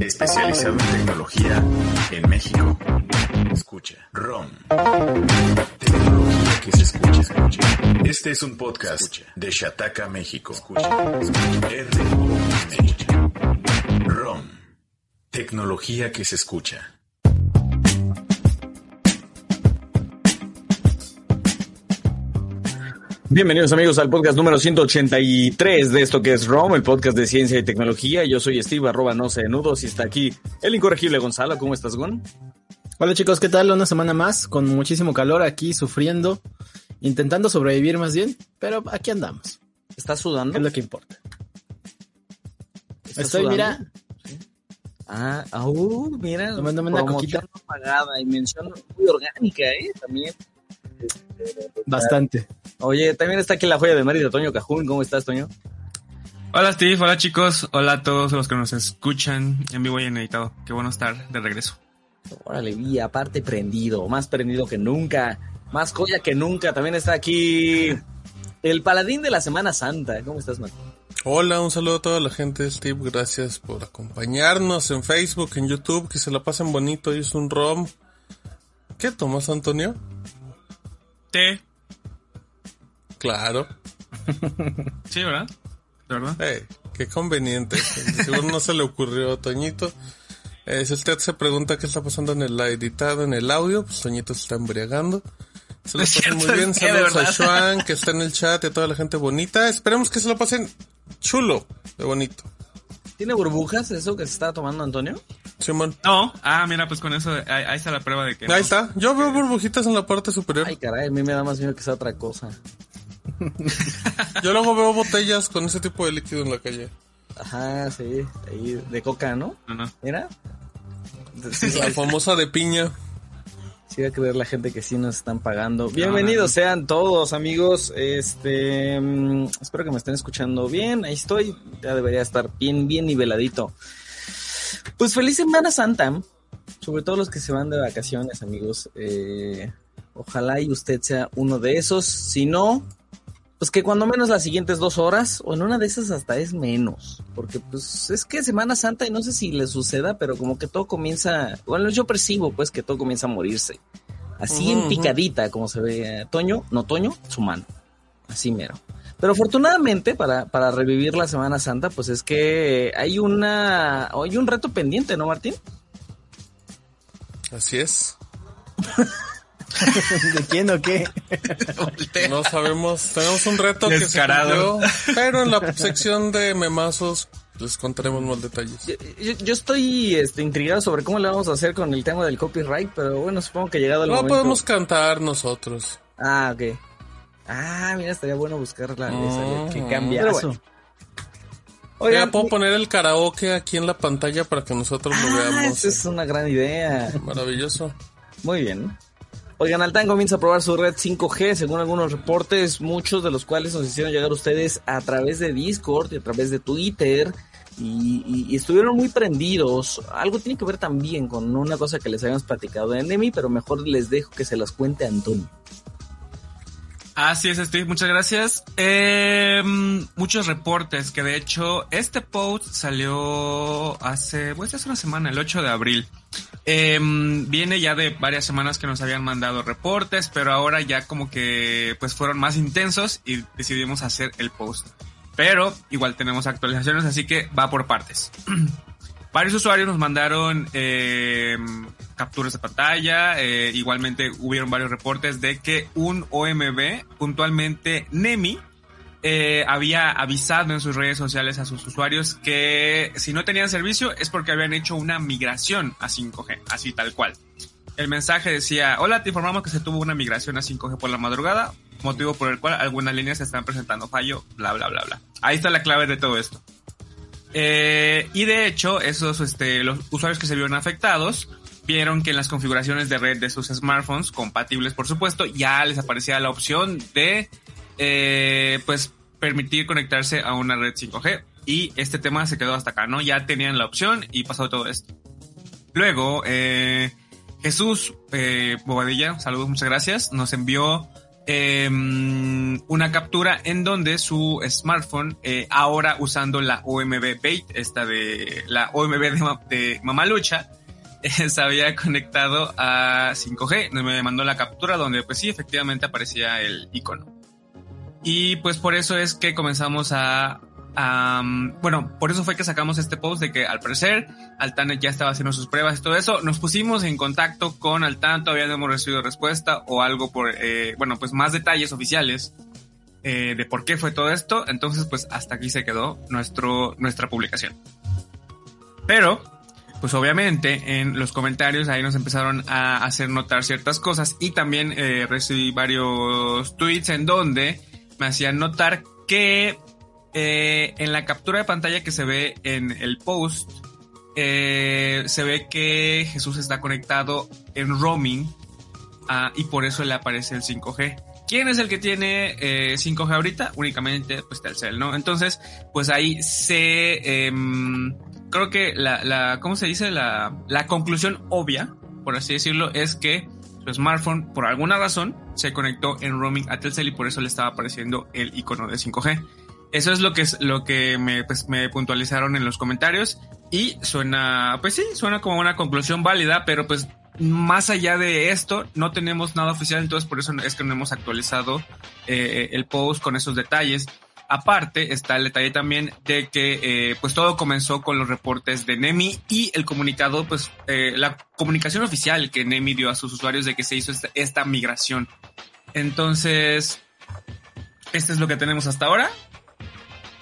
especializado en tecnología en México. Escucha, ROM. Tecnología que se escucha, escucha. Este es un podcast de Shataka, México. Escucha, R-O-M. ROM. Tecnología que se escucha. Bienvenidos amigos al podcast número 183 de esto que es ROM, el podcast de ciencia y tecnología. Yo soy Steve, arroba no sé nudos, y está aquí el incorregible Gonzalo. ¿Cómo estás, Gon? Hola chicos, ¿qué tal? Una semana más con muchísimo calor aquí, sufriendo, intentando sobrevivir más bien, pero aquí andamos. ¿Estás sudando? Es lo que importa. ¿Estás Estoy, sudando? mira, Ah, ah, uh, mira. Tomándome una coquita. pagada y mención muy orgánica, ¿eh? También. Bastante. Oye, también está aquí la joya de Mérida, Toño Cajún. ¿Cómo estás, Toño? Hola Steve, hola chicos, hola a todos los que nos escuchan en vivo y en editado. Qué bueno estar de regreso. Órale, vi, aparte prendido, más prendido que nunca, más joya que nunca. También está aquí el paladín de la Semana Santa. ¿Cómo estás, man? Hola, un saludo a toda la gente, Steve, gracias por acompañarnos en Facebook, en YouTube, que se la pasen bonito, hoy es un ROM. ¿Qué tomas, Antonio? Claro. Sí, ¿verdad? ¿De verdad? Hey, qué conveniente. Seguro no se le ocurrió a Toñito. Eh, si usted se pregunta qué está pasando en el editado, en el audio, pues Toñito se está embriagando. Se lo pasen cierto, muy bien. Saludos a. Xuan, que está en el chat, y a toda la gente bonita. Esperemos que se lo pasen chulo, de bonito. ¿Tiene burbujas eso que se está tomando Antonio? Simón. No. Ah, mira, pues con eso, ahí, ahí está la prueba de que. Ahí está. Yo veo burbujitas en la parte superior. Ay, caray, a mí me da más miedo que sea otra cosa. Yo luego veo botellas con ese tipo de líquido en la calle. Ajá, sí, ahí de coca, ¿no? No, no. Mira. La famosa de piña. Sí va a creer la gente que sí nos están pagando. Bienvenidos sean todos, amigos. Este, mm, espero que me estén escuchando bien. Ahí estoy. Ya debería estar bien, bien niveladito. Pues feliz Semana Santa. Sobre todo los que se van de vacaciones, amigos. Eh, ojalá y usted sea uno de esos. Si no, pues que cuando menos las siguientes dos horas, o en una de esas hasta es menos. Porque pues es que Semana Santa y no sé si le suceda, pero como que todo comienza, bueno, yo percibo pues que todo comienza a morirse. Así en picadita, como se ve Toño, no Toño, su mano. Así mero. Pero afortunadamente para, para revivir la Semana Santa, pues es que hay una, hay un reto pendiente, ¿no, Martín? Así es. ¿De quién o qué? No sabemos. Tenemos un reto que se Descarado. cumplió, pero en la sección de memazos les contaremos más detalles. Yo, yo- yo estoy este, intrigado sobre cómo le vamos a hacer con el tema del copyright, pero bueno, supongo que llegado el No momento. podemos cantar nosotros. Ah, ok. Ah, mira, estaría bueno buscar la esa, que Mm. cambia. Pero Pero bueno. Oigan, ya puedo poner el karaoke aquí en la pantalla para que nosotros lo ah, veamos. esa es una gran idea. Maravilloso. Muy bien. Oigan, Altan comienza a probar su red 5G, según algunos reportes, muchos de los cuales nos hicieron llegar ustedes a través de Discord y a través de Twitter. Y estuvieron muy prendidos. Algo tiene que ver también con una cosa que les habíamos platicado de Enemy, pero mejor les dejo que se las cuente Antonio. Así es, Steve, muchas gracias. Eh, muchos reportes, que de hecho este post salió hace, pues hace una semana, el 8 de abril. Eh, viene ya de varias semanas que nos habían mandado reportes, pero ahora ya como que pues fueron más intensos y decidimos hacer el post. Pero igual tenemos actualizaciones, así que va por partes. Varios usuarios nos mandaron eh, capturas de pantalla. eh, igualmente hubieron varios reportes de que un OMB, puntualmente Nemi, eh, había avisado en sus redes sociales a sus usuarios que si no tenían servicio es porque habían hecho una migración a 5G, así tal cual. El mensaje decía, hola, te informamos que se tuvo una migración a 5G por la madrugada, motivo por el cual algunas líneas están presentando fallo, bla, bla, bla, bla. Ahí está la clave de todo esto. Eh, y de hecho, esos, este, los usuarios que se vieron afectados vieron que en las configuraciones de red de sus smartphones, compatibles por supuesto, ya les aparecía la opción de, eh, pues, permitir conectarse a una red 5G. Y este tema se quedó hasta acá, ¿no? Ya tenían la opción y pasó todo esto. Luego, eh, Jesús eh, Bobadilla, saludos, muchas gracias, nos envió eh, una captura en donde su smartphone, eh, ahora usando la OMB Bait, esta de la OMB de, de Mamalucha, se había conectado a 5G. Me mandó la captura donde pues sí, efectivamente aparecía el icono. Y pues por eso es que comenzamos a... bueno, por eso fue que sacamos este post de que al parecer Altan ya estaba haciendo sus pruebas y todo eso. Nos pusimos en contacto con Altan, todavía no hemos recibido respuesta o algo por, eh, bueno, pues más detalles oficiales eh, de por qué fue todo esto. Entonces, pues hasta aquí se quedó nuestro, nuestra publicación. Pero, pues obviamente en los comentarios ahí nos empezaron a hacer notar ciertas cosas y también eh, recibí varios tweets en donde me hacían notar que eh, en la captura de pantalla que se ve en el post eh, se ve que Jesús está conectado en roaming ah, y por eso le aparece el 5G. ¿Quién es el que tiene eh, 5G ahorita? Únicamente pues Telcel, ¿no? Entonces, pues ahí se... em, creo que la, ¿cómo se dice? La conclusión obvia, por así decirlo, es que su smartphone, por alguna razón, se conectó en roaming a Telcel y por eso le estaba apareciendo el icono de 5G. Eso es lo que es lo que me, pues, me puntualizaron en los comentarios y suena, pues sí, suena como una conclusión válida, pero pues más allá de esto no tenemos nada oficial, entonces por eso es que no hemos actualizado eh, el post con esos detalles. Aparte está el detalle también de que eh, pues todo comenzó con los reportes de Nemi y el comunicado, pues eh, la comunicación oficial que Nemi dio a sus usuarios de que se hizo esta, esta migración. Entonces, este es lo que tenemos hasta ahora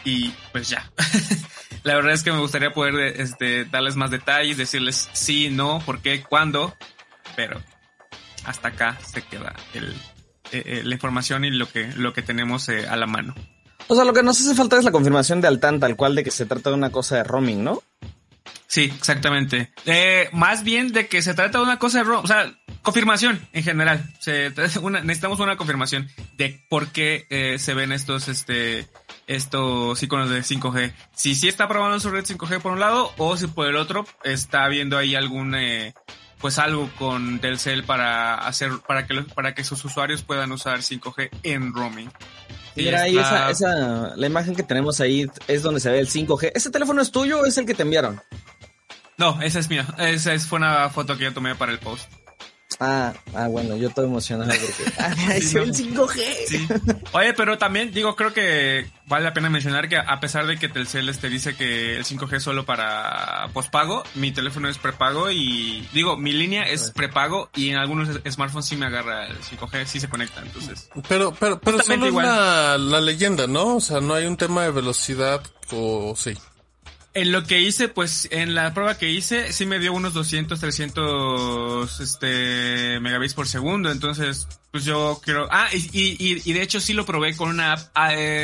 y pues ya. La verdad es que me gustaría poder este, darles más detalles, decirles sí, no, por qué, cuándo, pero hasta acá se queda el, eh, eh, la información y lo que, lo que tenemos eh, a la mano. O sea, lo que nos hace falta es la confirmación de Altan, tal cual, de que se trata de una cosa de roaming, ¿no? Sí, exactamente. Eh, más bien de que se trata de una cosa de roaming, o sea, confirmación en general. Se, una, necesitamos una confirmación de por qué se ven estos, este, estos iconos de 5G. Si sí está probando su red 5G por un lado o si por el otro está viendo ahí algún eh, pues algo con Telcel para hacer para que los, para que sus usuarios puedan usar 5G en roaming. Mira, ahí esa, esa, la imagen que tenemos ahí es donde se ve el 5G. ¿Ese teléfono es tuyo o es el que te enviaron? No, esa es mía. Esa es, fue una foto que yo tomé para el post. Ah, ah, bueno, yo estoy emocionado porque ah, sí, el 5G. Sí. Oye, pero también digo, creo que vale la pena mencionar que a pesar de que Telcel este dice que el 5G es solo para pospago, mi teléfono es prepago y digo, mi línea es prepago y en algunos smartphones sí me agarra el 5G, sí se conecta, entonces. Pero, pero, pero solo igual. es la, la leyenda, ¿no? O sea, no hay un tema de velocidad o sí. En lo que hice, pues en la prueba que hice, sí me dio unos 200, 300 este, megabits por segundo. Entonces, pues yo quiero. Ah, y, y, y de hecho sí lo probé con una app.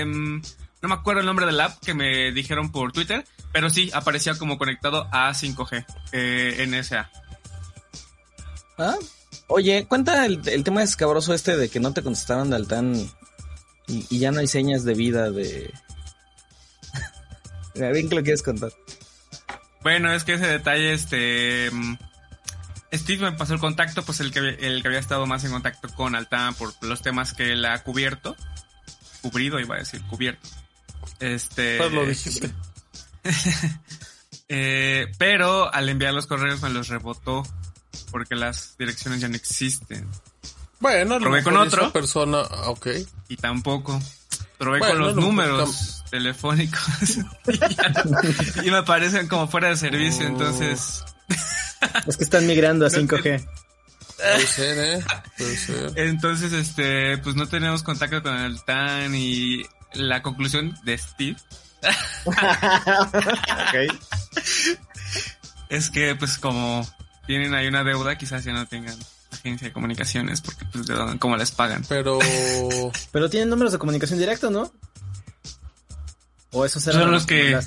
Um, no me acuerdo el nombre de la app que me dijeron por Twitter, pero sí aparecía como conectado a 5G eh, NSA. ¿Ah? Oye, cuenta el, tema escabroso este de que no te contestaron de Altán y, y ya no hay señas de vida de, bien que lo quieres contar. Bueno, es que ese detalle, este. Steve me pasó el contacto, pues el que, el que había estado más en contacto con Altan por los temas que él ha cubierto. Cubrido, iba a decir, cubierto. Este. Pues lo dijiste. eh, pero al enviar los correos me los rebotó porque las direcciones ya no existen. Bueno, probé con otro. persona, ok. Y tampoco. Probé bueno, con los números. Telefónicos y, y, me aparecen como fuera de servicio, oh. entonces. Es que están migrando a 5G. Puede ser, eh. Puede ser. Entonces, este, pues no tenemos contacto con el TAN y la conclusión de Steve. okay. Es que, pues, como tienen ahí una deuda, quizás ya no tengan agencia de comunicaciones porque pues de dónde, cómo les pagan. Pero pero tienen números de comunicación directo, ¿no? O esos eran son los que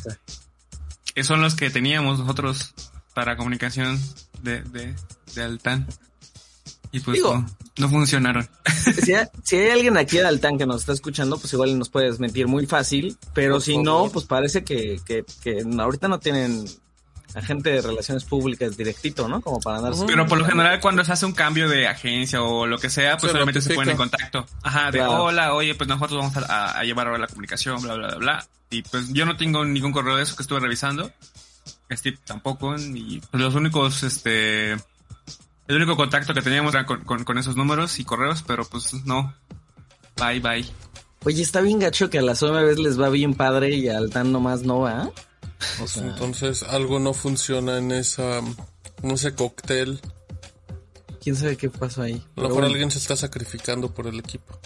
son los que teníamos nosotros para comunicación de, de, de Altan. Y pues Digo, no, no, funcionaron. Si hay, si hay, alguien aquí de Altan que nos está escuchando, pues igual nos puedes mentir muy fácil, pero Por si favor. no, pues parece que, que, que ahorita no tienen agente de relaciones públicas directito, ¿no? Como para andar. Pero por lo general cuando se hace un cambio de agencia o lo que sea, pues Se solamente se ponen en contacto. Ajá, de Claro. hola, oye, pues nosotros vamos a, a- a llevar ahora la comunicación, bla, bla, bla, bla. Y pues yo no tengo ningún correo de eso que estuve revisando. Steve tampoco. Y pues los únicos, este... El único contacto que teníamos era con, con, con esos números y correos, pero pues no. Bye, bye. Oye, está bien gacho que a las OMBs les va bien padre y al TAN nomás no va. O sea, Entonces algo no funciona en esa, en ese cóctel. quién sabe qué pasó ahí. A lo mejor bueno. alguien se está sacrificando por el equipo.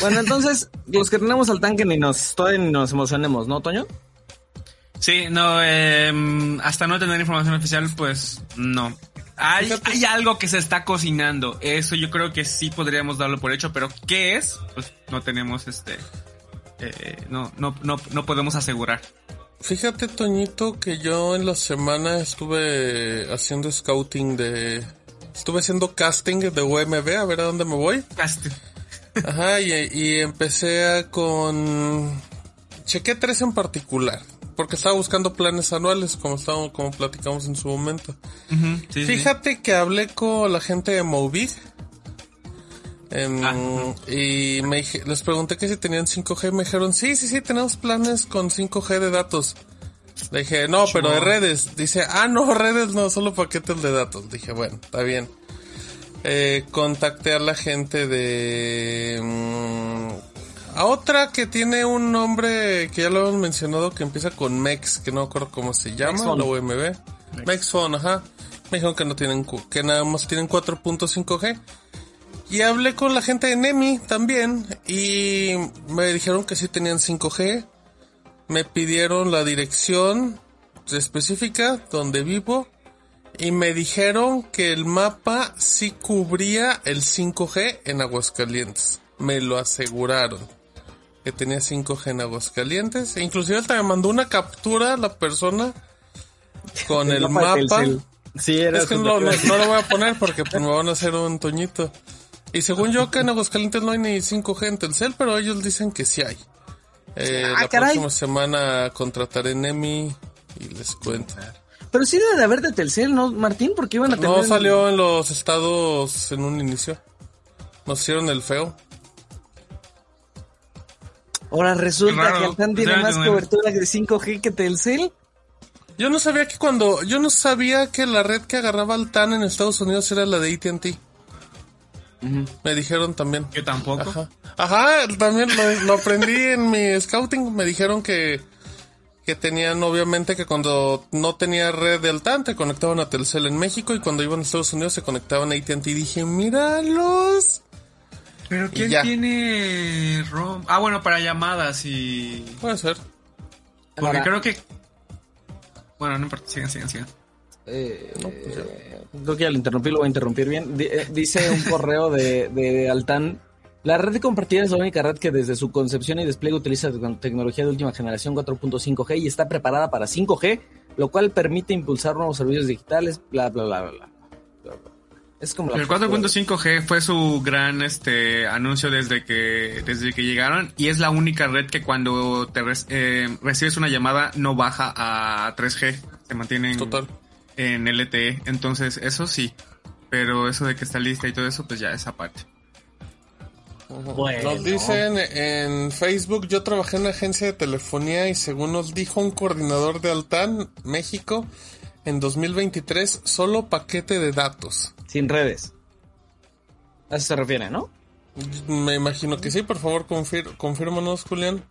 Bueno, entonces, los que tenemos al tanque ni nos, todavía ni nos emocionemos, ¿no, Toño? Sí, no, eh, hasta no tener información oficial, pues no. Hay, hay algo que se está cocinando. Eso yo creo que sí podríamos darlo por hecho, pero ¿qué es? Pues no tenemos este. eh, no, no, no, no podemos asegurar. Fíjate, Toñito, que yo en la semana estuve haciendo scouting de... Estuve haciendo casting de UMB, a ver a dónde me voy. Caste. Ajá, y, y empecé a con... Chequé tres en particular, porque estaba buscando planes anuales, como estábamos, como platicamos en su momento. Sí. Fíjate que hablé con la gente de Movig. Em, Ah. y me dije- les pregunté que si tenían 5G. Me dijeron, sí, sí, sí, tenemos planes con 5G de datos. Le dije, no, pero de redes. Dice, ah, no, redes no, solo paquetes de datos. Dije, bueno, está bien. Eh, contacté a la gente de... mm, a otra que tiene un nombre que ya lo hemos mencionado que empieza con Mex, que no me acuerdo cómo se llama, la UMB. Mexphone, ajá. Me dijeron que no tienen, que nada más tienen 4.5G. Y hablé con la gente de Nemi también y me dijeron que sí tenían 5G. Me pidieron la dirección específica donde vivo y me dijeron que el mapa sí cubría el 5G en Aguascalientes. Me lo aseguraron. Que tenía 5G en Aguascalientes. E inclusive hasta me mandó una captura la persona con el, mapa. Telcel. Sí, era Es que no, lo no, no voy a poner porque pues, me van a hacer un toñito. Y según yo, acá en Aguascalientes no hay ni 5G en Telcel, pero ellos dicen que sí hay. Eh, Ah, la caray. próxima semana contrataré Nemi y les cuento. Pero sí debe de haber de Telcel, ¿no, Martín? Porque iban a tener... No salió en los estados en un inicio. Nos hicieron el feo. Ahora resulta que Altán tiene más cobertura de 5G que Telcel. Yo no sabía que cuando, yo no sabía que la red que agarraba al TAN en Estados Unidos era la de AT&T. Me dijeron también. Yo tampoco. Ajá. Ajá, también lo, lo aprendí en mi scouting. Me dijeron que, que tenían, obviamente, que cuando no tenía red de Altan, te conectaban a Telcel en México y cuando iban a Estados Unidos se conectaban a AT&T. Y dije, míralos. Pero ¿quién ya. tiene ROM? Ah, bueno, para llamadas y... Puede ser. Porque Ahora- creo que... Bueno, no importa, sigan, sigan, sigan. Eh, creo que ya lo interrumpí, lo voy a interrumpir bien. Eh, dice un correo de, de Altán. La red de compartida es la única red que desde su concepción y despliegue utiliza te- tecnología de última generación 4.5G y está preparada para 5G, lo cual permite impulsar nuevos servicios digitales, bla, bla, bla, bla. bla. Es como El 4.5G fue su gran este anuncio desde que desde que llegaron y es la única red que cuando te res- eh, recibes una llamada no baja a 3G, se mantiene en, Total. En LTE, entonces eso sí, pero eso de que está lista y todo eso pues ya esa parte. Bueno. Nos dicen en Facebook, yo trabajé en una agencia de telefonía y según nos dijo un coordinador de Altan, México, en 2023, solo paquete de datos. Sin redes. A eso se refiere, ¿no? Me imagino que sí, por favor, confir confírmanos, Julián.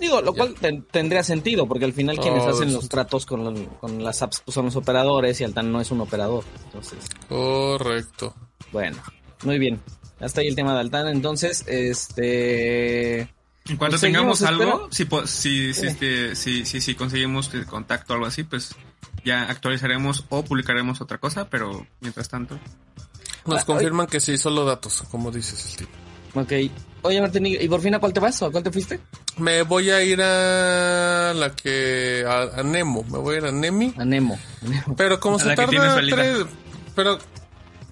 Digo, lo cual ten- tendría sentido, porque al final quienes Oh, hacen los tratos con, los- con las apps pues, son los operadores y Altán no es un operador. Entonces, Correcto. bueno, muy bien. Hasta ahí el tema de Altán. Entonces, este... En cuanto Pues tengamos algo, si, po- si, si, este, si, si, si conseguimos el contacto o algo así, pues ya actualizaremos o publicaremos otra cosa, pero mientras tanto... Nos Ah, confirman que sí, solo datos, como dices el tipo. Ok. Oye, Martín, ¿y por fin a cuál te vas o a cuál te fuiste? Me voy a ir a la que... a, a Nemo, me voy a ir a Nemi. A Nemo. Nemo. Pero como A se la que tiene tarda tres... Pero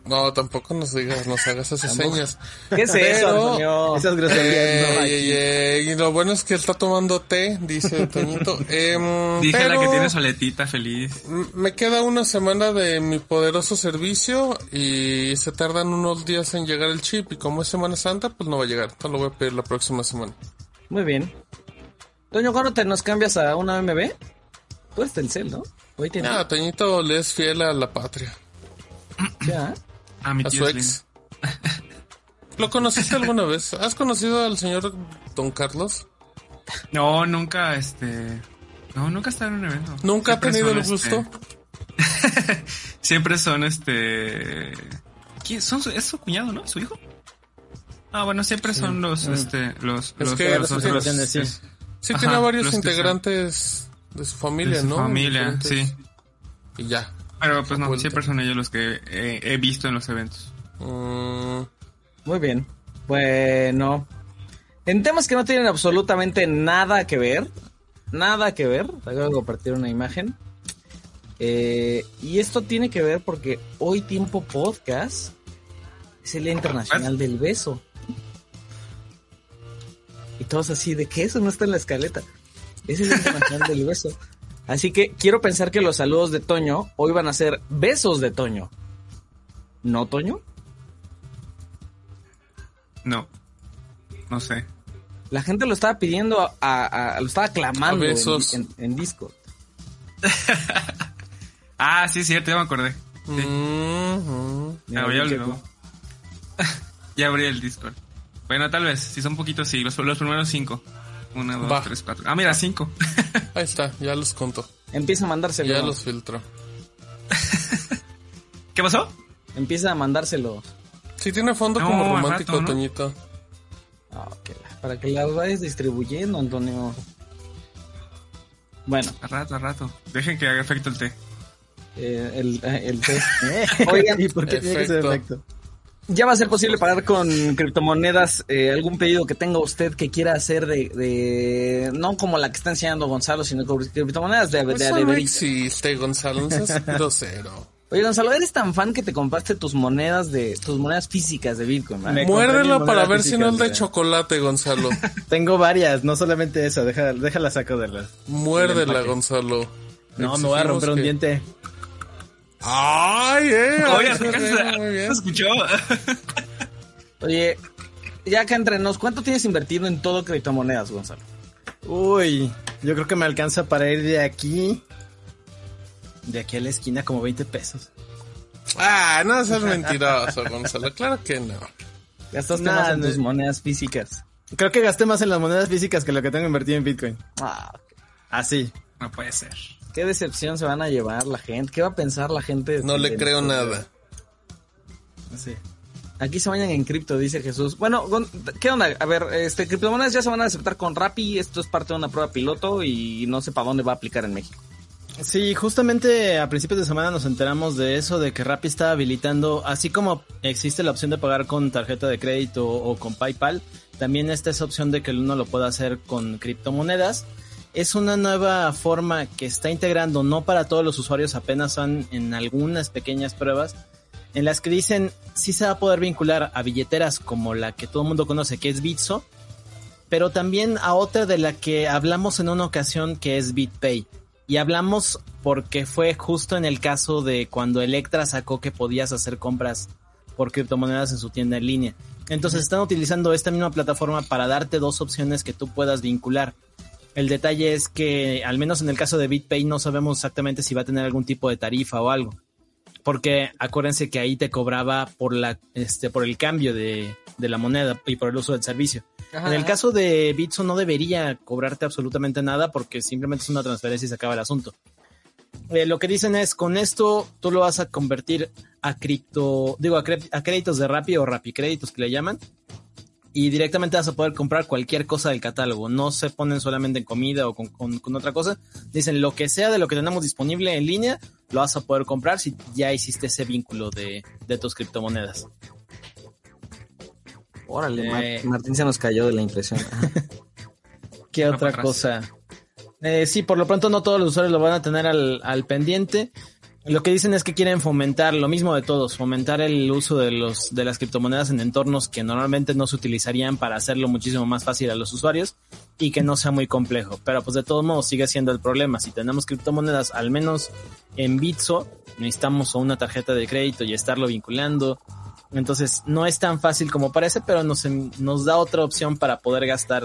No, tampoco nos digas, nos hagas esas señas. ¿Qué es eso, Pero- Antonio? Esas groserías no aquí. ey, ey, y lo bueno es que él está tomando té, dice Toñito. Em, Dije la que tiene soletita feliz. me queda una semana de mi poderoso servicio y se tardan unos días en llegar el chip y como es Semana Santa, pues no va a llegar. Entonces lo voy a pedir la próxima semana. Muy bien. Toño, ¿cuándo te nos cambias a una MB? Tú eres Telcel, ¿no? Hoy tienes. Ah, Toñito le es fiel a la patria, Ya. A mi a tío su Slim. ex. ¿Lo conociste alguna vez? ¿Has conocido al señor Don Carlos? No, nunca, este... No, nunca estaba en un evento. ¿Nunca ha tenido el gusto? este, Siempre son, este... ¿Quién? Son su- ¿Es su cuñado, no? ¿Su hijo? Ah, bueno, siempre son los, este, los... Es los, que los otros, sí. es- Sí, Ajá, tiene varios integrantes de su familia, de su ¿no? familia, sí. Y ya. Pero pues no, siempre son ellos los que eh, he visto en los eventos. Mm, Muy bien. Bueno. En temas que no tienen absolutamente nada que ver. Nada que ver. Acabo de compartir una imagen. Eh, y esto tiene que ver porque hoy Tiempo Podcast es el Día Internacional del Beso. Y todos así, ¿de qué eso no está en la escaleta? Es el Día Internacional del Beso. Así que quiero pensar que los saludos de Toño hoy van a ser besos de Toño. ¿No, Toño? No. No sé. La gente lo estaba pidiendo, a, a- a- lo estaba clamando A en, besos. en, en Discord. Ah, sí, cierto, ya me acordé. Sí. mm, mm. Ah, ya pinche olvidó. ya abrí el Discord. Bueno, tal vez, si son poquitos, sí. Los, los primeros cinco. Uno, dos, Va. tres, cuatro. Ah, mira, cinco. Ahí está, ya los conto. Empieza a mandárselo. Ya los filtro. ¿Qué pasó? Empieza a mandárselo. Sí, tiene fondo No, como romántico, rato, ¿no? Toñito. Ah, ok, para que las vayas distribuyendo, Antonio. Bueno, A rato, a rato. Dejen que haga efecto el té. eh, el, eh, el. Eh, Oigan, ¿Y por qué tiene que ser efecto. Ya va a ser posible pagar con criptomonedas eh, algún pedido que tenga usted que quiera hacer de, de- no como la que está enseñando Gonzalo, sino con criptomonedas de, de, Eso de no verídico. existe, Gonzalo, no seas grosero. Oye, Gonzalo, eres tan fan que te compraste tus monedas de tus monedas físicas de Bitcoin, mis para ver si no es de chocolate, Gonzalo. Tengo varias, no solamente esa, déjala, déjala saco de las. Muérdela. Gonzalo. No, me voy a romper un que- diente. ¡Ay, eh! Oye, ¿se escuchó? Oye, ya que entre nos, ¿cuánto tienes invertido en todo criptomonedas, Gonzalo? Uy, yo creo que me alcanza para ir de aquí. De aquí a la esquina como 20 pesos. Ah, no seas mentiroso, Gonzalo. Claro que no. Gastaste Nah, más en no. tus monedas físicas. Creo que gasté más en las monedas físicas que lo que tengo invertido en Bitcoin. Ah, Así. No puede ser. Qué decepción se van a llevar la gente. ¿Qué va a pensar la gente? No le de- creo nada. Así. Aquí se bañan en cripto, dice Jesús. Bueno, ¿qué onda? A ver, este, criptomonedas ya se van a aceptar con Rappi. Esto es parte de una prueba piloto y no sé para dónde va a aplicar en México. Sí, justamente a principios de semana nos enteramos de eso, de que Rappi está habilitando, así como existe la opción de pagar con tarjeta de crédito o con PayPal, también está esa opción de que uno lo pueda hacer con criptomonedas. Es una nueva forma que está integrando, no para todos los usuarios, apenas son en algunas pequeñas pruebas, en las que dicen sí se va a poder vincular a billeteras como la que todo el mundo conoce, que es Bitso, pero también a otra de la que hablamos en una ocasión, que es BitPay. Y hablamos porque fue justo en el caso de cuando Electra sacó que podías hacer compras por criptomonedas en su tienda en línea. Entonces están utilizando esta misma plataforma para darte dos opciones que tú puedas vincular. El detalle es que, al menos en el caso de BitPay, no sabemos exactamente si va a tener algún tipo de tarifa o algo. Porque acuérdense que ahí te cobraba por la, este, por el cambio de, de la moneda y por el uso del servicio. en el caso de Bitso no debería cobrarte absolutamente nada porque simplemente es una transferencia y se acaba el asunto. Eh, lo que dicen es, con esto tú lo vas a convertir a cripto, digo, a, a créditos de Rappi o Rappi créditos que le llaman. Y directamente vas a poder comprar cualquier cosa del catálogo. No se ponen solamente en comida o con, con- con otra cosa. Dicen lo que sea de lo que tenemos disponible en línea, lo vas a poder comprar si ya hiciste ese vínculo de, de tus criptomonedas. Órale, Eh. Mar- Martín se nos cayó de la impresión. ¿Qué otra cosa? Eh, sí, por lo pronto no todos los usuarios lo van a tener al, al pendiente. Lo que dicen es que quieren fomentar lo mismo de todos, fomentar el uso de los de las criptomonedas en entornos que normalmente no se utilizarían para hacerlo muchísimo más fácil a los usuarios y que no sea muy complejo. Pero pues de todos modos sigue siendo el problema. Si tenemos criptomonedas, al menos en Bitso, necesitamos una tarjeta de crédito y estarlo vinculando. Entonces no es tan fácil como parece, pero nos, nos da otra opción para poder gastar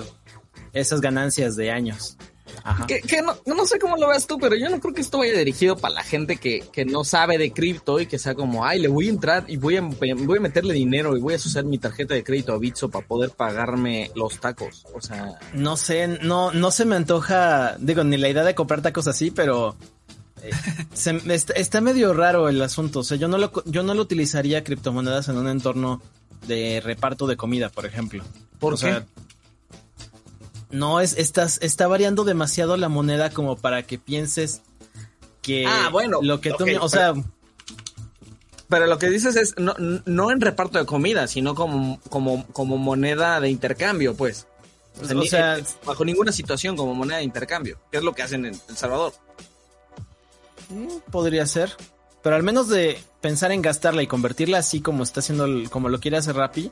esas ganancias de años. Ajá. Que, que no, no, sé cómo lo veas tú, pero yo no creo que esto vaya dirigido para la gente que, que no sabe de cripto y que sea como, ay, le voy a entrar y voy a, voy a meterle dinero y voy a usar mi tarjeta de crédito a Bitso para poder pagarme los tacos. O sea. No sé, no, no se me antoja, digo, ni la idea de comprar tacos así, pero eh, se, está, está, medio raro el asunto. O sea, yo no lo, yo no lo utilizaría criptomonedas en un entorno de reparto de comida, por ejemplo. ¿Por o qué? Sea, no es, estás, está variando demasiado la moneda como para que pienses que ah, bueno, lo que tú, okay, o sea, pero lo que dices es no, no en reparto de comida, sino como, como, como moneda de intercambio, pues. O sea, o sea ni, bajo ninguna situación como moneda de intercambio, que es lo que hacen en El Salvador. Podría ser, pero al menos de pensar en gastarla y convertirla así como está haciendo, como lo quiere hacer Rappi,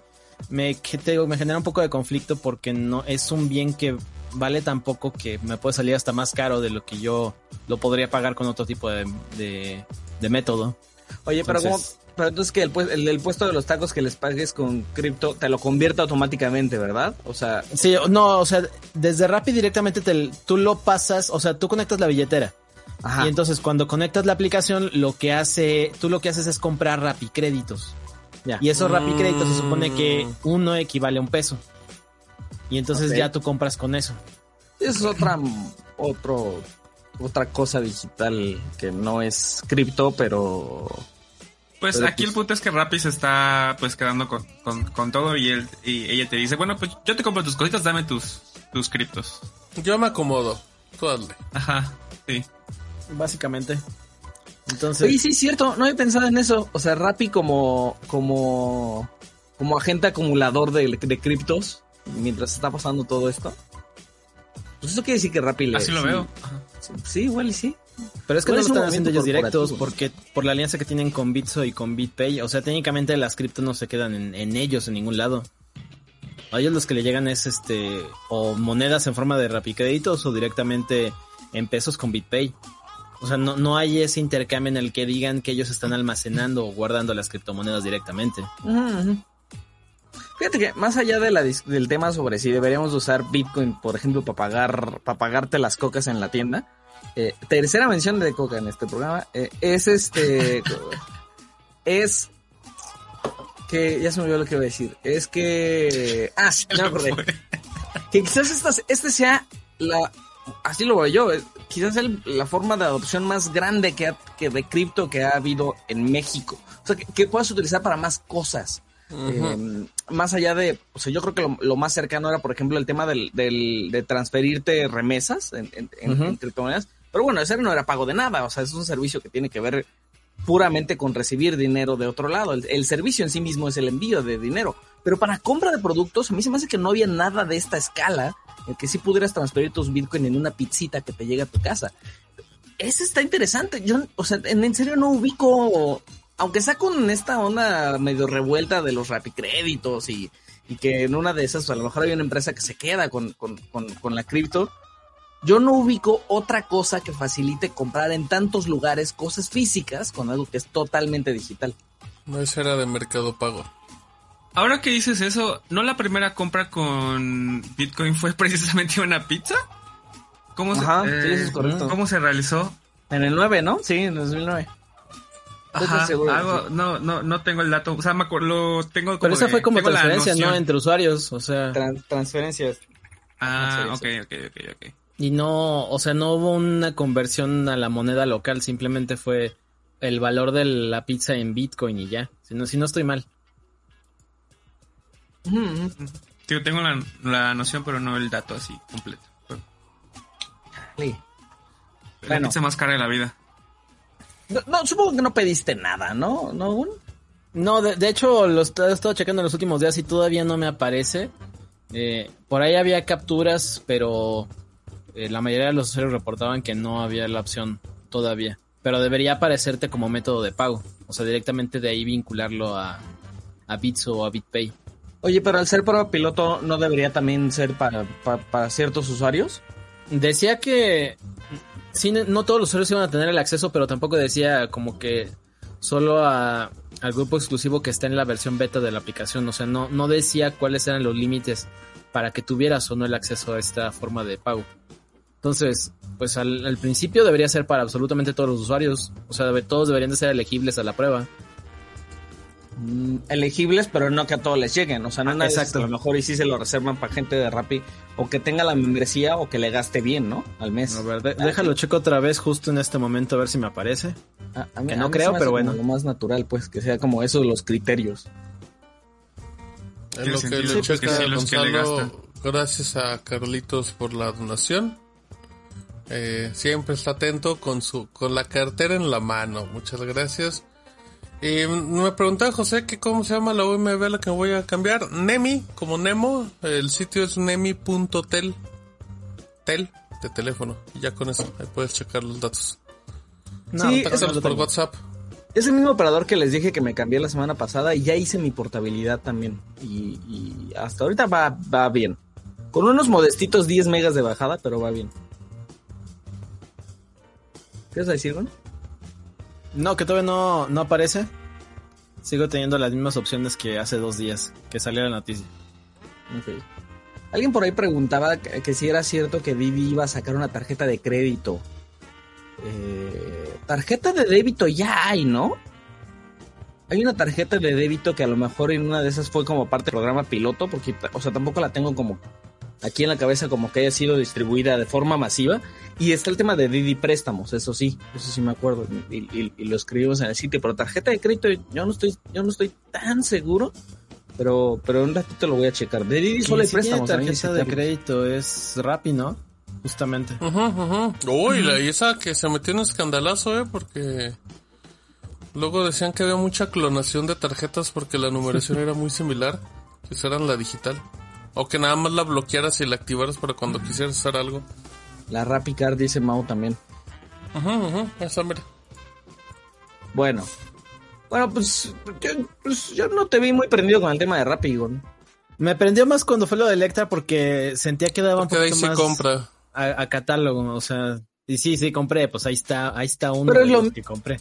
me, te, me genera un poco de conflicto porque no es un bien que vale tan poco que me puede salir hasta más caro de lo que yo lo podría pagar con otro tipo de, de, de método. Oye, pero ¿cómo, pero entonces que el, el, el, puesto de los tacos que les pagues con cripto te lo convierte automáticamente, ¿verdad? O sea, sí, no, o sea, desde Rappi directamente te, tú lo pasas, o sea, tú conectas la billetera. Ajá. Y entonces cuando conectas la aplicación, lo que hace, tú lo que haces es comprar Rappi créditos. Ya. Y esos Rappi créditos se supone que uno equivale a un peso. Y entonces okay. ya tú compras con eso. Es otra otro otra cosa digital que no es cripto, pero pues pero aquí pues... el punto es que Rappi se está pues quedando con, con, con, todo y él y ella te dice, bueno, pues yo te compro tus cositas, dame tus tus criptos. Yo me acomodo. Tú hazle. Ajá, sí. Básicamente. Entonces. Oye, sí, es cierto, no he pensado en eso. O sea, Rappi como, como, como agente acumulador de, de criptos, mientras está pasando todo esto. Pues eso quiere decir que Rappi le. Así lo sí, veo. Sí, sí, igual y sí. Pero es que no lo están haciendo ellos directos porque por la alianza que tienen con Bitso y con BitPay. O sea, técnicamente las criptos no se quedan en, en ellos en ningún lado. A ellos los que le llegan es este o monedas en forma de Rapicréditos o directamente en pesos con BitPay. O sea, no, no hay ese intercambio en el que digan que ellos están almacenando o guardando las criptomonedas directamente. Uh -huh. Fíjate que más allá de la, del tema sobre si deberíamos usar Bitcoin, por ejemplo, para pagar, para pagarte las cocas en la tienda, eh, tercera mención de coca en este programa, eh, es este, es que, ya se me olvidó lo que iba a decir, es que, ah, ya me acordé, que quizás esta, este sea la, así lo veo yo, eh, quizás el, la forma de adopción más grande que, ha, que de cripto que ha habido en México. O sea, que, que puedas utilizar para más cosas. Uh -huh. eh, más allá de, o sea, yo creo que lo, lo, más cercano era, por ejemplo, el tema del, del de transferirte remesas en, en, uh -huh. en, criptomonedas. Pero bueno, ese no era pago de nada, o sea, es un servicio que tiene que ver puramente con recibir dinero de otro lado. El, el servicio en sí mismo es el envío de dinero. Pero para compra de productos, a mí se me hace que no había nada de esta escala en que sí pudieras transferir tus Bitcoin en una pizzita que te llega a tu casa. Eso está interesante. Yo, o sea, en, en serio no ubico aunque sea con esta onda medio revuelta de los rapicréditos y, y que en una de esas a lo mejor hay una empresa que se queda con, con, con, con la cripto, yo no ubico otra cosa que facilite comprar en tantos lugares cosas físicas con algo que es totalmente digital. No, esa era de mercado pago. Ahora que dices eso, ¿no la primera compra con Bitcoin fue precisamente una pizza? ¿Cómo, Ajá, se, sí, eso es correcto. ¿Cómo se realizó? En el 9, ¿no? Sí, en el 2009. Ajá, seguro, algo, sí. no, no, no tengo el dato, o sea, me acuerdo, lo tengo como Pero esa de, fue como transferencia, ¿no? Entre usuarios, o sea. Tran transferencias. Ah, ok, ok, ok, ok. Y no, o sea, no hubo una conversión a la moneda local, simplemente fue el valor de la pizza en Bitcoin y ya. Si no, si no estoy mal. Uh -huh. Tío, tengo la, la, noción, pero no el dato así completo. Sí. La bueno. pizza más cara de la vida. No, no, supongo que no pediste nada, ¿no? ¿No, no de, de, hecho, lo he estado checando en los últimos días y todavía no me aparece. Eh, por ahí había capturas, pero eh, la mayoría de los usuarios reportaban que no había la opción todavía. pero debería aparecerte como método de pago. O sea, directamente de ahí vincularlo a, a Bits o a BitPay. Oye, pero al ser prueba piloto, ¿no debería también ser para, para, para ciertos usuarios? Decía que sí, no todos los usuarios iban a tener el acceso, pero tampoco decía como que solo a, al grupo exclusivo que está en la versión beta de la aplicación. O sea, no, no decía cuáles eran los límites para que tuvieras o no el acceso a esta forma de pago. Entonces, pues al, al principio debería ser para absolutamente todos los usuarios. O sea, todos deberían de ser elegibles a la prueba. Mm, elegibles, pero no que a todos les lleguen. O sea, no Ah, exacto. a lo mejor y sí se lo reservan para gente de Rappi o que tenga la membresía o que le gaste bien, ¿no? Al mes. A ver, de- déjalo checo otra vez justo en este momento a ver si me aparece. A- a mí- que a no mí creo, pero bueno. Lo más natural, pues, que sea como eso los criterios. En lo que le checa sí, que Gonzalo, gracias a Carlitos por la donación. Eh, siempre está atento con su con la cartera en la mano. Muchas gracias. Y me preguntaba José que cómo se llama la UMB a la que me voy a cambiar. Nemi, como Nemo. El sitio es nemi.tel. Tel, de teléfono. Y ya con eso, ahí puedes checar los datos. No, Sí, no por. WhatsApp. Es el mismo operador que les dije que me cambié la semana pasada y ya hice mi portabilidad también. Y, y hasta ahorita va, va bien. Con unos modestitos 10 megas de bajada, pero va bien. ¿Qué vas a decir, Gon? No, que todavía no, no aparece. Sigo teniendo las mismas opciones que hace dos días que salió la noticia. Ok. Alguien por ahí preguntaba que, que si era cierto que Didi iba a sacar una tarjeta de crédito. Eh, tarjeta de débito ya hay, ¿no? Hay una tarjeta de débito que a lo mejor en una de esas fue como parte del programa piloto, porque, o sea, tampoco la tengo como aquí en la cabeza como que haya sido distribuida de forma masiva. Y está el tema de Didi préstamos, eso sí, eso sí me acuerdo. Y, y- y lo escribimos en el sitio, pero tarjeta de crédito yo no estoy, yo no estoy tan seguro. Pero, pero un ratito lo voy a checar. De Didi solo hay préstamos. tarjeta de crédito es Rappi, ¿no? Justamente. Ujú, ujú. Uy, la- y esa que se metió en escandalazo, eh, porque luego decían que había mucha clonación de tarjetas porque la numeración era muy similar, que esa era la digital. O que nada más la bloquearas y la activaras para cuando quisieras hacer algo. La Rappi Card dice Mau también. Ujú, ujú, esa mira. Bueno. Bueno, pues yo, pues yo no te vi muy prendido con el tema de Rappi, Gon. Me prendió más cuando fue lo de Electra porque sentía que daba un Porque de ahí poquito se más compra. a, a catálogo, o sea, y sí, sí compré, pues ahí está, ahí está uno Pero de es lo- los que compré.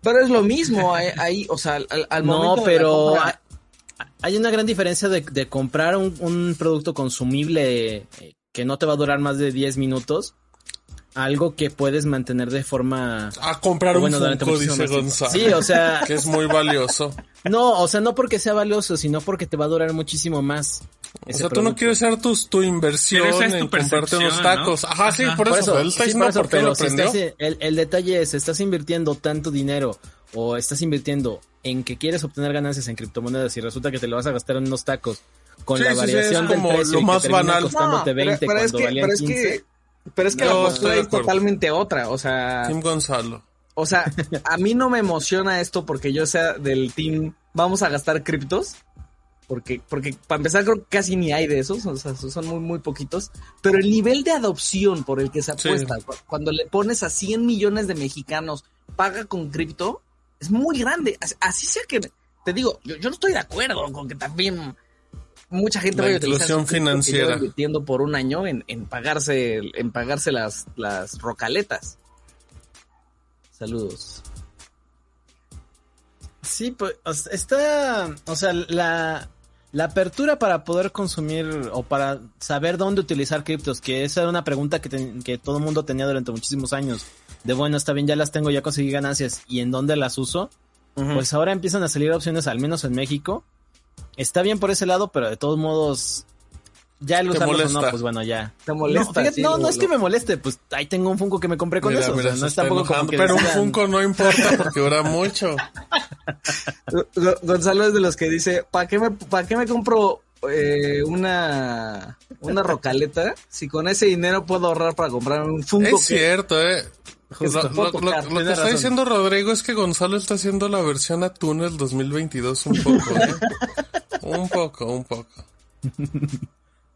Pero es lo mismo ahí, ahí, o sea, al, al No, momento de la pero compra- hay, una gran diferencia de, de comprar un, un producto consumible eh, que no te va a durar más de 10 minutos, algo que puedes mantener de forma A comprar bueno, un Funko, dice. Gonzalo. Sí, o sea, Que es muy valioso. no, o sea, no porque sea valioso, sino porque te va a durar muchísimo más. O sea, tú no quieres hacer tu, tu inversión Pero esa es tu en comprarte unos tacos. ¿no? Ajá, sí, Ajá. por, Por eso. eso, Él está sí, por eso, pero si estás- el, el detalle es, estás invirtiendo tanto dinero o estás invirtiendo en que quieres obtener ganancias en criptomonedas y resulta que te lo vas a gastar en unos tacos con Sí, la sí, sí, variación es del como precio lo y que más banal. costándote 20 pero, pero es cuando que, valían pero es 15. que, pero es que la postura es totalmente otra, o sea, Tim Gonzalo. o sea, a mí no me emociona esto porque yo sea del team, vamos a gastar criptos, porque, porque para empezar creo que casi ni hay de esos, o sea, son muy, muy poquitos, pero el nivel de adopción por el que se Sí. apuesta, cu- cuando le pones a 100 millones de mexicanos, paga con cripto, es muy grande, As- así sea que, te digo, yo, yo no estoy de acuerdo con que también mucha gente La vaya a utilizar inclusión financiera. invirtiendo por un año en, en pagarse, en pagarse las, las rocaletas. Saludos. Sí, pues está, o sea, la, la apertura para poder consumir o para saber dónde utilizar criptos, que esa era una pregunta que, que todo el mundo tenía durante muchísimos años. De bueno, está bien, ya las tengo, ya conseguí ganancias y en dónde las uso. Pues ahora empiezan a salir opciones, al menos en México. Está bien por ese lado, pero de todos modos, ya el usarlos o molesta. no, pues bueno, ya. Te molesta. no, fíjate, sí, no, lo- no es que me moleste, pues ahí tengo un Funko que me compré con Mira, eso. o sea, no es está tampoco como enojando. que Pero un Funko no importa porque dura mucho. Go- Gonzalo es de los que dice, ¿para qué me, pa' qué me compro eh, una, una rocaleta si con ese dinero puedo ahorrar para comprar un Funko? Es que- cierto, eh. Lo, lo- lo- lo que está razón. diciendo Rodrigo es que Gonzalo está haciendo la versión a túnel 2022 un poco, ¿eh? un poco, un poco.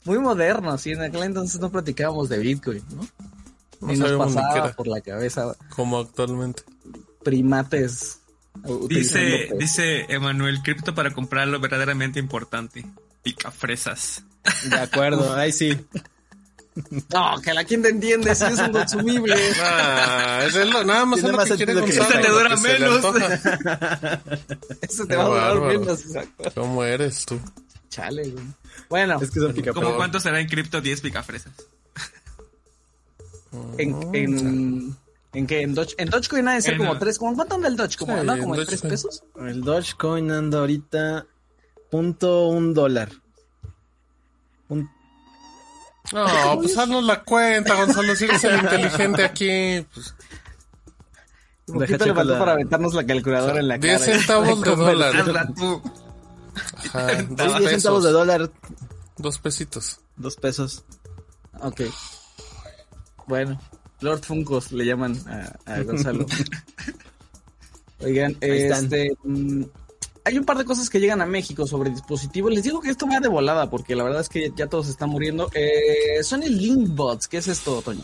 Muy moderno, sí, en aquel entonces no platicábamos de Bitcoin, ¿no? No nos pasaba por la cabeza Como actualmente. primates. Dice, dice Emanuel, cripto para comprar lo verdaderamente importante. Picafresas. De acuerdo, ahí sí. No, que la quien te entiende, si es un consumible. Ah, es lo- nada más es lo más que quiere Gonzalo, Ese te dura menos. Eso te va a durar menos, exacto. ¿Cómo eres tú? Chale, güey. Bueno, Es que son pica ¿Cómo cuánto será en cripto 10 picafresas? en, en, ¿en qué? En, Doge, en Dogecoin ha de ser En- como tres. ¿Cómo cuánto anda el Doge? ¿Como, Sí, anda en como en tres Dogecoin. pesos? El Dogecoin anda ahorita punto un dólar. Un- No, pues haznos la cuenta, Gonzalo. Si eres el inteligente aquí, pues, Un Deja poquito le faltó la- para aventarnos la calculadora en la 10 cara. centavos de dólar. Ajá, Sí, dos 10 centavos de pesos. dólar, Dos pesitos. dos pesos. Ok. Bueno, Lord Funkos le llaman a, a Gonzalo. Oigan, este. mm, hay un par de cosas que llegan a México sobre dispositivos. Les digo que esto va de volada porque la verdad es que ya todos están muriendo. Eh, Sony Linkbots, ¿qué es esto, Toño?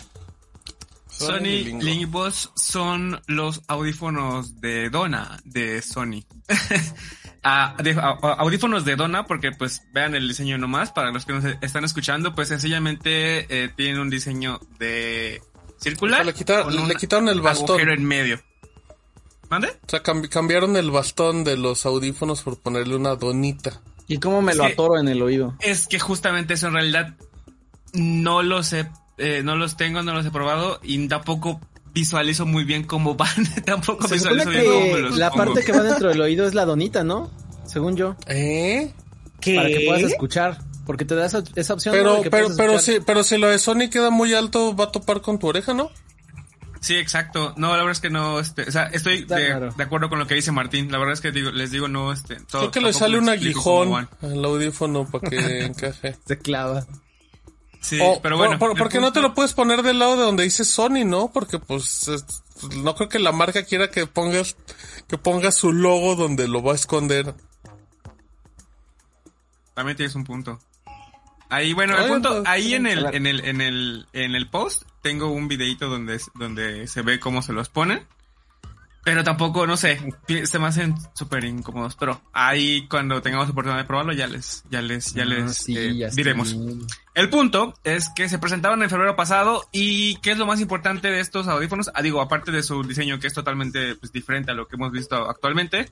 Sony. Linkbots son los audífonos de Dona de Sony. De- a- a- audífonos de Dona porque pues vean el diseño nomás para los que nos están escuchando pues sencillamente eh, tienen un diseño de circular Le quitaron- con un le quitaron el bastón. agujero en medio ¿Mande? O sea, cambi- cambiaron el bastón de los audífonos por ponerle una donita. ¿Y cómo me Es lo que- atoro en el oído? Es que justamente eso en realidad no los he, eh, no los tengo, no los he probado y tampoco visualizo muy bien cómo van, tampoco Se supone visualizo bien cómo me los la pongo. parte que va dentro del oído es la donita, ¿no? Según yo. ¿Eh? ¿Qué? Para que puedas escuchar. Porque te da esa, esa opción. ¿no? Pero, que pero, pero si, pero si lo de Sony queda muy alto, va a topar con tu oreja, ¿no? Sí, exacto. No, la verdad es que no, este, o sea, estoy de, acuerdo con lo que dice Martín. La verdad es que digo, les digo, no, este, todo- Creo que le sale un aguijón al audífono para que encaje. Se clava. Sí, O, pero bueno. por, ¿por qué no te punto- lo puedes poner del lado de donde dice Sony, no? Porque pues es- no creo que la marca quiera que pongas que pongas su logo donde lo va a esconder. También tienes un punto. Ahí, bueno, el punto, ahí en el, en el, en el, en el post tengo un videito donde, donde se ve cómo se los ponen. Pero tampoco, no sé, se me hacen súper incómodos. Pero ahí cuando tengamos oportunidad de probarlo ya les, ya les, ya Ah, les sí, eh, ya diremos. bien. El punto es que se presentaron en febrero pasado y qué es lo más importante de estos audífonos, ah, digo, aparte de su diseño que es totalmente pues, diferente a lo que hemos visto actualmente,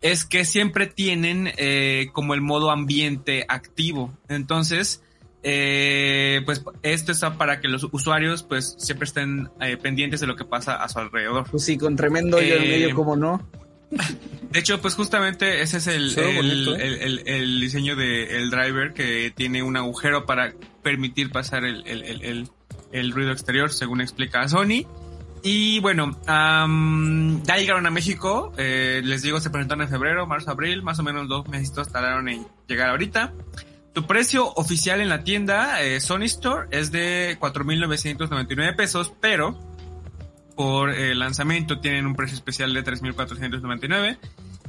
es que siempre tienen eh, como el modo ambiente activo. Entonces, eh, pues esto está para que los usuarios pues siempre estén eh, pendientes de lo que pasa a su alrededor. Pues sí, con tremendo hoyo en Eh, medio, ¿cómo no? De hecho, pues justamente ese es el, el, bonito, ¿eh? el- el- diseño del driver que tiene un agujero para permitir pasar el, ruido exterior, según explica Sony. Y bueno, am, ya llegaron a México, eh, les digo, se presentaron en febrero, marzo, abril, más o menos dos meses tardaron en llegar ahorita. Tu precio oficial en la tienda eh, Sony Store es de 4.999 pesos, pero por el lanzamiento tienen un precio especial de 3.499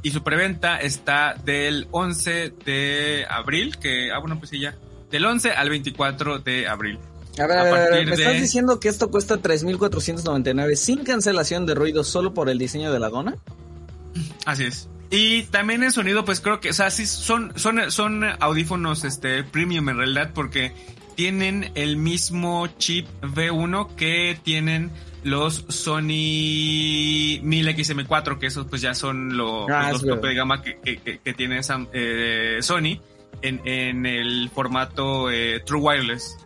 y su preventa está del 11 de abril, que, ah, bueno, pues sí, ya, del 11 al 24 de abril. A ver, a a ver, a ver, ¿me de- estás diciendo que esto cuesta 3.499 sin cancelación de ruido solo por el diseño de la dona? Así es. Y también en sonido, pues creo que, o sea, sí son, son, son audífonos, este, premium en realidad, porque tienen el mismo chip V1 que tienen los Sony 1000XM4, que esos pues ya son lo- Ah, los tope de gama que, que, tiene Sam- eh, Sony en, en el formato eh, True Wireless.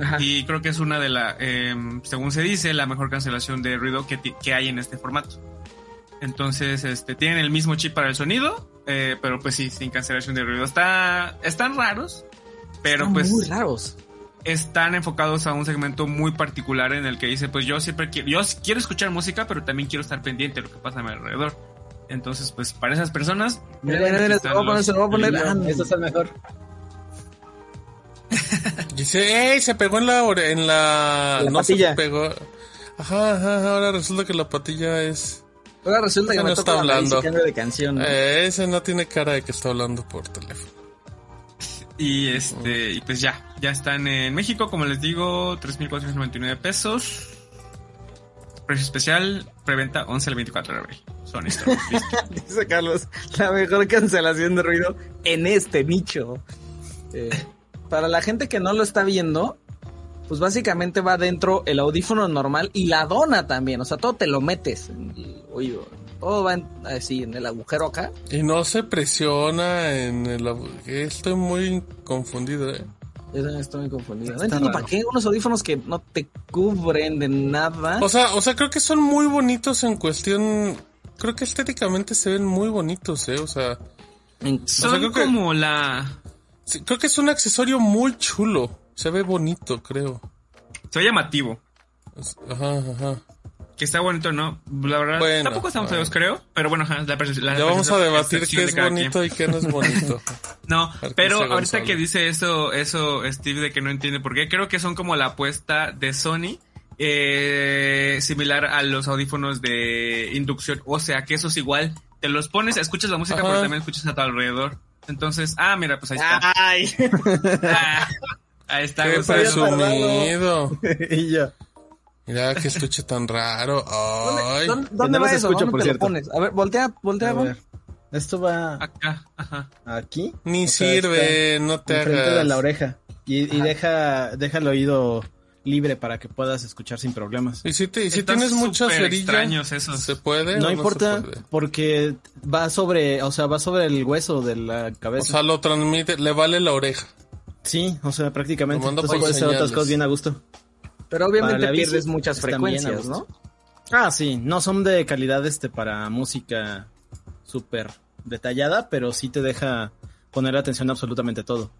Ajá. Y creo que es una de la, em, según se dice, la mejor cancelación de ruido que, que hay en este formato. Entonces, este, tienen el mismo chip para el sonido, eh, pero pues sí, sin cancelación de ruido. Está, están raros, pero Están pues muy raros. están enfocados a un segmento muy particular en el que dice, pues yo siempre quiero, yo quiero escuchar música, pero también quiero estar pendiente de lo que pasa a mi alrededor. Entonces, pues para esas personas, Mira, mira, mira, se lo voy a poner, se lo voy a poner. Ah, no. Este es el mejor. Dice, ¡ey! Se pegó en la en la, La no patilla. se pegó. Ajá, ajá, ahora resulta que la patilla es Ahora resulta que me no toca está hablando. de canción. ¿no? eh, ese no tiene cara de que está hablando por teléfono. y este, y pues ya, ya están en México, como les digo, 3.499 pesos. Precio especial, preventa 11 al 24 de abril. Son. Listo. Dice Carlos, la mejor cancelación de ruido en este nicho. Eh, para la gente que no lo está viendo, pues básicamente va dentro el audífono normal y la dona también. O sea, todo te lo metes en el oído. Todo va en- así en el agujero acá. Y no se presiona en el... abu- Estoy muy confundido, ¿eh? Yo también estoy muy confundido. No entiendo raro. para qué unos audífonos que no te cubren de nada. O sea, o sea, creo que son muy bonitos en cuestión... Creo que estéticamente se ven muy bonitos, ¿eh? O sea, Son creo que- como la... sí, creo que es un accesorio muy chulo. Se ve bonito, creo. Se ve llamativo. Es- Ajá, ajá. Que está bonito, ¿no? La verdad, Bueno, tampoco estamos bueno. feos, creo. Pero bueno, ajá, la la Ya vamos a percepción- debatir qué es bonito quien. y qué no es bonito. No, pero ahorita Gonzalo. que dice eso, eso Steve de que no entiende por qué, creo que son como la apuesta de Sony, eh, similar a los audífonos de inducción, o sea que eso es igual, te los pones, escuchas la música, Ajá. pero también escuchas a tu alrededor. Entonces, ah, mira, pues ahí está. Ay. Ah, ahí está. Qué presumido. y yo. Mira qué estuche tan raro. Ay. ¿Dónde, dónde no va eso? escucho, ¿Dónde por te lo cierto. pones? A ver, voltea, voltea. A ver. Esto va Acá, ajá. aquí. Ni O sea, sirve, no te enfrente hagas. de la oreja. Y, y deja, deja el oído libre para que puedas escuchar sin problemas. Y si, te, y si tienes mucha súper cerilla, extraños esos. ¿se puede? No o importa, se puede? porque va sobre, o sea, va sobre el hueso de la O cabeza. sea, lo transmite, le vale la oreja. Sí, o sea, prácticamente. Entonces puedes hacer otras cosas bien a gusto. Pero obviamente pierdes muchas frecuencias. ¿no? Ah, sí, no son de calidad este para música súper detallada, pero sí te deja poner atención a absolutamente todo.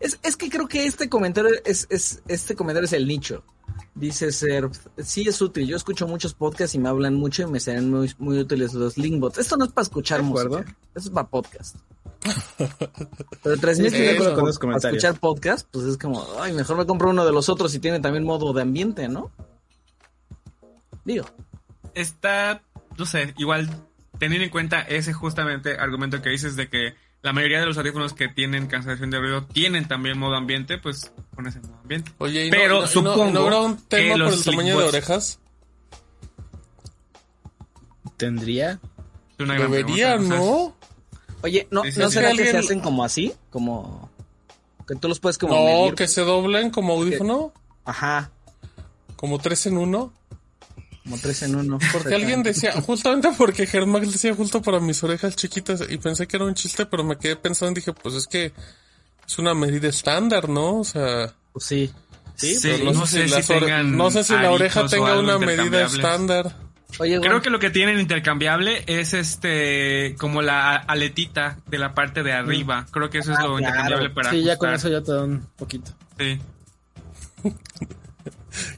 Es, es que creo que este comentario es, es, este comentario es el nicho. Dice Ser, sí es útil. Yo escucho muchos podcasts y me hablan mucho y me serán muy, muy útiles los linkbots. Esto no es para escuchar De acuerdo. música. Esto es para podcast. Pero 3.500 Sí, de acuerdo con los comentarios. escuchar podcast, pues es como, ay, mejor me compro uno de los otros y tiene también modo de ambiente, ¿no? Digo. está, no sé, igual teniendo en cuenta ese justamente argumento que dices de que la mayoría de los audífonos que tienen cancelación de ruido tienen también modo ambiente, pues pones en modo ambiente. Oye, ¿y Pero no, no- no- supongo ¿no habrá un tema que por los el tamaño de orejas? ¿Tendría? Debería, pregunta, ¿no? Oye, ¿no, ¿no será que Alguien- se hacen como así? Como... Que tú los puedes como No, medir. que se doblen como audífono, Ajá, como tres en uno. como tres en uno. Porque alguien decía, justamente porque Germán decía justo para mis orejas chiquitas y pensé que era un chiste, pero me quedé pensando y dije, pues es que es una medida estándar, ¿no? O sea, Pues sí. Sí, Sí, pero no sé si las tengan no sé si la oreja tenga una medida estándar. Oye, Creo que lo que tienen intercambiable es este como la aletita de la parte de arriba. Creo que eso es Ah, lo claro. intercambiable para Sí, ya con ajustar. eso ya te da un poquito. Sí.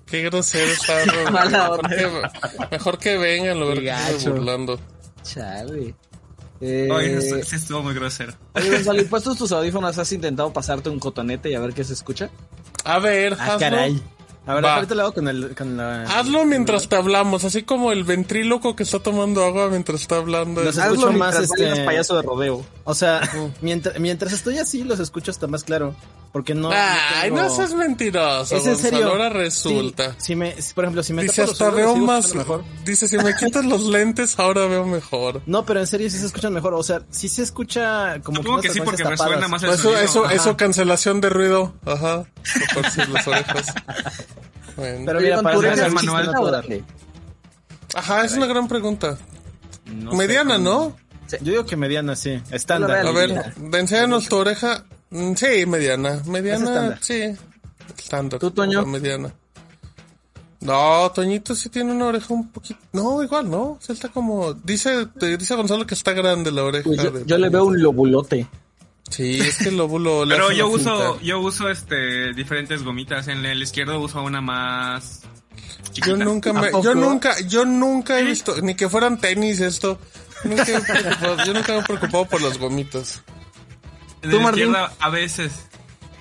Qué grosero mejor, que, mejor que vengan, lo burlando. Chale. Eh, Oye, eso sí estuvo muy grosero. oye, Gonzalo, ¿y puestos tus audífonos has intentado pasarte un cotonete y a ver qué se escucha? A ver, Ah, caray. A ver, Va. ahorita lo hago con, el, con la... Hazlo mientras te hablamos, así como el ventríloco que está tomando agua mientras está hablando. Los Hazlo escucho más, mientras bailas este- payaso de rodeo. O sea, mientras, mientras estoy así, los escucho hasta más claro. Porque no... Ay, tengo- no seas mentiroso. Es en serio. Ahora resulta. Sí, si me, si, por ejemplo, si me Dice, hasta veo más. mejor. Dice, si me quitas los lentes, ahora veo mejor. No, pero en serio sí se escuchan mejor. O sea, sí se escucha como Supongo que unas sí, porque resuena más el Pues eso, sonido. eso, Ajá. eso, cancelación de ruido. Ajá. Las orejas. Bueno. Pero mira, para ¿tu hacer oreja el manual no? Ajá, es una gran pregunta. No sé Mediana, cómo- ¿no? Yo digo que mediana, sí. Estándar. A ver, enséñanos tu oreja. Mm, Sí, mediana. Mediana, sí. Estándar. ¿Tú, Toño? Mediana. No, Toñito sí tiene una oreja un poquito. No, igual, ¿no? Sí está como. Dice, te dice Gonzalo que está grande la oreja. Pues yo, de- yo le veo un lobulote. Sí, es que el lóbulo. le Pero hace yo uso, yo uso este diferentes gomitas. En el izquierdo uso una más Yo nunca me, yo nunca, yo nunca he visto, ni que fueran tenis esto. Nunca he preocupado- yo nunca me he preocupado por las gomitas. En ¿Tú, la Martín? izquierda a veces.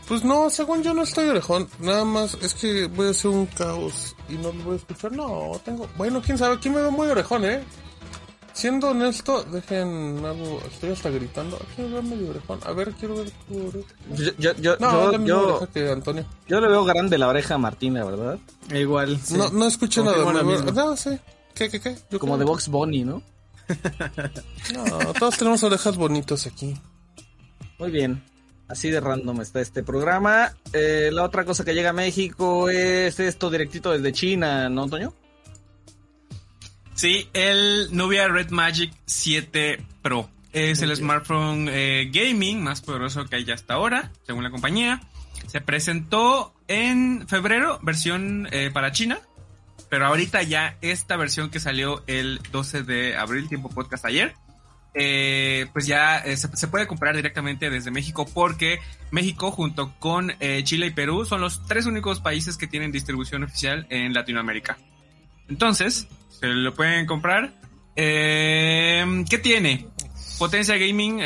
Pues no, según yo no estoy orejón. Nada más es que voy a hacer un caos y no lo voy a escuchar. No, tengo. Bueno, quién sabe. Aquí me veo muy orejón, ¿eh? siendo honesto, dejen algo. Estoy hasta gritando. Ah, Quiero ver medio orejón. A ver, quiero ver tu oreja. Yo, yo, yo, No, yo, es la misma yo- oreja que Antonio. yo le veo grande la oreja a Martina, ¿verdad? Igual. sí. No, no escuché nada. Lo me- mismo. No, sí. ¿Qué, qué, qué? Yo Como de Box Bunny, ¿no? No, todos tenemos orejas bonitas aquí. Muy bien. Así de random está este programa. Eh, la otra cosa que llega a México es esto directito desde China, ¿no, Toño? Sí, el Nubia Red Magic 7 Pro. Es el smartphone eh, gaming más poderoso que hay hasta ahora, según la compañía. Se presentó en febrero, versión eh, para China. Pero ahorita ya esta versión que salió el 12 de abril, tiempo podcast ayer, eh, pues ya eh, se, puede comprar directamente desde México porque México junto con eh, Chile y Perú son los tres únicos países que tienen distribución oficial en Latinoamérica. Entonces, se lo pueden comprar. Eh, ¿Qué tiene? Potencia gaming,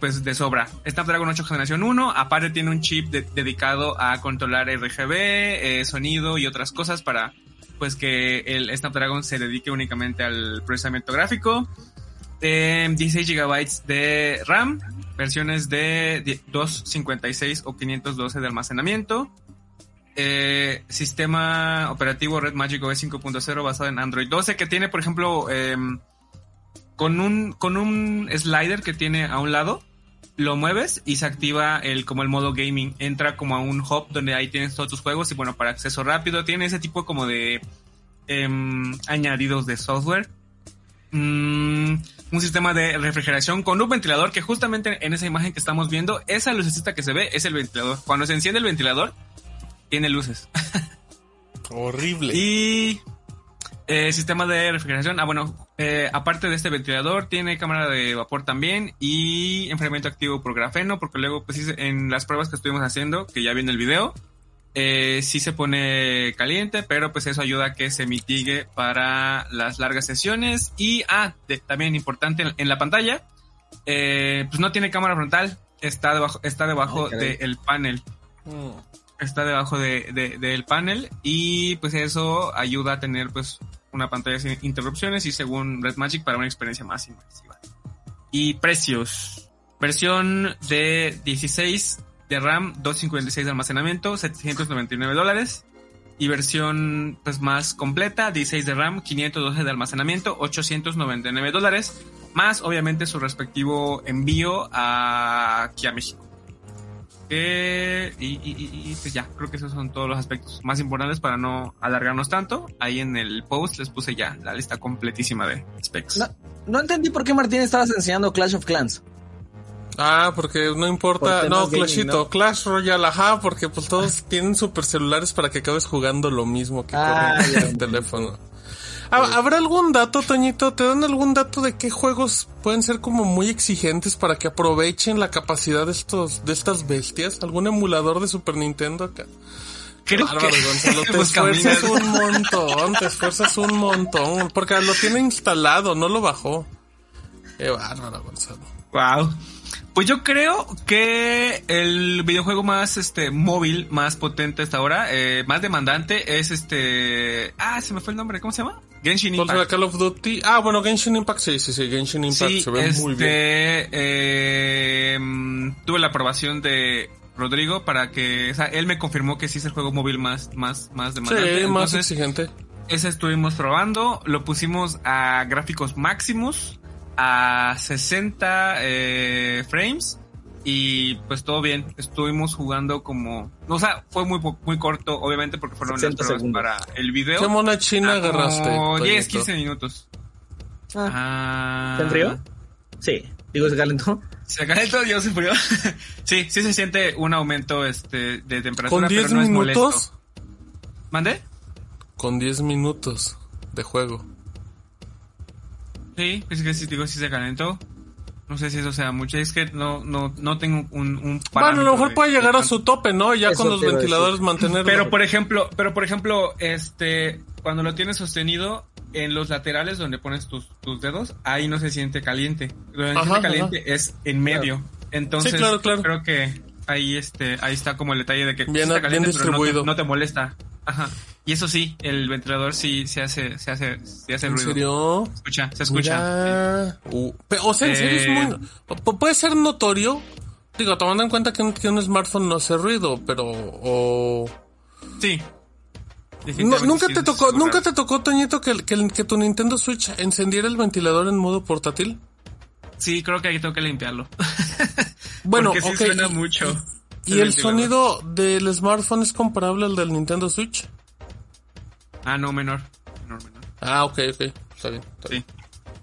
pues de sobra. Snapdragon 8 generación 1, aparte tiene un chip de- dedicado a controlar RGB, sonido y otras cosas para pues que el Snapdragon se dedique únicamente al procesamiento gráfico. Eh, 16 GB de RAM, versiones de die- 256 o 512 de almacenamiento. Eh, sistema operativo Red Magic OS 5.0 basado en Android 12 que tiene, por ejemplo, em, con un con un slider que tiene a un lado, lo mueves y se activa el como el modo gaming. Entra como a un hub donde ahí tienes todos tus juegos y bueno, para acceso rápido tiene ese tipo como de em, añadidos de software. Mm, un sistema de refrigeración con un ventilador que justamente en esa imagen que estamos viendo, esa lucecita que se ve es el ventilador. Cuando se enciende el ventilador, tiene luces. Horrible. Y eh, sistema de refrigeración. Ah, bueno, eh, aparte de este ventilador, tiene cámara de vapor también y enfriamiento activo por grafeno, porque luego, pues en las pruebas que estuvimos haciendo, que ya viene el video, eh, sí se pone caliente, pero pues eso ayuda a que se mitigue para las largas sesiones. Y, ah, de- también importante en, en la pantalla, eh, pues no tiene cámara frontal, está debajo, está debajo del panel Mm. está debajo de, de- del panel y pues eso ayuda a tener pues una pantalla sin interrupciones y según Red Magic para una experiencia más inmersiva. Y precios. Versión de 16 de RAM, 256 de almacenamiento, 799 dólares. Y versión pues más completa, 16 de RAM, 512 de almacenamiento, 899 dólares. Más obviamente su respectivo envío a, aquí a México. Eh, y, pues ya, creo que esos son todos los aspectos más importantes para no alargarnos tanto. Ahí en el post les puse ya la lista completísima de specs. No entendí por qué Martín estabas enseñando Clash of Clans. Ah, porque no Por importa. temas No, gaming, Clashito, ¿no? Clash Royale, ajá, porque pues todos tienen super celulares para que acabes jugando lo mismo que Ah, corre en el teléfono. Ah, ¿Habrá algún dato, Toñito? ¿Te dan algún dato de qué juegos pueden ser como muy exigentes para que aprovechen la capacidad de estos, de estas bestias? ¿Algún emulador de Super Nintendo acá? Creo Bárbaro, que- Gonzalo, te Pues esfuerzas un montón, te esfuerzas un montón, porque lo tiene instalado, no lo bajó. Qué bárbaro, Gonzalo. Wow. Pues yo creo que el videojuego más este móvil, más potente hasta ahora, eh, más demandante, es este. Ah, se me fue el nombre, ¿cómo se llama? Genshin ¿Cuál será Impact. Call of Duty? Ah, bueno, Genshin Impact, sí, sí, sí, Genshin Impact Sí, se ve este, muy bien. eh, tuve la aprobación de Rodrigo para que, o sea, él me confirmó que sí es el juego móvil más, más, más demandante. Sí, más exigente. ese estuvimos probando, lo pusimos a gráficos máximos, a 60 eh, frames y pues todo bien. Estuvimos jugando como, o sea, fue muy muy corto, obviamente porque fueron las 60 pruebas segundos. para el video. ¿Qué mona china Ah, agarraste? Como 10, Toñito? 15 minutos. Ah, Ah, ¿Se enfrió? Sí. Digo, se calentó. Se calentó, yo se frío. sí, sí se siente un aumento este de temperatura, ¿Con pero 10 no es minutos? molesto. ¿Mande? Con 10 minutos de juego. Sí, es que sí, digo, sí se calentó. No sé si eso sea mucho, es que no, no, no tengo un, un Bueno, a lo mejor de- puede de llegar a su tope, ¿no? Ya con los ventiladores decir. mantenerlo. Pero por ejemplo, pero por ejemplo, este, cuando lo tienes sostenido en los laterales donde pones tus, tus dedos, ahí no se siente caliente. Lo que se siente caliente es en medio. Entonces, Sí, claro, claro. creo que ahí este, ahí está como el detalle de que Bien- bien caliente, pero no te- distribuido. no te molesta. Ajá. Y eso sí, el ventilador sí se hace, se hace, se hace ¿En ruido. serio? Se escucha, se escucha. Uh, o sea, en serio es Eh. muy... pu- Puede ser notorio. Digo, tomando en cuenta que un, que un smartphone no hace ruido, pero... O... Sí. No, ¿Nunca sí te tocó, nunca raro. te tocó, Toñito, que, que, que tu Nintendo Switch encendiera el ventilador en modo portátil? Sí, creo que ahí tengo que limpiarlo. Bueno, Porque sí suena y- mucho. ¿Y el sonido del smartphone es comparable al del Nintendo Switch? Ah, no, menor. Menor, menor. Ah, ok, ok. Está bien. está bien. Sí.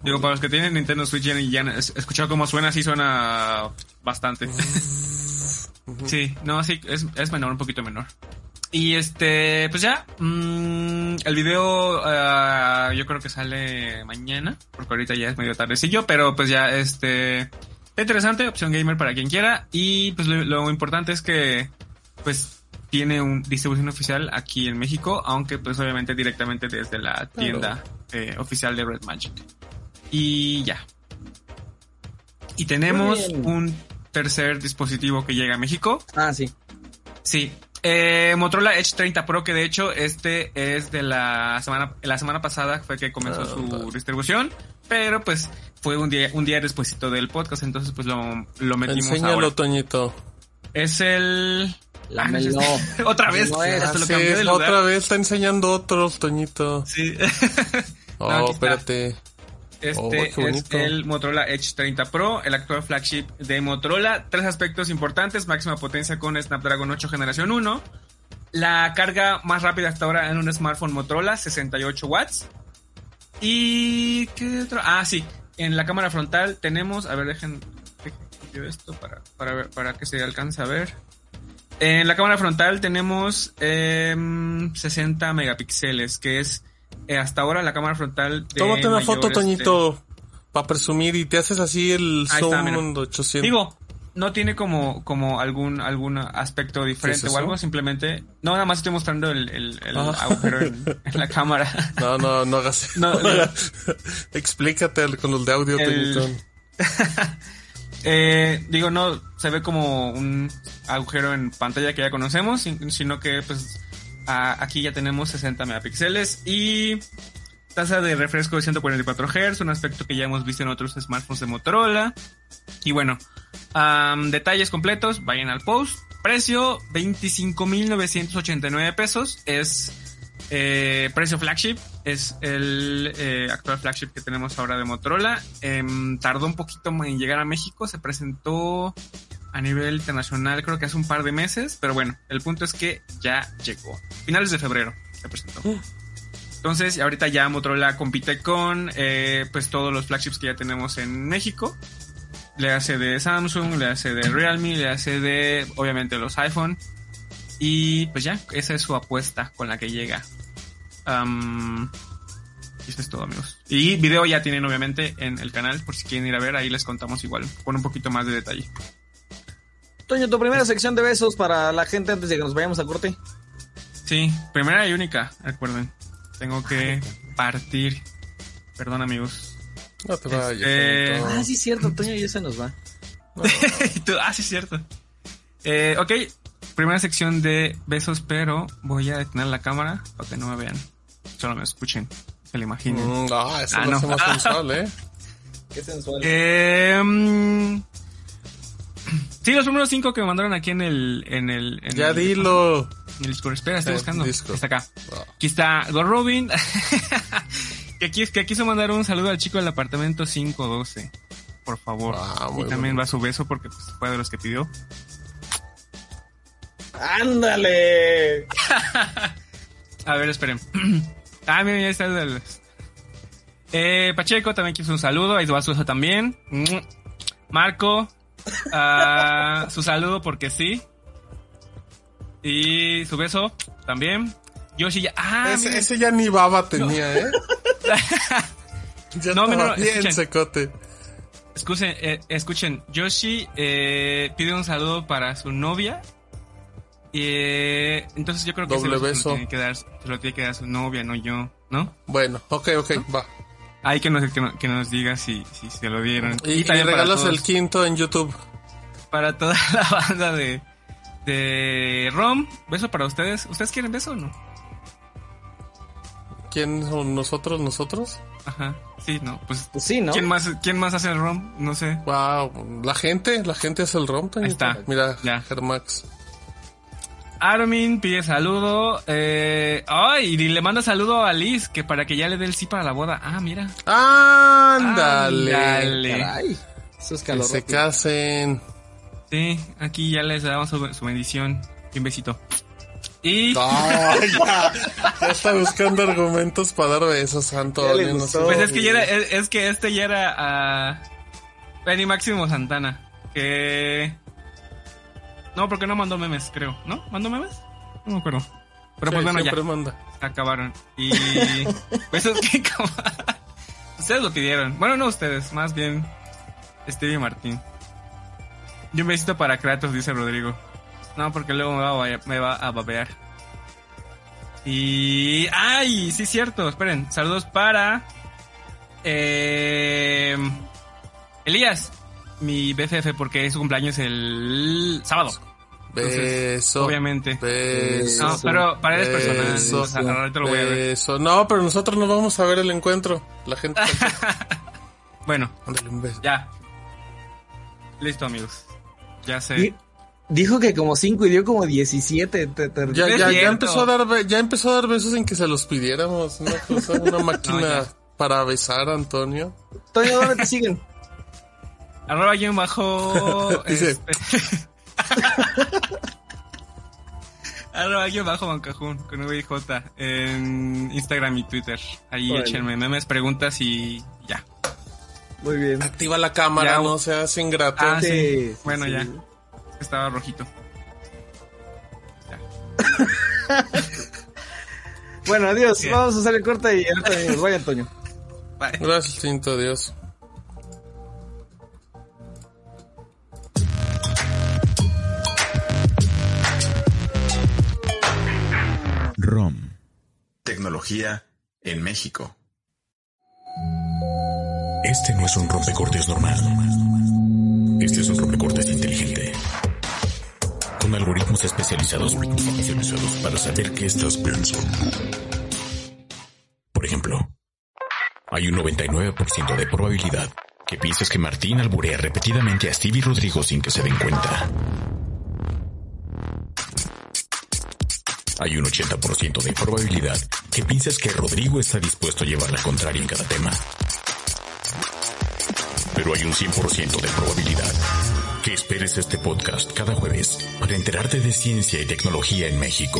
Digo, para los que tienen Nintendo Switch ya, ya han es- escuchado cómo suena, sí suena bastante. sí, no, sí, es, es menor, un poquito menor. Y este, pues ya, mm, el video ah, yo creo que sale mañana, porque ahorita ya es medio tardecillo, pero pues ya, este, interesante, opción gamer para quien quiera, y pues lo, lo importante es que, pues, tiene un distribución oficial aquí en México, aunque pues obviamente directamente desde la tienda eh, oficial de Red Magic. Y ya. Y tenemos un tercer dispositivo que llega a México. Ah, sí. Sí. Eh, Motorola Edge 30 Pro, que de hecho este es de la semana, la semana pasada fue que comenzó Ah, su distribución, pero pues fue un día, un día despuesito del podcast, entonces pues lo, lo metimos Enséñalo, ahora. Toñito. Es el... La Ah, no es Meló. este. Otra vez, No es. hasta lo Sí, cambié de lugar. otra vez está enseñando otro, Toñito. Sí. Oh, No, espérate. Este Oh, qué es bonito. el Motorola Edge 30 Pro, el actual flagship de Motorola. Tres aspectos importantes, máxima potencia con Snapdragon 8 generación 1. La carga más rápida hasta ahora en un smartphone Motorola, 68 watts. Y... ¿Qué otro? Ah, sí. En la cámara frontal tenemos... A ver, dejen... copio esto para, para, ver- para que se alcance a ver. En la cámara frontal tenemos em, 60 megapíxeles, que es eh, hasta ahora la cámara frontal de Tómate una mayor, foto, este, Toñito, para presumir y te haces así el Ahí zoom mira. en 800. Digo, no tiene como, como algún, algún aspecto diferente ¿Qué es o algo, simplemente... No, nada más estoy mostrando el, el- el Ah. agujero en, en la cámara. No, no, no hagas. No, no. Explícate con los de audio, El-. Eh, digo, no se ve como un agujero en pantalla que ya conocemos, sin- sino que pues a- aquí ya tenemos 60 megapíxeles y tasa de refresco de 144 Hz, un aspecto que ya hemos visto en otros smartphones de Motorola. Y bueno, detalles completos, vayan al post. Precio 25.989 pesos. Es eh, precio flagship. Es el eh, actual flagship que tenemos ahora de Motorola. Em, tardó un poquito en llegar a México. Se presentó a nivel internacional creo que hace un par de meses. Pero bueno, el punto es que ya llegó. Finales de febrero se presentó. Entonces, ahorita ya Motorola compite con eh, pues todos los flagships que ya tenemos en México. Le hace de Samsung, le hace de Realme, le hace de obviamente los iPhone. Y pues ya, esa es su apuesta con la que llega. Y eso es todo, amigos. Y video ya tienen obviamente en el canal, por si quieren ir a ver, ahí les contamos igual, con un poquito más de detalle. Toño, tu primera sección de besos para la gente antes de que nos vayamos a corte. Sí, primera y única, recuerden. Tengo que partir. Perdón, amigos. No te vayas. Este-. Ah, sí, cierto, Toño ya se nos va. Ah, sí, es cierto. Eh, ok, primera sección de besos, pero voy a detener la cámara para que no me vean. Solo me escuchen, se lo imaginen. Mm, ah, eso Ah, no. hace más sensual, ¿eh? Qué sensual. Eh, mm, sí, los primeros cinco que me mandaron aquí en el... En el en Ya el- dilo. en el Discord. Espera, estoy Eh, buscando. Discord. Está acá. Ah. Aquí está Go Robin. que, que quiso mandar un saludo al chico del apartamento 512. Por favor. Ah, y también bueno. va su beso porque pues, fue de los que pidió. ¡Ándale! A ver, esperen. ah, miren, ya está el... Eh, Pacheco también quiso un saludo. Ahí va su beso también. Marco. ah, su saludo porque sí. Y su beso también. Yoshi ya... Ah, ese, ese ya ni baba tenía, ¿eh? Ya No, no, no, bien escuchen. secote. Escuchen, eh, escuchen, Yoshi eh, pide un saludo para su novia. Eh, entonces yo creo que Doble ese beso. Se, lo tiene que dar, se lo tiene que dar su novia, no yo, ¿no? Bueno, ok, ok, va. Hay que nos, que, no- que nos diga si, si se lo dieron. Y, y también para regalas todos- el quinto en YouTube. para toda la banda de, de ROM. Beso para ustedes. ¿Ustedes quieren beso o no? ¿Quién son nosotros, nosotros? Ajá. Sí, no, pues. Pues sí, ¿no? ¿Quién más, ¿Quién más hace el ROM? No sé. Wow, la gente, la gente hace el ROM. Ahí está. Mira, Ya. Germax. Armin pide saludo. Eh, ay, y le manda saludo a Liz, que para que ya le dé el sí para la boda. Ah, mira. Ándale. Ándale. Caray. Eso es Que calor. se rápido. casen. Sí, aquí ya les damos su, su bendición. Y un besito. Y ya, ya está buscando argumentos para dar besos, Santo. Ya le no sé. gustó. pues es que ya era, es, es que este ya era a Penny Máximo Santana. Que. No, porque no mandó memes, creo. ¿No? ¿Mandó memes? No me acuerdo. Pero Sí, pues bueno, ya. manda. acabaron. Y pues es que como- ustedes lo pidieron. Bueno, no ustedes, más bien Stevie Martín. Y un besito para Kratos, dice Rodrigo. No, porque luego me va a, me va a babear. Y... ¡Ay! Sí, cierto. Esperen. Saludos para... Eh, Elías, mi BFF, porque su cumpleaños el sábado. Entonces, Beso. obviamente. Beso. No, pero para él es personal. Beso. rato lo voy a ver. Beso. No, pero nosotros no vamos a ver el encuentro. La gente. Bueno, Ándale, un beso. ya. Listo, amigos. Ya sé. Di- Dijo que como 5 y dio como 17. Te, te- Ya, ya, ya empezó a dar ya empezó a dar besos sin que se los pidiéramos. Una cosa, una máquina ya. para besar, Antonio. Toño, ¿dónde te siguen? Arroba guion bajo. Dice. este- Arroba guion bajo Bancajún con VIJ en Instagram y Twitter. Ahí échenme memes, preguntas y ya. Muy bien. Activa la cámara, Ya. no seas ingrato. Ah, sí. Sí, sí, Bueno, sí. Estaba rojito. Ya. Bueno, adiós. Bien. Vamos a hacer el corte y ahorita venimos. Vaya, Antonio. Bye. Gracias, Tinto, Dios. ROM. Tecnología en México. Este no es un rompecortes normal. Este es un rompecortes inteligente. Con algoritmos especializados especializados para saber qué estás pensando. Por ejemplo, hay un 99% de probabilidad que pienses que Martín alburea repetidamente a Stevie Rodrigo sin que se den cuenta. Hay un 80% de probabilidad que pienses que Rodrigo está dispuesto a llevar la contraria en cada tema. Pero hay un 100% de probabilidad que esperes este podcast cada jueves para enterarte de ciencia y tecnología en México.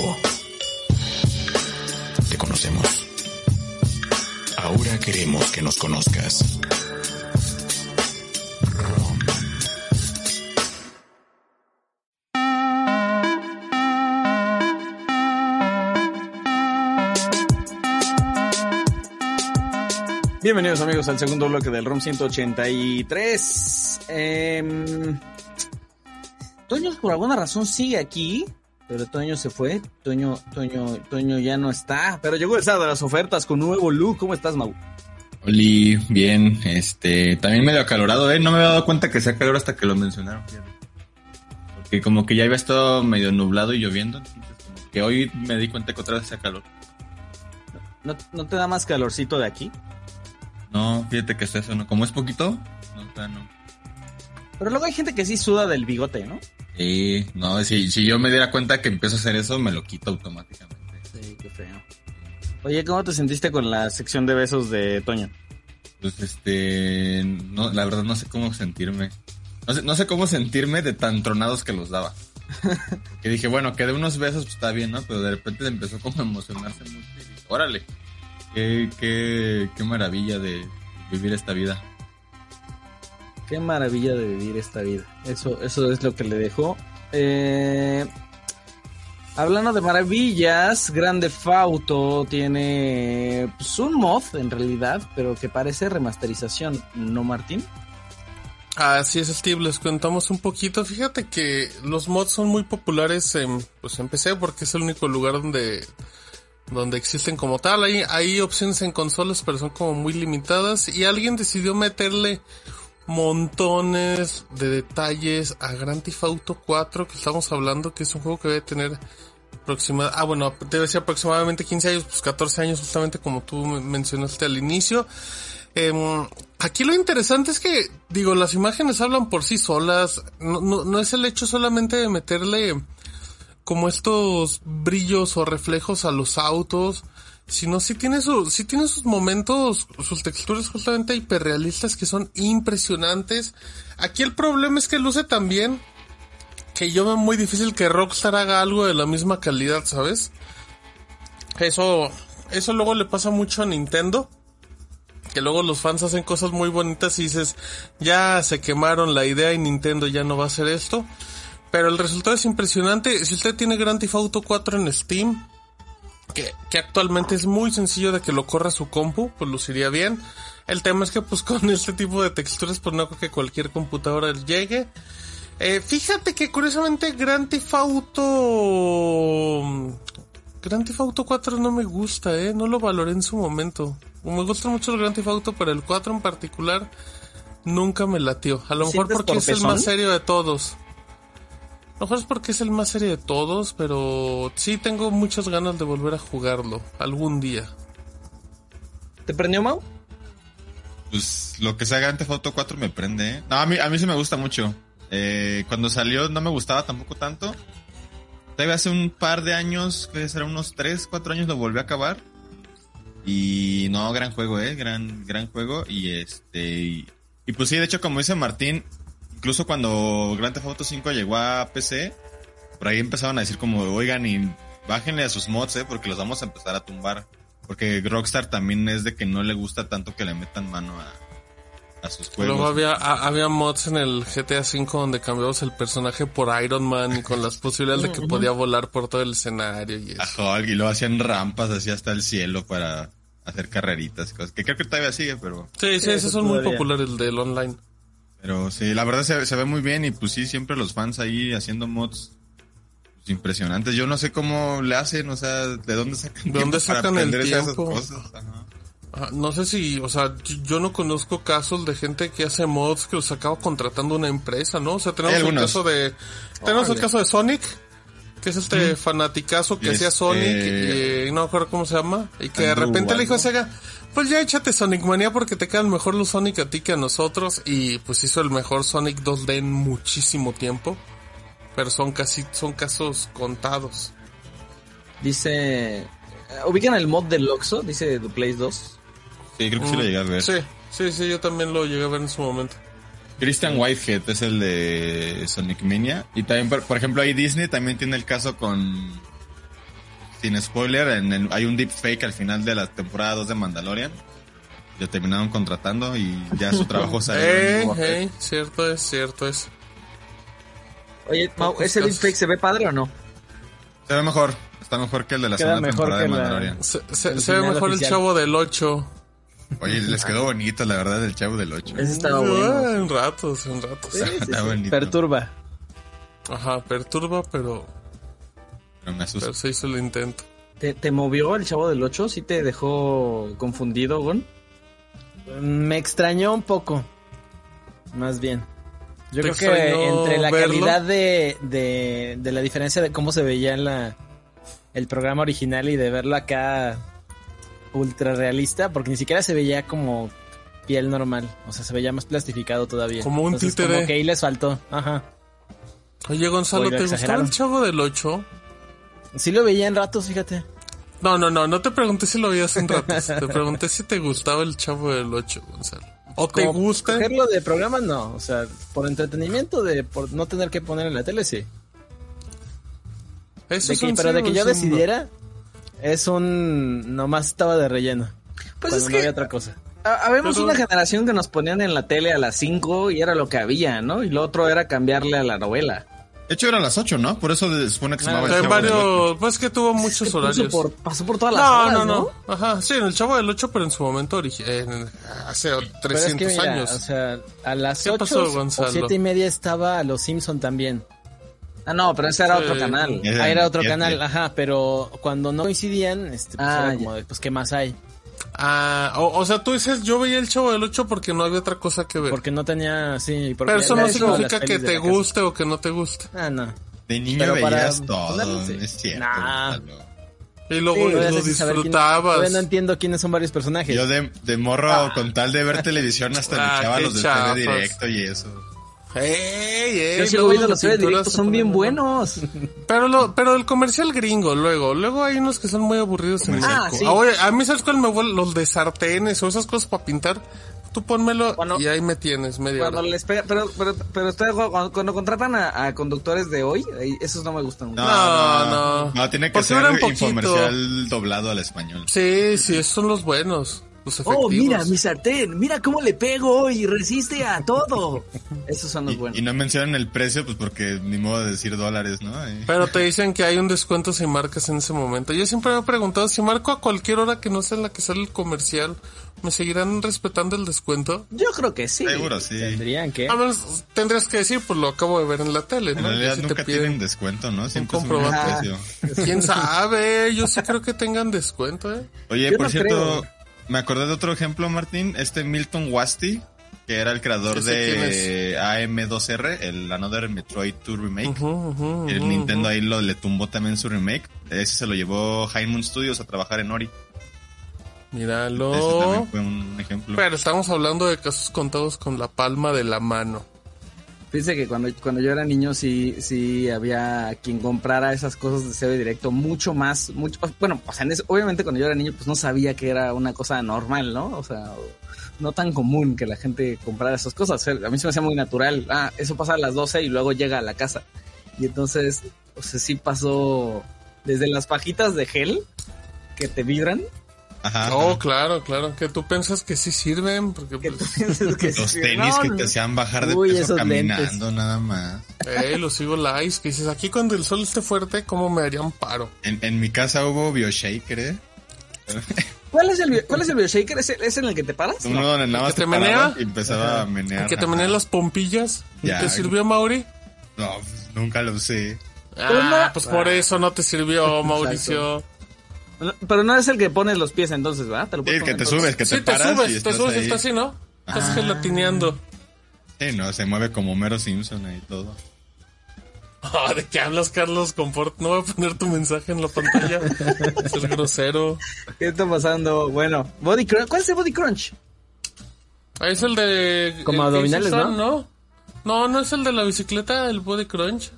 Te conocemos. Ahora queremos que nos conozcas. Bienvenidos amigos al segundo bloque del ROM 183. Em, Toño por alguna razón sigue aquí, pero Toño se fue. Toño, Toño, Toño ya no está. Pero llegó el sábado de las ofertas con nuevo look. ¿Cómo estás, Mau? Oli, bien, este, también medio acalorado, eh, no me había dado cuenta que sea calor hasta que lo mencionaron. Porque como que ya había estado medio nublado y lloviendo, entonces como que hoy me di cuenta que otra vez hacía calor. ¿No, no te da más calorcito de aquí? No, fíjate que es eso, ¿no? Como es poquito, no, está, no. Pero luego hay gente que sí suda del bigote, ¿no? Sí, no, si, si yo me diera cuenta que empiezo a hacer eso, me lo quito automáticamente. Sí, qué feo. Oye, ¿cómo te sentiste con la sección de besos de Toño? Pues este, no, la verdad no sé cómo sentirme. No sé, no sé cómo sentirme de tan tronados que los daba. Que dije, bueno, que de unos besos pues está bien, ¿no? Pero de repente empezó como a emocionarse mucho y dije, órale, qué, qué, qué maravilla de vivir esta vida. Qué maravilla de vivir esta vida. Eso, eso es lo que le dejó. Eh, hablando de maravillas, Grande Fauto tiene pues, un mod en realidad, pero que parece remasterización, ¿no, Martín? Así es, Steve, les contamos un poquito. Fíjate que los mods son muy populares en, pues en PC porque es el único lugar donde, donde existen como tal. Hay, hay opciones en consolas, pero son como muy limitadas. Y alguien decidió meterle montones de detalles a Grand Theft Auto 4, que estamos hablando que es un juego que debe tener aproxima, ah bueno, debe ser aproximadamente 15 años, pues 14 años justamente como tú me- mencionaste al inicio. Em, aquí lo interesante es que, digo, las imágenes hablan por sí solas, no, no, no es el hecho solamente de meterle como estos brillos o reflejos a los autos, sino sí tiene su, sí tiene sus momentos, sus texturas justamente hiperrealistas que son impresionantes. Aquí el problema es que luce también que yo veo muy difícil que Rockstar haga algo de la misma calidad, ¿sabes? Eso, eso luego le pasa mucho a Nintendo. Que luego los fans hacen cosas muy bonitas y dices, ya se quemaron la idea y Nintendo ya no va a hacer esto. Pero el resultado es impresionante. Si usted tiene Grand Theft Auto 4 en Steam, que, que actualmente es muy sencillo de que lo corra su compu, pues luciría bien. El tema es que pues con este tipo de texturas pues no creo que cualquier computadora llegue. Eh, fíjate que curiosamente Grand Theft Auto... Grand Theft Auto 4 no me gusta, eh, no lo valoré en su momento. Me gusta mucho el Grand Theft Auto, pero el 4 en particular nunca me latió. A lo mejor ¿Sientes porque es el más serio de todos. A lo mejor es porque es el más serio de todos, pero sí tengo muchas ganas de volver a jugarlo algún día. ¿Te prendió, Mau? Pues lo que sea Grand Theft Auto 4 me prende, ¿eh? No, a mí, a mí sí me gusta mucho. Eh, cuando salió no me gustaba tampoco tanto. Todavía hace un par de años, que será unos 3, 4 años, lo volví a acabar. Y no, gran juego, ¿eh? Gran, gran juego. Y este... Y, y pues sí, de hecho, como dice Martín, incluso cuando Grand Theft Auto 5 llegó a PC, por ahí empezaban a decir como, oigan, y bájenle a sus mods, ¿eh? Porque los vamos a empezar a tumbar. Porque Rockstar también es de que no le gusta tanto que le metan mano a, a sus juegos. Luego había, a- había mods en el GTA V donde cambiamos el personaje por Iron Man y con las posibilidades de que podía volar por todo el escenario y a eso. Hulk y luego hacían rampas así hasta el cielo para hacer carreritas y cosas. Que creo que todavía sigue, pero, Sí, sí, esos eso son muy todavía. populares del online. Pero sí, la verdad se, se ve muy bien y pues sí, siempre los fans ahí haciendo mods pues, impresionantes. Yo no sé cómo le hacen, o sea, de dónde sacan, ¿De dónde para sacan el esas tiempo? cosas. Ajá. Ah, No sé si, o sea, yo- no conozco casos de gente que hace mods que los acaba contratando una empresa, ¿no? O sea, tenemos el caso de, tenemos el caso de Sonic, que es este fanaticazo que hacía este- Sonic, y no me acuerdo cómo se llama, y que de repente le dijo a. Sega, pues ya échate Sonic Manía porque te quedan mejor los Sonic a ti que a nosotros, y pues hizo el mejor Sonic 2D en muchísimo tiempo, pero son casi, son casos contados. Dice... eh, ¿Ubican el mod del Oxo? Dice The Place 2. Sí, creo que sí lo llegué a ver. Sí, sí, sí, yo también lo llegué a ver en su momento. Christian Whitehead es el de Sonic Mania. Y también, por, por ejemplo, ahí Disney también tiene el caso con. Sin spoiler, en el- hay un deepfake al final de la temporada 2 de Mandalorian. Lo terminaron contratando y ya su trabajo sale. Eh, eh, cierto es, cierto es. Oye, Mau, ¿ese casos. deepfake se ve padre o no? Se ve mejor. Está mejor que el de la Queda segunda mejor temporada de la- Mandalorian. Se, se- El se ve mejor oficial. el chavo del 8. Oye, les quedó bonito, la verdad, el chavo del 8. Ese estaba bueno. En ratos, en ratos. Está bonito. Perturba. Ajá, perturba, pero, Pero me asusta. pero se hizo el intento. ¿Te, te movió el chavo del 8? ¿Sí te dejó confundido, Gon? Me extrañó un poco. Más bien. Yo ¿Te creo que entre la verlo? calidad de, de, de la diferencia de cómo se veía en la, el programa original y de verlo acá ultra realista, porque ni siquiera se veía como piel normal. O sea, se veía más plastificado todavía. Como un Entonces, títere. Como que ahí les faltó. Ajá. Oye, Gonzalo, Oye, ¿te gustaba el chavo del 8? Sí lo veía en ratos, fíjate. No, no, no, no te pregunté si lo veías en ratos. te pregunté si te gustaba el chavo del 8, Gonzalo. ¿O te Como gusta? Cogerlo de programa, no. O sea, por entretenimiento, de por no tener que poner en la tele, sí. Eso De es que- pero de que yo decidiera, es un... Nomás estaba de relleno. Pues es no que había otra cosa. ha- habemos Pero- una generación que nos ponían en la tele a las 5 y era lo que había, ¿no? Y lo otro era cambiarle a la novela. De hecho, era a las 8, ¿no? Por eso se supone que se llamaba el varios, pues que tuvo muchos Se puso horarios. por- pasó por todas las No, horas, no, ¿no? no. Ajá, sí, en el Chavo del 8, pero en su momento en- hace Pero es 300 que mira, años. o sea, a las ¿Qué 8 pasó, o Gonzalo? 7 y media estaba Los Simpson también. Ah, no, pero ese era Sí. otro canal. Ah, era otro canal, ajá, pero cuando no coincidían, este, pues Ah, era como de, pues, ¿qué más hay? Ah, o, o sea, tú dices, yo veía el Chavo del 8 porque no había otra cosa que ver. Porque no tenía, sí, porque pero eso no significa que te casa. guste o que no te guste. Ah, no. De niño Pero para veías todo, ponerse. no es cierto. Nah. Y luego Todavía lo quién- disfrutabas. no entiendo quiénes son varios personajes. Yo de, de morro, con tal de ver televisión, hasta Ah, echaba qué los de chafas. TV directo y eso. Ey, ey, Yo sigo viendo los directos, son bien buenos. Pero lo, pero el comercial gringo, luego, luego hay unos que son muy aburridos en Ah, seco. sí. Ahora, a mí sabes cuál me vuelve los de sartenes o esas cosas para pintar. Tú Cuando- y ahí me tienes media Cuando hora. les pega, pero, pero, pero cuando, cuando contratan a, a conductores de hoy, esos no me gustan mucho. No, no. No, tiene que Porque ser poquito. infomercial doblado al español. Sí, sí, esos son los buenos. Oh, mira, mi sartén, mira cómo le pego y resiste a todo. Esos son los Y, buenos. y no mencionan el precio, pues porque ni modo de decir dólares, ¿no? Pero te dicen que hay un descuento si marcas en ese momento. Yo siempre me he preguntado si marco a cualquier hora que no sea en la que sale el comercial, ¿me seguirán respetando el descuento? Yo creo que sí. Seguro, sí. Tendrían que. A menos tendrías que decir, pues lo acabo de ver en la tele, En ¿no? realidad Que si nunca te piden- tienen descuento, ¿no? Siempre es un comprobante. precio. ¿Quién sabe? Yo sí creo que tengan descuento, ¿eh? Oye, Yo por no cierto, creo. Me acordé de otro ejemplo, Martín. Este Milton Wasti, que era el creador Sí de AM2R, el Another Metroid 2 Remake. El Nintendo ahí lo, le tumbó también su remake. Ese se lo llevó High Moon Studios a trabajar en Ori. Ese Míralo. también fue un ejemplo. Pero estamos hablando de casos contados con la palma de la mano. Fíjense que cuando, cuando yo era niño sí, sí había quien comprara esas cosas de CB directo mucho más, mucho, bueno, o sea, obviamente cuando yo era niño pues no sabía que era una cosa normal, ¿no? O sea, no tan común que la gente comprara esas cosas. A mí se me hacía muy natural. Ah, eso pasa a las 12 y luego llega a la casa. Y entonces, o sea, sí pasó desde las pajitas de gel que te vibran. Ajá. Oh, claro, claro. Que tú piensas que sí sirven, porque tú pues, piensas que Los sí. tenis No, que no. te hacían bajar de Uy, peso caminando lentes. nada más. eh, los sigo lights, que dices, aquí cuando el sol esté fuerte, ¿cómo me harían paro? En, en mi casa hubo BioShaker, ¿eh? ¿Cuál es el, cuál es el BioShaker? ¿Es, el- ¿Es en el que te paras? Uno donde nada ¿El más que te te menea? y empezaba a menear. que te ajá. menean las pompillas. ¿Y Ya. ¿Te sirvió, Mauri? No, pues, nunca lo usé. Ah, pues por eso no te sirvió, Mauricio. Pero no es el que pones los pies entonces, ¿verdad? Te lo Sí, que te entonces. subes, que te Sí, te paras y subes, te estás subes, ahí. está así, ¿no? Estás Ah. gelatineando. Sí, no, se mueve como Mero Simpson y todo. Ah, ¿De qué hablas, Carlos? Confort. No voy a poner tu mensaje en la pantalla. es el grosero. ¿Qué está pasando? Bueno, Body Crunch. ¿Cuál es el Body Crunch? Ah, es el de... Como el abdominales, Jason, ¿no? ¿no? No, no es el de la bicicleta, el Body Crunch.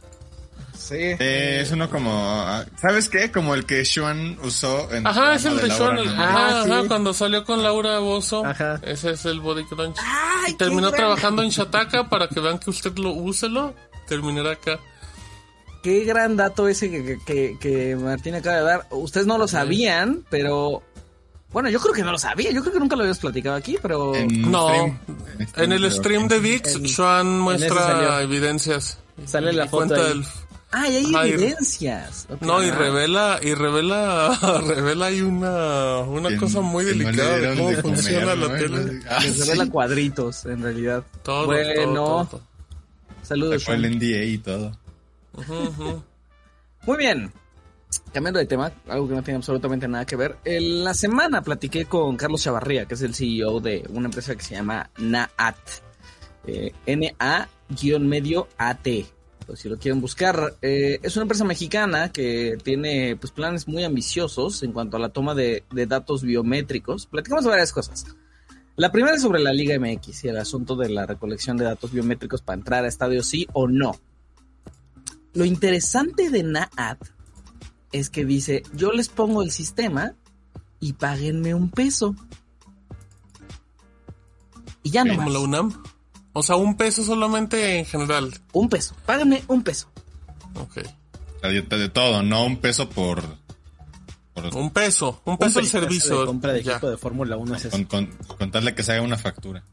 Sí. Eh, es uno como... ah, ¿Sabes qué? Como el que Sean usó en... Ajá, es el de Sean. el-. Ajá, Ah, ajá, sí. cuando salió con Laura Bozo. Ajá. Ese es el Body Crunch. Ay, y terminó gran- trabajando en Shataka para que vean que usted lo úselo. Terminará acá. Qué gran dato ese que, que, que- que Martín acaba de dar. Ustedes no lo sabían, pero... Bueno, yo creo que no lo sabía. Yo creo que nunca lo habías platicado aquí, pero... En No, stream. en el stream de VIX, En- Sean muestra evidencias. Sale la foto cuenta ahí. el- Ah, y hay evidencias. No, y revela, y revela, revela ahí una, una que- cosa muy que no delicada de cómo de comer, funciona ¿no? la tele. Ah, Que sí. se revela cuadritos, en realidad. Todo, bueno, todo, todo. saludos. Sacó el. NDA y todo. Muy bien. Cambiando de tema, algo que no tiene absolutamente nada que ver. En la semana platiqué con Carlos Chavarría, que es el CEO de una empresa que se llama NAAT. Eh, N-A-medio A-T. Pues si lo quieren buscar. Eh, es una empresa mexicana que tiene pues, planes muy ambiciosos en cuanto a la toma de, de datos biométricos. Platicamos de varias cosas. La primera es sobre la Liga MX y el asunto de la recolección de datos biométricos para entrar a estadios sí o no. Lo interesante de NAAT es que dice, yo les pongo el sistema y páguenme un peso. Y ya no Como la. UNAM. O sea, un peso solamente en general. Un peso. Páguenme un peso. Ok. La dieta de todo, no un peso por... por Un peso, un peso el servicio. de compra de Ya. equipo de Fórmula 1 es eso. con, con, contarle que se haga una factura.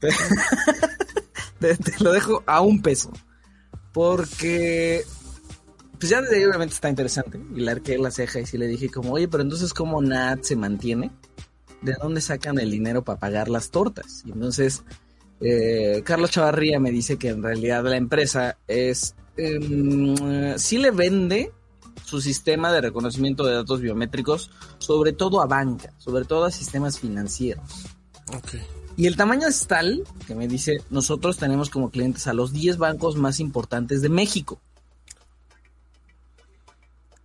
Te, te lo dejo a un peso. Porque... Pues ya desde ahí obviamente está interesante. Y le arqué la ceja y sí le dije como, oye, pero entonces ¿cómo NAT se mantiene? ¿De dónde sacan el dinero para pagar las tortas? Y entonces eh, Carlos Chavarría me dice que en realidad la empresa es... Eh, sí le vende su sistema de reconocimiento de datos biométricos, sobre todo a banca, sobre todo a sistemas financieros. Ok. Y el tamaño es tal que me dice, nosotros tenemos como clientes a los 10 bancos más importantes de México.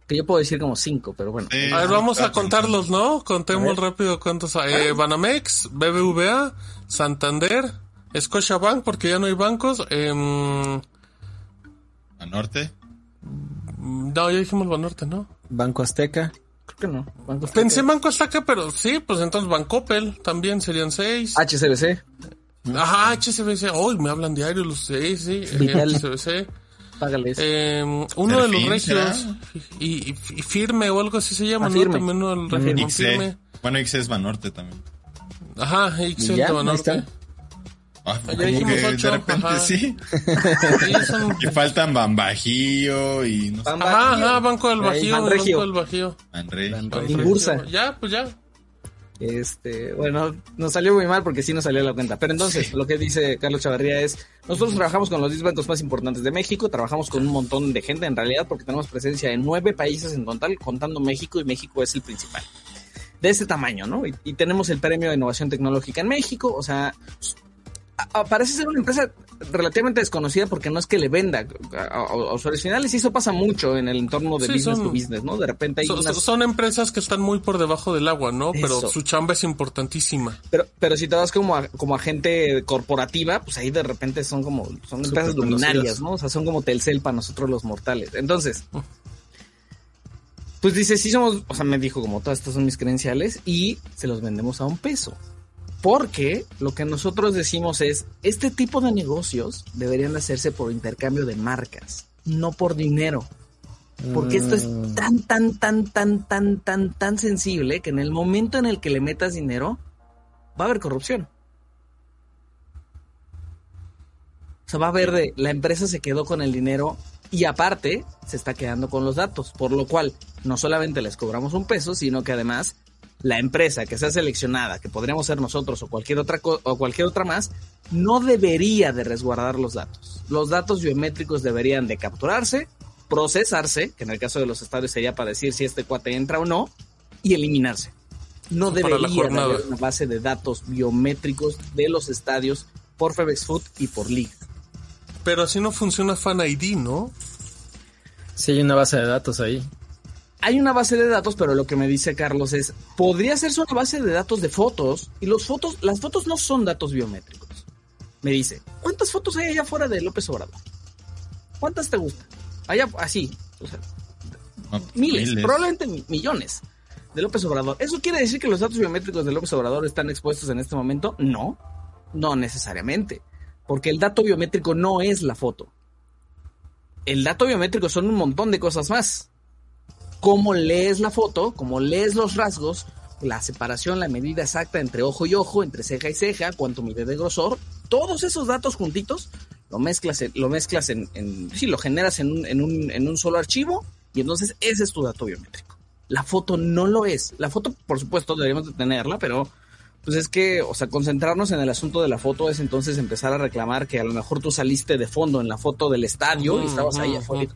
Que yo puedo decir como cinco, pero bueno. Sí, A ver, vamos a contarlos, ¿no? Contemos rápido cuántos hay. Eh, Banamex, BBVA, Santander, Scotiabank, porque ya no hay bancos. em, A norte. no, ya dijimos Banorte, ¿no? Banco Azteca. Creo que no. Banco Azteca. Pensé en Banco Azteca, pero sí, pues entonces Bancoppel también serían seis. HCBC. Ajá, HSBC. Hoy me hablan diario los seis, sí. eh, Vital. HSBC. Págales. Eh, uno de los regios. Y, y- y firme o algo así se llama, ¿no? También uno del regio Firme. firme. XC. Bueno, XC es Banorte también. Ajá, ¿Y ya? de Ahí Banorte. está. Ah, como que ocho, de repente ajá. sí. Sí, son- Y faltan Bambajío y no sé. Ajá, ajá, Banco del Bajío, Banregio. Banco del Bajío. Manrey. Banrey. Inbursa. Ya, pues ya. Este, bueno, nos salió muy mal porque sí nos salió la cuenta. Pero entonces, lo que dice Carlos Chavarría es, nosotros trabajamos con los 10 bancos más importantes de México, trabajamos con un montón de gente en realidad porque tenemos presencia en nueve países en total, contando México y México es el principal. De este tamaño, ¿no? Y, y tenemos el premio de innovación tecnológica en México, o sea, parece ser una empresa relativamente desconocida porque no es que le venda a, a- a usuarios finales y eso pasa mucho en el entorno de Sí, business son- to business, ¿no? De repente hay Son, unas son empresas que están muy por debajo del agua, ¿no? Pero su chamba es importantísima. Pero, pero si te vas como, a- como agente corporativa, pues ahí de repente son como, son empresas luminarias, ¿no? O sea, son como Telcel para nosotros los mortales. Entonces, pues dice, sí somos, o sea, me dijo como todas estas son mis credenciales y se los vendemos a un peso. Porque lo que nosotros decimos es, este tipo de negocios deberían de hacerse por intercambio de marcas, no por dinero. Porque esto es tan, tan, tan, tan, tan, tan, tan sensible que en el momento en el que le metas dinero, va a haber corrupción. O sea, va a haber de la empresa se quedó con el dinero y aparte se está quedando con los datos, por lo cual no solamente les cobramos un peso, sino que además la empresa que sea seleccionada, que podríamos ser nosotros o cualquier otra o cualquier otra más, no debería de resguardar los datos. Los datos biométricos deberían de capturarse, procesarse, que en el caso de los estadios sería para decir si este cuate entra o no, y eliminarse. No debería de haber una base de datos biométricos de los estadios por Febex Food y por League. Pero así no funciona Fan ID, ¿no? Sí, hay una base de datos ahí. Hay una base de datos, pero lo que me dice Carlos es, podría hacerse una base de datos de fotos y los fotos, las fotos no son datos biométricos. Me dice, ¿cuántas fotos hay allá afuera de López Obrador? ¿Cuántas te gustan? Allá, así, o sea, No, miles, probablemente mi- millones de López Obrador. ¿Eso quiere decir que los datos biométricos de López Obrador están expuestos en este momento? No, no necesariamente, porque el dato biométrico no es la foto. El dato biométrico son un montón de cosas más. Cómo lees la foto, cómo lees los rasgos, la separación, la medida exacta entre ojo y ojo, entre ceja y ceja, cuánto mide de grosor, todos esos datos juntitos lo mezclas en, lo mezclas en, en- sí, lo generas en un, en un, en un solo archivo y entonces ese es tu dato biométrico. La foto no lo es. La foto, por supuesto, deberíamos de tenerla, pero pues es que, o sea, concentrarnos en el asunto de la foto es entonces empezar a reclamar que a lo mejor tú saliste de fondo en la foto del estadio y estabas ahí afuera,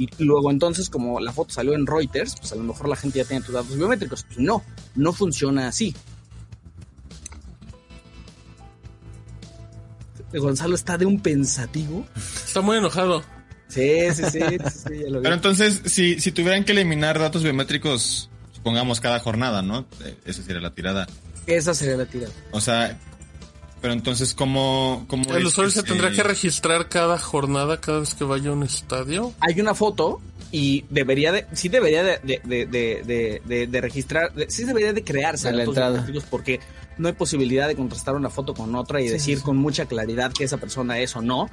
y luego entonces como la foto salió en Reuters, pues a lo mejor la gente ya tiene tus datos biométricos. Pues no, no funciona así. Gonzalo está de un pensativo. Está muy enojado. Sí, sí, sí, sí, sí, ya lo vi. Pero entonces, si, si tuvieran que eliminar datos biométricos, supongamos cada jornada, ¿no? Esa sería la tirada. Esa sería la tirada. O sea, pero entonces, ¿cómo, cómo El usuario se tendrá que registrar cada jornada, cada vez que vaya a un estadio. hay una foto y debería de, sí debería de, de, de, de, de- de- de registrar, de- sí debería de crearse A la entrada. porque no hay posibilidad de contrastar una foto con otra y decir con mucha claridad que esa persona es o no.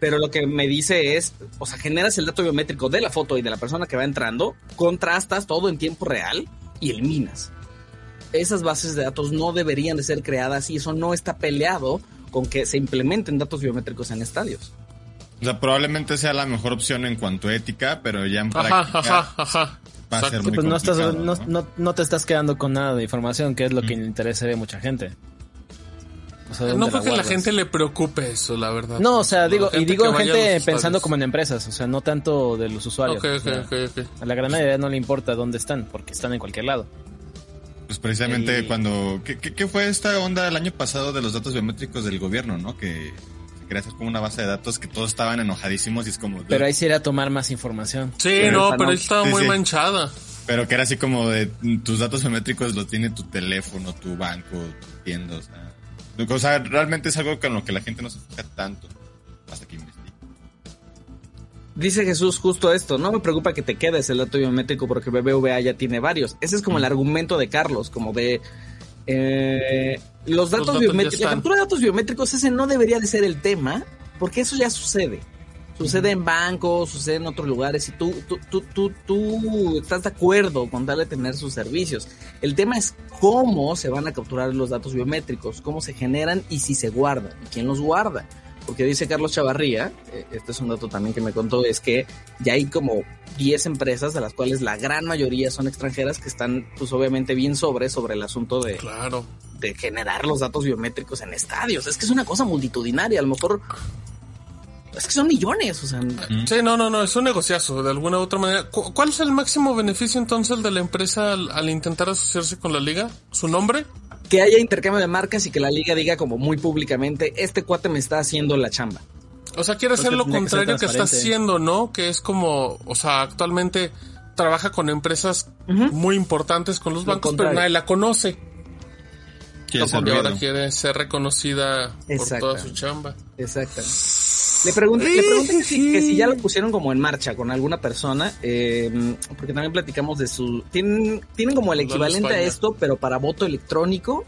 Pero lo que me dice es, o sea, generas el dato biométrico de la foto y de la persona que va entrando, contrastas todo en tiempo real y eliminas. Esas bases de datos no deberían de ser creadas y eso no está peleado con que se implementen datos biométricos en estadios. O sea, probablemente sea la mejor opción en cuanto a ética, pero ya en Ajá, práctica ajá, ajá. va a ser muy Pues no, estás, complicado, no, ¿no? no- no te estás quedando con nada de información, que es lo que le interesa a mucha gente. O sea, ¿dónde No creo que la gente le preope eso, la verdad. No, o sea, digo, y digo gente los pensando estadios. como en empresas, o sea, no tanto de los usuarios. O sea. A la gran mayoría no le importa dónde están, porque están en cualquier lado. Pues precisamente cuando... ¿qué, qué, qué fue esta onda el año pasado de los datos biométricos del gobierno, no? Que se quería hacer como una base de datos que todos estaban enojadísimos y es como... Pero ahí sí era tomar más información. Sí, Pero no, pero ahí estaba Sí, muy sí. manchada. Pero que era así como de tus datos biométricos los tiene tu teléfono, tu banco, tu tienda, o sea. O sea, realmente es algo con lo que la gente no se fija tanto hasta que. Dice Jesús justo esto, no me preocupa que te quedes el dato biométrico porque BBVA ya tiene varios. Ese es como el argumento de Carlos, como de eh, los datos biométricos, la captura de datos biométricos ese no debería de ser el tema, porque eso ya sucede. Sucede en bancos, sucede en otros lugares y tú, tú, tú, tú, tú estás de acuerdo con darle tener sus servicios. El tema es cómo se van a capturar los datos biométricos, cómo se generan y si se guardan y quién los guarda. Porque dice Carlos Chavarría, eh, este es un dato también que me contó, es que ya hay como 10 empresas, de las cuales la gran mayoría son extranjeras, que están pues obviamente bien sobre, sobre el asunto de, Claro. de generar los datos biométricos en estadios. Es que es una cosa multitudinaria, a lo mejor... Es que son millones, o sea... Sí, no, no, no, es un negociazo, de alguna u otra manera. Cu- ¿Cuál es el máximo beneficio entonces de la empresa al, al intentar asociarse con la liga? ¿Su nombre? Que haya intercambio de marcas y que la liga diga como muy públicamente, este cuate me está haciendo la chamba. O sea, quiere hacer lo que contrario que está haciendo, ¿no? Que es como, o sea, actualmente trabaja con empresas muy importantes con los Lo bancos, contrario. pero nadie la conoce. Quiere ahora quiere ser reconocida por toda su chamba. Exactamente. Le pregunté, le pregunté que, si, que si ya lo pusieron como en marcha con alguna persona, eh, porque también platicamos de su... Tienen, tienen como el equivalente a esto, pero para voto electrónico.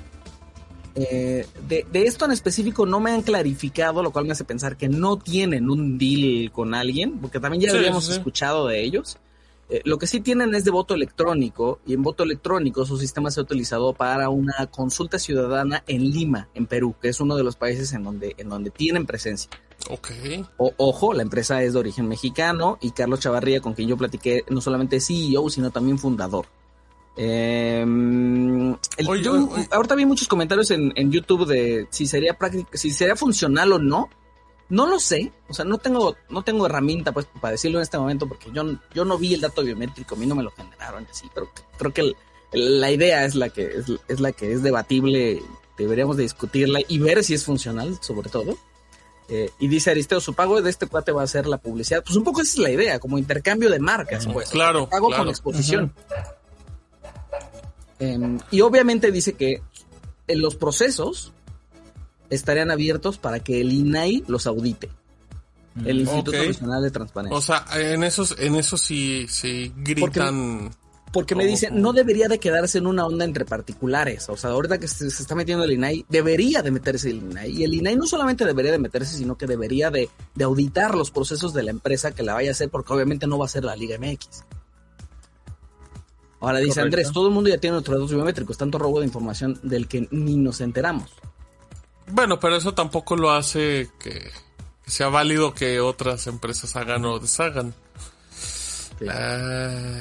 Eh, de, de esto en específico no me han clarificado, lo cual me hace pensar que no tienen un deal con alguien, porque también ya Sí, habíamos sí. escuchado de ellos. Eh, lo que sí tienen es de voto electrónico y en voto electrónico su sistema se ha utilizado para una consulta ciudadana en Lima, en Perú, que es uno de los países en donde, en donde tienen presencia. Ok. O- ojo, la empresa es de origen mexicano y Carlos Chavarría, con quien yo platiqué, no solamente es CEO, sino también fundador. Eh, el- Oye, yo- oye. ahorita vi muchos comentarios en, en YouTube de si sería práctico, si sería funcional o no. No lo sé, o sea, no tengo, no tengo herramienta pues para decirlo en este momento porque yo, yo no vi el dato biométrico, a mí no me lo generaron así, pero creo que el- la idea es la que es, es la que es debatible, deberíamos de discutirla y ver si es funcional, sobre todo. Eh, y dice Aristeo, su pago de este cuate va a ser la publicidad. Pues un poco esa es la idea, como intercambio de marcas, pues. Claro, Pago claro. con exposición. Em, y obviamente dice que en los procesos estarían abiertos para que el INAI los audite. El Instituto Ok. Nacional de Transparencia. O sea, en esos, en eso sí, sí gritan. Porque me ¿Cómo? dice, no debería de quedarse en una onda entre particulares. O sea, ahorita que se, se está metiendo el INAI, debería de meterse el INAI. Y el INAI no solamente debería de meterse, sino que debería de, de auditar los procesos de la empresa que la vaya a hacer, porque obviamente no va a ser la Liga MX. Ahora dice Correcto. Andrés, todo el mundo ya tiene nuestros datos biométricos, tanto robo de información del que ni nos enteramos. Bueno, pero eso tampoco lo hace que, que sea válido que otras empresas hagan o deshagan. Ah,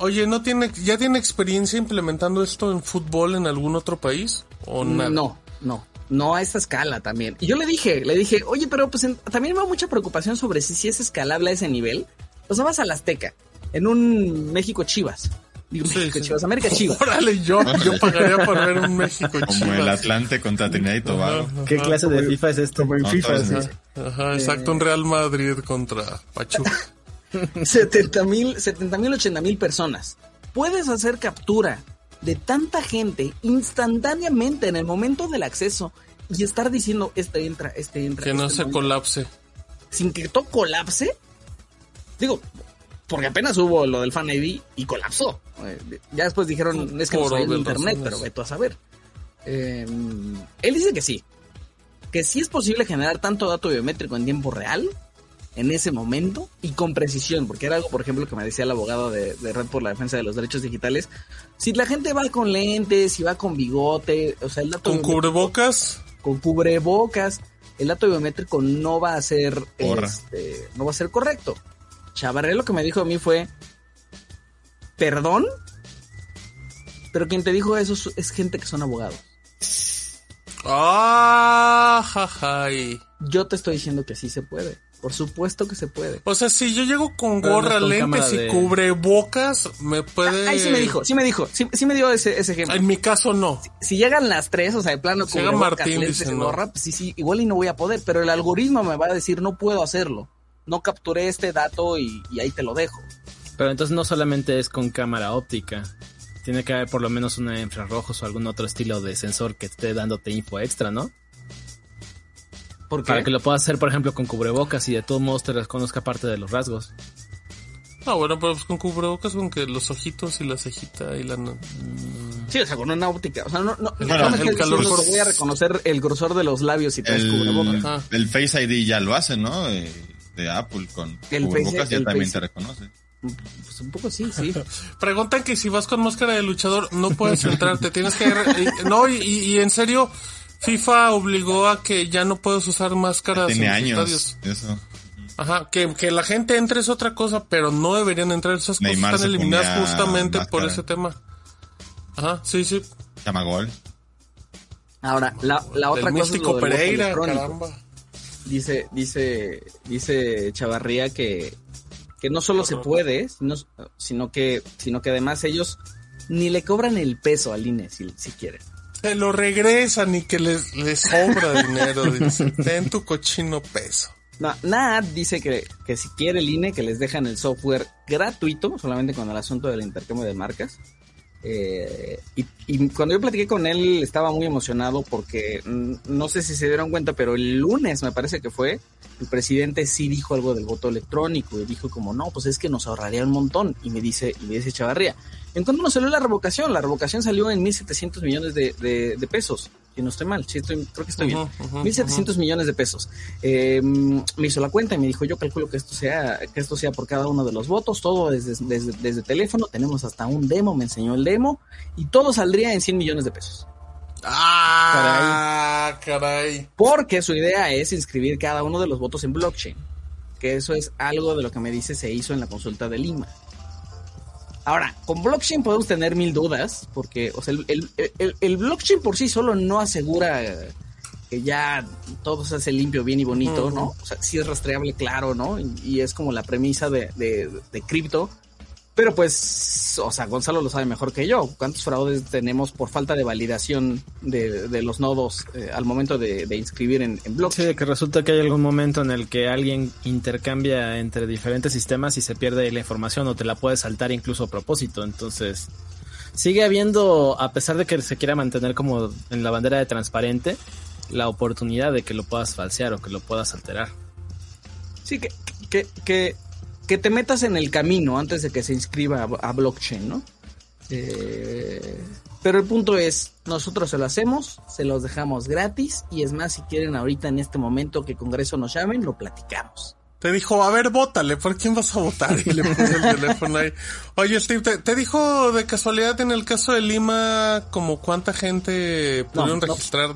oye, ¿no tiene, ya tiene experiencia implementando esto en fútbol en algún otro país? ¿O nada? No, no, no a esta escala también. Y yo le dije, le dije, oye, pero pues en- también me da mucha preocupación sobre si, si es escalable a ese nivel. O sea, vas al Azteca, en un México Chivas. Digo, Sí, México sí. Chivas, América Chivas. Órale, yo, yo pagaría por ver un México Como Chivas. el Atlante contra Trinidad y Tobago. Ajá, ¿Qué clase de FIFA es esto? No, FIFA. Ajá, exacto, un Real Madrid contra Pachuca. 70 mil, 70 mil, 80 mil personas. Puedes hacer captura de tanta gente instantáneamente en el momento del acceso y estar diciendo, este entra, este entra. Que no este se entra", colapse. Sin que todo colapse. Digo, porque apenas hubo lo del Fan ID y colapsó. Eh, Ya después dijeron, es que Por no obvias internet, razones. pero veto a saber. Eh, él dice que sí. Que sí es posible generar tanto dato biométrico en tiempo real, en ese momento, y con precisión, porque era algo, por ejemplo, que me decía el abogado de, de Red por la Defensa de los Derechos Digitales. Si la gente va con lentes, si va con bigote, o sea, el dato Con cubrebocas. con cubrebocas, el dato biométrico no va a ser este, no va a ser correcto. Chavarré lo que me dijo a mí fue perdón, pero quien te dijo eso es, es gente que son abogados. Ah, jajay. Yo te estoy diciendo que sí se puede. Por supuesto que se puede. O sea, si yo llego con no gorra, con lentes y de- cubrebocas, me puede... Ahí sí me dijo, sí me dijo, sí, sí me dio ese, ese ejemplo. En mi caso no. si llegan las tres, o sea, de plano Si cubrebocas, Martín, lentes dice, y no. gorra, pues sí, sí, igual y no voy a poder, pero el algoritmo me va a decir no puedo hacerlo. No capturé este dato y, y ahí te lo dejo. Pero entonces no solamente es con cámara óptica. Tiene que haber por lo menos una infrarrojos o algún otro estilo de sensor que esté dándote info extra, ¿no? ¿Por qué? Para que lo puedas hacer, por ejemplo, con cubrebocas y de todos modos te reconozca parte de los rasgos. Ah, bueno, pero pues con cubrebocas, con que los ojitos y la cejita y la... no- Sí, o sea, con una óptica. O sea, no, no, Bueno, no me el calor diciendo voy a reconocer el grosor de los labios si traes cubrebocas. El, Ajá. el Face ID ya lo hace, ¿no? Eh, de Apple con El cubrebocas Face- ya el también Face- te reconoce. Pues un poco sí, sí. Preguntan que si vas con máscara de luchador no puedes entrar, te tienes que... no, y, y en serio, FIFA obligó a que ya no puedes usar máscaras Tiene en años estadios. eso. Ajá, que, que la gente entre es otra cosa, pero no deberían entrar. Esas Neymar cosas están eliminadas justamente por ese tema. Ajá, sí, sí. Chamagol. Ahora, la, la otra Del cosa es lo del Pereira, caramba. Dice, dice, dice Chavarría que, que no solo se puede, sino, sino que, sino que además ellos ni le cobran el peso al INE si, si quieren. Se lo regresan y que les, les sobra dinero. Dice, ten tu cochino peso. No, Nat dice que, que si quiere el INE, que les dejan el software gratuito, solamente con el asunto del intercambio de marcas. Eh, y, cuando yo platiqué con él, estaba muy emocionado porque mm, no sé si se dieron cuenta, pero el lunes me parece que fue, el presidente sí dijo algo del voto electrónico y dijo como, no, pues es que nos ahorraría un montón. Y me dice, y me dice Chavarría, ¿en cuánto nos salió la revocación? La revocación salió en 1.700 millones de pesos. Si no estoy mal, sí estoy, creo que estoy bien. Ujú, ujú, 1.700 millones de pesos. Eh, me hizo la cuenta y me dijo, yo calculo que esto sea, que esto sea por cada uno de los votos, todo desde, desde, desde teléfono, tenemos hasta un demo, me enseñó el demo, y todo saldría en 100 millones de pesos. Ah, caray. Porque su idea es inscribir cada uno de los votos en blockchain. Que eso es algo de lo que me dice se hizo en la consulta de Lima. Ahora, con blockchain podemos tener mil dudas, porque o sea, el, el- el- el blockchain por sí solo no asegura que ya todo se hace limpio, bien y bonito, ¿no? O sea, sí es rastreable, claro, ¿no? Y, y es como la premisa de, de, de cripto. Pero pues, o sea, Gonzalo lo sabe mejor que yo. ¿Cuántos fraudes tenemos por falta de validación de, de los nodos eh, al momento de, de inscribir en, en Sí, blockchain? de que resulta que hay algún momento en el que alguien intercambia entre diferentes sistemas y se pierde la información o te la puede saltar incluso a propósito. Entonces, sigue habiendo, a pesar de que se quiera mantener como en la bandera de transparente, la oportunidad de que lo puedas falsear o que lo puedas alterar. Sí, que, que, que, que te metas en el camino antes de que se inscriba a, a blockchain, ¿no? Eh, pero el punto es, nosotros se lo hacemos, se los dejamos gratis y es más, si quieren ahorita en este momento que Congreso nos llamen, lo platicamos. Te dijo, a ver, vótale, ¿por quién vas a votar? Y le puse el teléfono ahí. Oye, Steve, ¿te, te dijo de casualidad en el caso de Lima como cuánta gente pudieron no. registrar?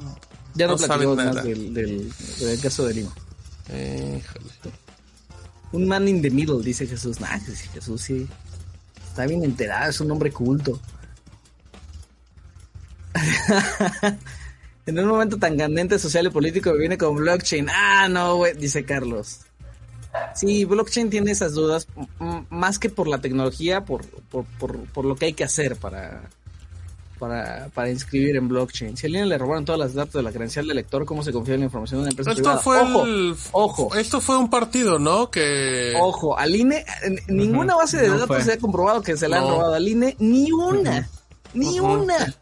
Ya no, No platicamos nada. más del, del, del caso de Lima. Eh, híjole. Un man in the middle, dice Jesús. Nah, pues, Jesús sí. Está bien enterado, es un hombre culto. en un momento tan candente social y político viene con blockchain. Ah, no, güey, dice Carlos. Sí, blockchain tiene esas dudas, más que por la tecnología, por, por, por, por lo que hay que hacer para, para, para inscribir en blockchain. Si a alguien le robaron todas las datos de la credencial del lector, ¿cómo se confía en la información de una empresa Esto privada? fue ojo, el... ojo. Esto fue un partido, ¿no? Que... Ojo, al INE, ninguna base de No datos fue. se ha comprobado que se le han robado al INE, ni una, ni una.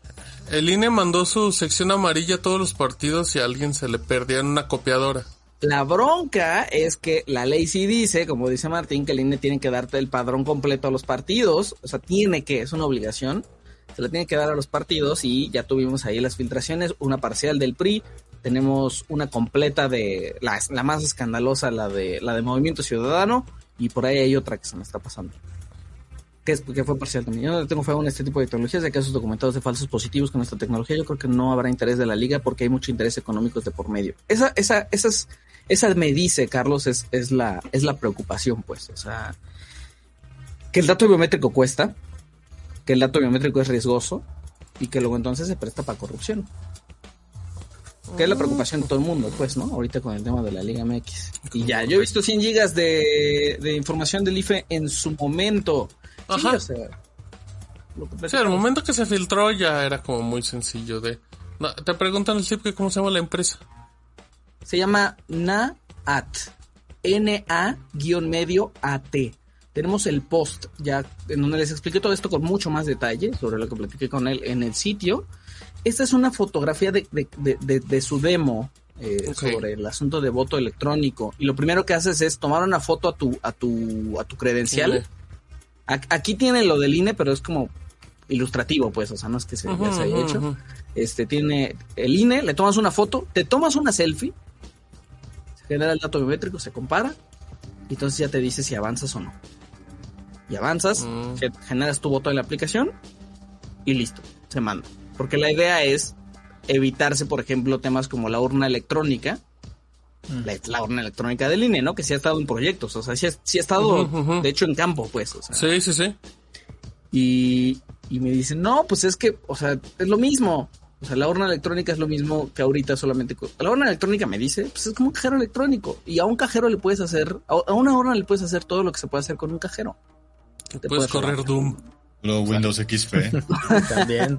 El INE mandó su sección amarilla a todos los partidos y a alguien se le perdía en una copiadora. La bronca es que la ley sí dice, como dice Martín, que el INE tiene que darte el padrón completo a los partidos, o sea, tiene que, es una obligación, le tiene que dar a los partidos y ya tuvimos ahí las filtraciones, una parcial del PRI, tenemos una completa de, la, la más escandalosa, la de, la de Movimiento Ciudadano, y por ahí hay otra que se me está pasando. Que, es, fue parcial también. Yo no tengo fe en este tipo de tecnologías, de casos documentados de falsos positivos con esta tecnología. Yo creo que no habrá interés de la liga porque hay mucho interés económico de por medio. Esa, esa, esas, esa me dice, Carlos, es, es la, es la preocupación, pues. O sea, que el dato biométrico cuesta, que el dato biométrico es riesgoso y que luego entonces se presta para corrupción. Que es la preocupación de todo el mundo, pues, ¿no? Ahorita con el tema de la Liga MX. Y ya, yo he visto 100 gigas de, de información del IFE en su momento. Sí, Ajá. o sea, lo Sí, platicamos. momento que se filtró ya era como muy sencillo de... No, te preguntan el chip que cómo se llama la empresa. Se llama NAAT. NA-medio AT. Tenemos el post ya en donde les expliqué todo esto con mucho más detalle sobre lo que platiqué con él en el sitio. Esta es una fotografía de, de- de- de- de su demo eh, sobre el asunto de voto electrónico. Y lo primero que haces es tomar una foto a tu, a tu, a tu credencial. A- Aquí tiene lo del INE, pero es como ilustrativo, pues, o sea, no es que se, ya se haya hecho. Este tiene el INE, le tomas una foto, te tomas una selfie, se genera el dato biométrico, se compara, y entonces ya te dice si avanzas o no. Y avanzas, Mm. ge- generas tu voto en la aplicación y listo, se manda. Porque la idea es evitarse, por ejemplo, temas como la urna electrónica, la, la urna electrónica del INE, ¿no? Que sí ha estado en proyectos, o sea, sí ha, sí ha estado, de hecho, en campo, pues, o sea. Sí, sí, sí. Y, y me dicen, no, pues es que, o sea, es lo mismo. O sea, la urna electrónica es lo mismo que ahorita solamente. La urna electrónica me dice, pues es como un cajero electrónico. Y a un cajero le puedes hacer, a una urna le puedes hacer todo lo que se puede hacer con un cajero. Puedes puedes correr. Doom. Lo Windows XP. También.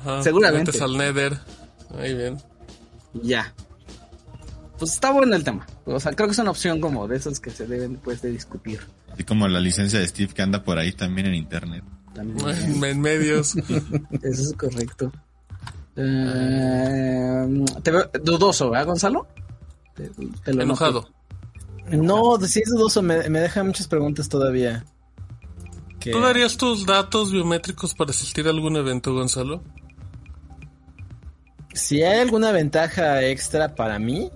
Ajá, Seguramente. Al Nether. Ahí bien. Ya. Pues está bueno el tema. O sea, creo que es una opción como de esas que se deben pues de discutir. Así como la licencia de Steve que anda por ahí también en internet. También. En, medios. Eso es correcto. Eh, te veo dudoso, ¿verdad, Gonzalo? Te, te lo noto. Enojado. No, si es dudoso, me, me deja muchas preguntas todavía. Que- ¿Tú darías tus datos biométricos para asistir a algún evento, Gonzalo? Si hay alguna ventaja extra para mí,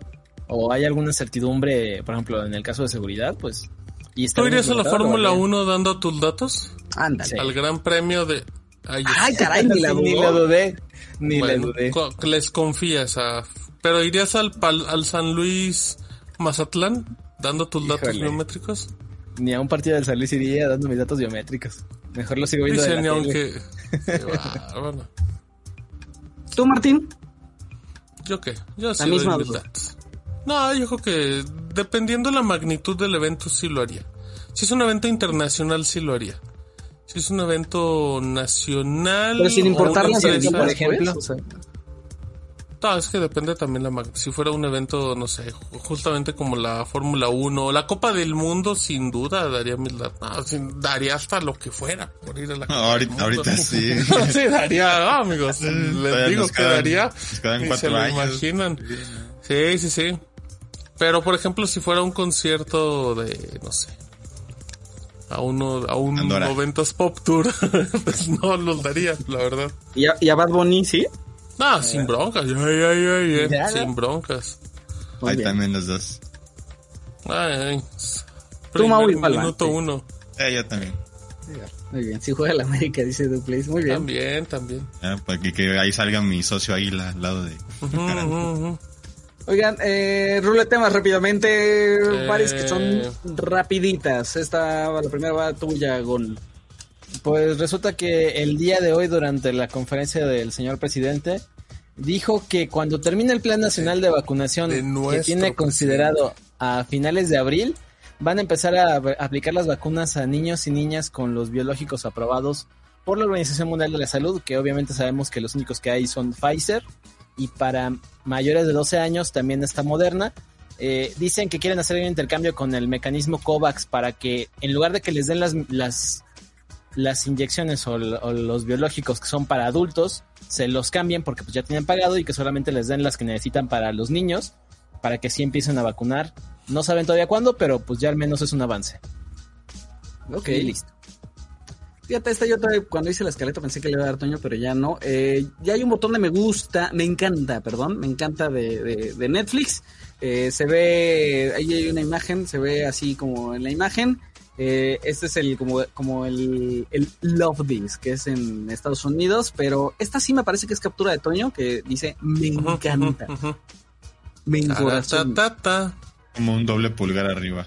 o hay alguna certidumbre, por ejemplo, en el caso de seguridad, pues... Y ¿Tú irías a la Fórmula ¿vale? 1 dando tus datos? Ándale. Sí. Al Gran Premio de... Ay, Ay, caray, ni la ni la dudé. Ni la Bueno, dudé. co- les confías a... Pero irías al, pal- al San Luis Mazatlán dando tus datos biométricos? Ni a un partido del San Luis iría dando mis datos biométricos. Mejor lo sigo viendo de Dicen, la ni aunque... Qué bárbaro. ¿Tú, Martín? ¿Yo qué? Yo sí La doy misma mis duda. datos. No, yo creo que dependiendo la magnitud del evento sí lo haría. Si es un evento internacional sí lo haría. Si es un evento nacional... Pero sin importar las por ejemplo. pues, o sea, No, es que depende también la Si fuera un evento, no sé, ju- justamente como la Fórmula 1 o la Copa del Mundo, sin duda daría mis datos. No, sin- daría hasta lo que fuera por ir a la No, Copa ahorita, del Mundo. ahorita sí. sí, daría, ah, amigos. Les todavía digo nos que quedan- daría. nos quedan cuatro se lo años. imaginan. Sí, sí, sí. Pero, por ejemplo, si fuera un concierto de, no sé, a uno, a un Andorra. 90s Pop Tour, pues no los daría, la verdad. ¿Y a, y a Bad Bunny, sí? No, sin broncas, ay, ay, ay, ay, Ya, sin broncas. Muy Ahí bien. también los dos. Ay, ay. Tú, Mau, Primer igual, ¿va? Minuto uno. Eh, yo también. Muy bien. Si juega la América, dice Duplace. Muy bien. También, también. Ya, para que, que ahí salga mi socio Águila al lado de... Oigan, eh, rule temas rápidamente. Eh. Varias que son rapiditas. Esta, la primera va tuya, Gon. Pues resulta que el día de hoy, durante la conferencia del señor presidente, dijo que cuando termine el Plan Nacional de Vacunación De que tiene considerado a finales de abril, van a empezar a a aplicar las vacunas a niños y niñas con los biológicos aprobados por la Organización Mundial de la Salud, que obviamente sabemos que los únicos que hay son Pfizer, y para mayores de 12 años también está Moderna. Eh, dicen que quieren hacer un intercambio con el mecanismo COVAX para que en lugar de que les den las, las las inyecciones o, o los biológicos que son para adultos se los cambien porque pues ya tienen pagado y que solamente les den las que necesitan para los niños para que sí empiecen a vacunar. No saben todavía cuándo, pero pues ya al menos es un avance. Ok. Y listo. Fíjate, esta yo todavía, cuando hice la escaleta pensé que le iba a dar Toño, pero ya no. Eh, ya hay un botón de me gusta, me encanta, perdón, me encanta de, de- de Netflix. Eh, se ve, ahí hay una imagen, se ve así como en la imagen. Eh, este es el como, como el, el Love This, que es en Estados Unidos, pero esta sí me parece que es captura de Toño, que dice me encanta, me Ta, encorazona. ta, ta, ta. Como un doble pulgar arriba.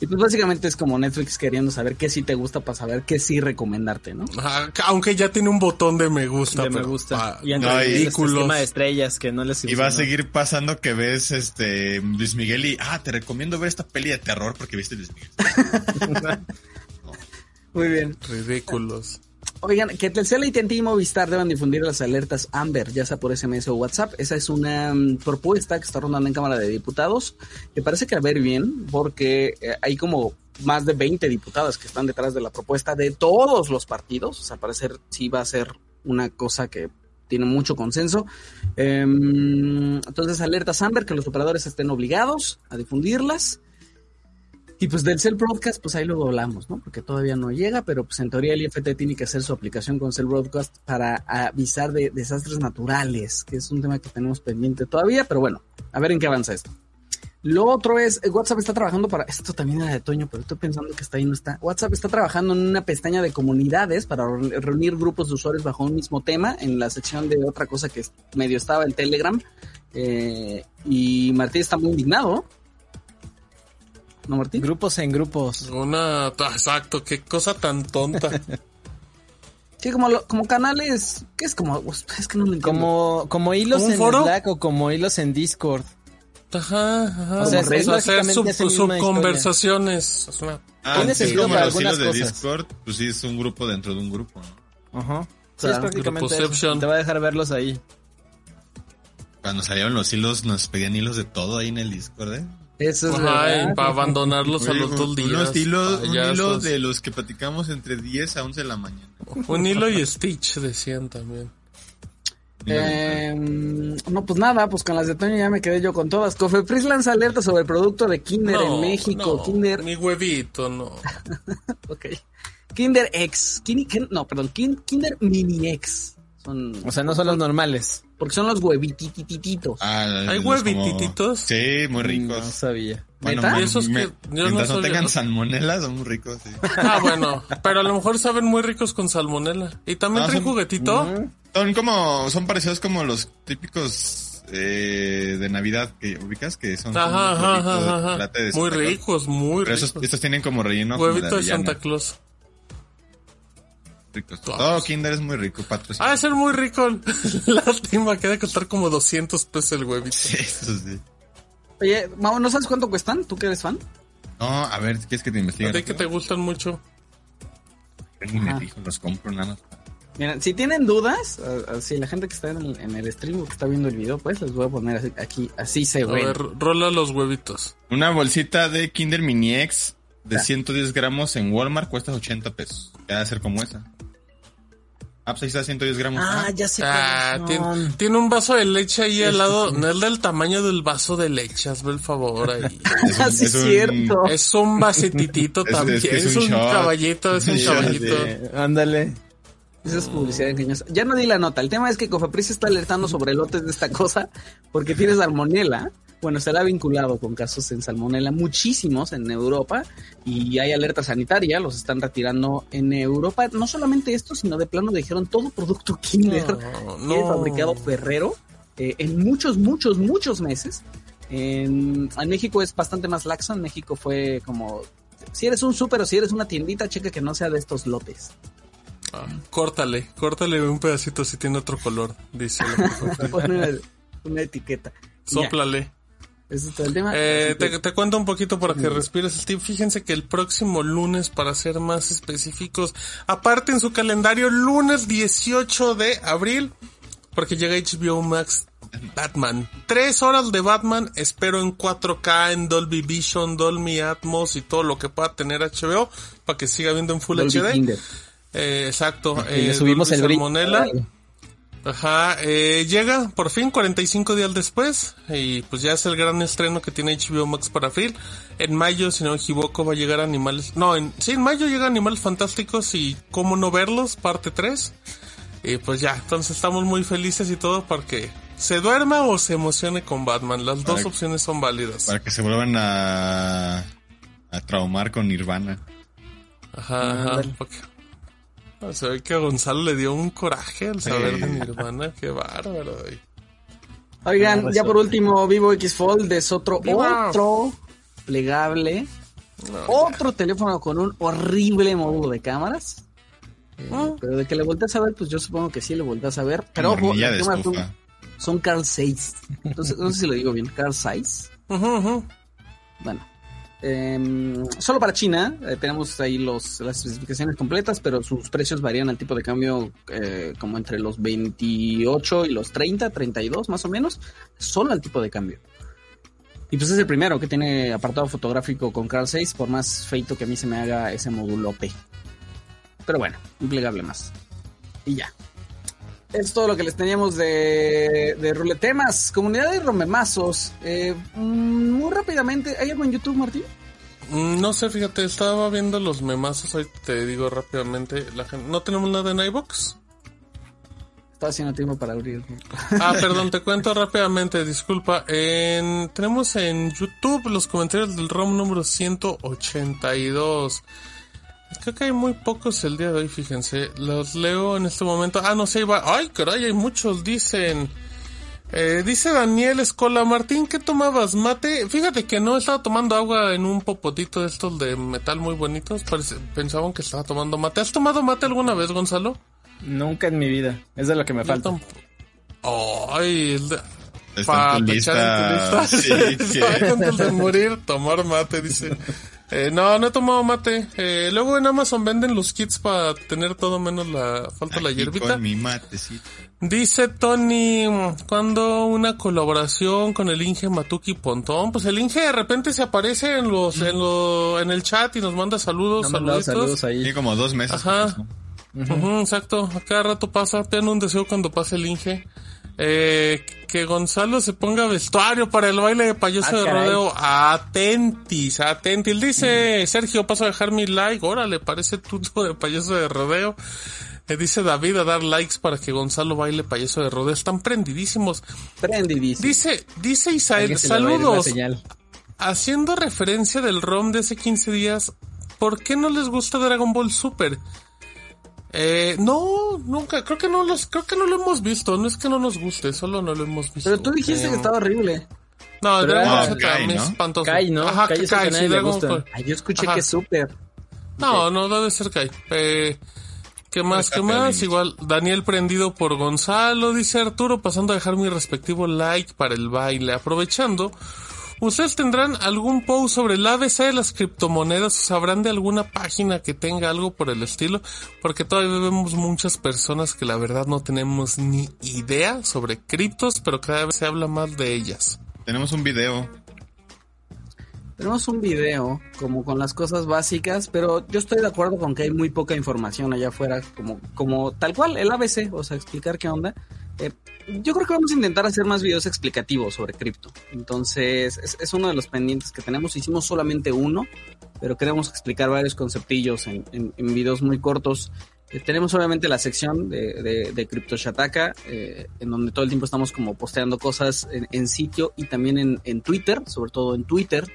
Y pues básicamente es como Netflix queriendo saber qué sí te gusta para saber qué sí recomendarte, ¿no? Ajá, aunque ya tiene un botón de me gusta. de me gusta. ah, y entre no, y- el ridículos. sistema de estrellas que no les Y va a seguir pasando que ves este Luis Miguel y ah, te recomiendo ver esta peli de terror porque viste Luis Miguel. Muy bien. Ridículos. Oigan, que Telcel, AT&T y Movistar deben difundir las alertas Amber, ya sea por SMS o WhatsApp. Esa es una mm, propuesta que está rondando en Cámara de Diputados. Me parece que a ver bien, porque eh, hay como más de 20 diputadas que están detrás de la propuesta de todos los partidos. O sea, parecer sí va a ser una cosa que tiene mucho consenso. Em, entonces, alertas Amber, que los operadores estén obligados a difundirlas. Y pues del Cell Broadcast, pues ahí luego hablamos, ¿no? Porque todavía no llega, pero pues en teoría el IFT tiene que hacer su aplicación con Cell Broadcast para avisar de desastres naturales, que es un tema que tenemos pendiente todavía, pero bueno, a ver en qué avanza esto. Lo otro es, WhatsApp está trabajando para, esto también era de Toño, pero estoy pensando que está ahí, no está. WhatsApp está trabajando en una pestaña de comunidades para re- reunir grupos de usuarios bajo un mismo tema en la sección de otra cosa que medio estaba en Telegram. Eh, y Martín está muy indignado. ¿No, Martín? Grupos en grupos. Una, exacto, qué cosa tan tonta. Sí, como, lo- como canales, ¿qué es como? Es que no lo entiendo. Como, como hilos ¿Como un en foro? Slack o como hilos en Discord. Ajá, ajá. O sea, es hacer sub, subconversaciones. Es una- Ah, Tiene sí, sentido como para los algunas hilos de. Discord, pues sí es un grupo dentro de un grupo, ¿no? Ajá. Sí, Claro. es prácticamente eso. Grupoception. Te va a dejar verlos ahí. Cuando salieron los hilos nos pedían hilos de todo ahí en el Discord, ¿eh? Eso es Ajá, verdad. y para abandonarlos a los dos días. Un hilo de los que platicamos entre 10 a 11 de la mañana. Un hilo y Stitch decían también. Eh, no, pues nada, pues con las de Toño ya me quedé yo con todas. Cofepris lanza alerta sobre el producto de Kinder No, en México. no, Kinder, Mi huevito, no. ok. Kinder X. Kini- kin- no, perdón, Kin- Kinder Mini X. Son, O sea, no son los normales. porque son los huevititititos. Ah, ¿Hay huevitititos? Sí, muy ricos. No sabía. Bueno, ¿Neta? me- esos me- que yo no mientras no, soy- tengan salmonela, son muy ricos. Sí. Ah, bueno, pero a lo mejor saben muy ricos con salmonela. ¿Y también Ah, traen son- juguetito? Son como, son parecidos como los típicos eh, de Navidad que ubicas, que son Ajá, ajá, de de Muy ricos, muy Pero ricos. estos tienen como relleno Huevito de. Santa Claus. Ricos. Todos. Todo Kinder es muy rico, patrocinio. Ah, debe ser muy rico. Lástima que ha de costar como 200 pesos el huevito. Sí, eso sí. Oye, Mau, ¿no sabes cuánto cuestan? ¿Tú que eres fan? No, a ver, ¿quieres que te investigue? A ti que te gustan mucho. Ni me fijo, los compro nada más. Mira, si tienen dudas, a- así la gente que está en el, en el stream o que está viendo el video, pues les voy a poner así- aquí, así se A ven. ver, rola los huevitos. Una bolsita de Kinder Mini X de 110 gramos en Walmart cuesta 80 pesos. Ya debe ser como esa. Ah, pues ahí está 110 gramos. Ah, Ah, ya sé Ah, tiene, tiene un vaso de leche ahí al lado. No es del tamaño del vaso de leche, hazme el favor ahí. es un- Ah, es un- cierto. Es un vasititito Es- también. es Es, que es un caballito, es un Es caballito. Ándale. Esa es publicidad engañosa. Ya no di la nota. El tema es que Cofepris está alertando sobre lotes de esta cosa porque tiene salmonela. Bueno, estará vinculado con casos en salmonela muchísimos en Europa y hay alerta sanitaria, los están retirando en Europa. No solamente esto, sino de plano dijeron todo producto Kinder No, tiene no. fabricado Ferrero eh, en muchos, muchos, muchos meses. En, en México es bastante más laxo. En México fue como si eres un súper o si eres una tiendita, checa que no sea de estos lotes. Ah, córtale, córtale un pedacito si tiene otro color, dice. Pone una, una etiqueta. Ya, Sóplale. Ese es todo el tema. Eh, te, te cuento un poquito para que respires, Steve. Fíjense que el próximo lunes, para ser más específicos, aparte en su calendario, lunes 18 de abril, porque llega HBO Max Batman. Tres horas de Batman, espero en 4K, en Dolby Vision, Dolby Atmos y todo lo que pueda tener HBO, para que siga viendo en Full Dolby HD. Eh, exacto. Eh, subimos Dolby el. Ajá, eh, llega por fin 45 días después y pues ya es el gran estreno que tiene HBO Max para abril. En mayo, si no me equivoco, va a llegar Animales... No, en, sí, en mayo llega Animales Fantásticos y Cómo no verlos, parte 3. Y pues ya, entonces estamos muy felices y todo para que se duerma o se emocione con Batman. Las dos opciones son válidas. Para que se vuelvan a, a traumar con Nirvana. Ajá, ajá. porque- No, se ve que a Gonzalo le dio un coraje al saber de Nirvana. Qué bárbaro. güey. Oigan, ya por último, Vivo X Fold es otro, Viva. otro plegable. Otro teléfono con un horrible módulo de cámaras. Ah. Pero de que le volteas a ver, pues yo supongo que sí le volteas a ver. Pero ojo, las cámaras son, son Carl 6. Entonces, no sé si lo digo bien, Carl 6. Ujú, ujú. Bueno, em, solo para China eh, tenemos ahí los, las especificaciones completas, pero sus precios varían al tipo de cambio eh, como entre los 28 y los 30, 32 más o menos, solo al tipo de cambio. Y pues es el primero que tiene apartado fotográfico con Carl 6, por más feito que a mí se me haga ese modulote. Pero bueno, un plegable más. Y ya. Es todo lo que les teníamos de, de ruletemas. Comunidad de romemazos. Eh, mm, muy rápidamente, ¿hay algo en YouTube, Martín? Mm, No sé, fíjate, estaba viendo los memazos, ahí te digo rápidamente. La gente, ¿No tenemos nada en iBox? Estaba haciendo tiempo para abrir. Ah, perdón, te cuento rápidamente, disculpa. En, tenemos en YouTube los comentarios del ROM número 182. Creo que hay muy pocos el día de hoy, fíjense. Los leo en este momento. Ah, no sé, iba. Ay, caray, hay muchos, dicen. Eh, dice Daniel Escola, Martín, ¿qué tomabas? ¿Mate? Fíjate que no, estaba tomando agua en un popotito de estos de metal muy bonitos. Parece- pensaban que estaba tomando mate. ¿Has tomado mate alguna vez, Gonzalo? Nunca en mi vida. Es de lo que me Yo falta. Ay, el de... Está en tu echar en tu lista. lista. Sí, antes de morir, tomar mate, dice. Eh, no, no he tomado mate. Eh, luego en Amazon venden los kits para tener todo menos la falta la Aquí hierbita. Con mi matecito. Dice Tony, ¿cuándo una colaboración con el Inge Matuki Pontón? Pues el Inge de repente se aparece en los, en lo, en el chat y nos manda saludos, No saluditos. saludos ahí. Tiene como dos meses. Ajá. Ujú, exacto, a cada rato pasa, te dan un deseo cuando pase el Inge. Eh, que Gonzalo se ponga vestuario para el baile de payaso Ah, de rodeo. Atentis, atentis. Dice Sergio, paso a dejar mi like. Órale, parece tuto de payaso de rodeo. Eh, dice David a dar likes para que Gonzalo baile payaso de rodeo. Están prendidísimos. Prendidísimo. Dice, dice Isael, saludos. Haciendo referencia del ROM de hace 15 días, ¿por qué no les gusta Dragon Ball Super? Eh, no, nunca, creo que no los, creo que no lo hemos visto, no es que no nos guste, solo no lo hemos visto. Pero tú dijiste Eh, que estaba horrible. No, Pero Dragon era- Ball Z Kai, me ¿no? es espantoso. Kai, ¿no? Ajá, Kai Kai, sí, nadie le Dragon gusta. Ball. Ay, yo escuché Ajá. que es súper. No, no, debe ser Kai. Eh, ¿Qué más? ¿Qué más? Igual, Daniel prendido por Gonzalo, dice Arturo, pasando a dejar mi respectivo like para el baile. Aprovechando, ¿ustedes tendrán algún post sobre el ABC de las criptomonedas? ¿O ¿Sabrán de alguna página que tenga algo por el estilo? Porque todavía vemos muchas personas que la verdad no tenemos ni idea sobre criptos, pero cada vez se habla más de ellas. Tenemos un video. Tenemos un video como con las cosas básicas, pero yo estoy de acuerdo con que hay muy poca información allá afuera, como, como tal cual el ABC, o sea, explicar qué onda. Eh, yo creo que vamos a intentar hacer más videos explicativos sobre cripto. Entonces, es, uno de los pendientes que tenemos. Hicimos solamente uno, pero queremos explicar varios conceptillos en, videos muy cortos. Eh, tenemos obviamente la sección de, de, de Crypto Shataka, eh, en donde todo el tiempo estamos como posteando cosas en, sitio y también en Twitter, sobre todo en Twitter,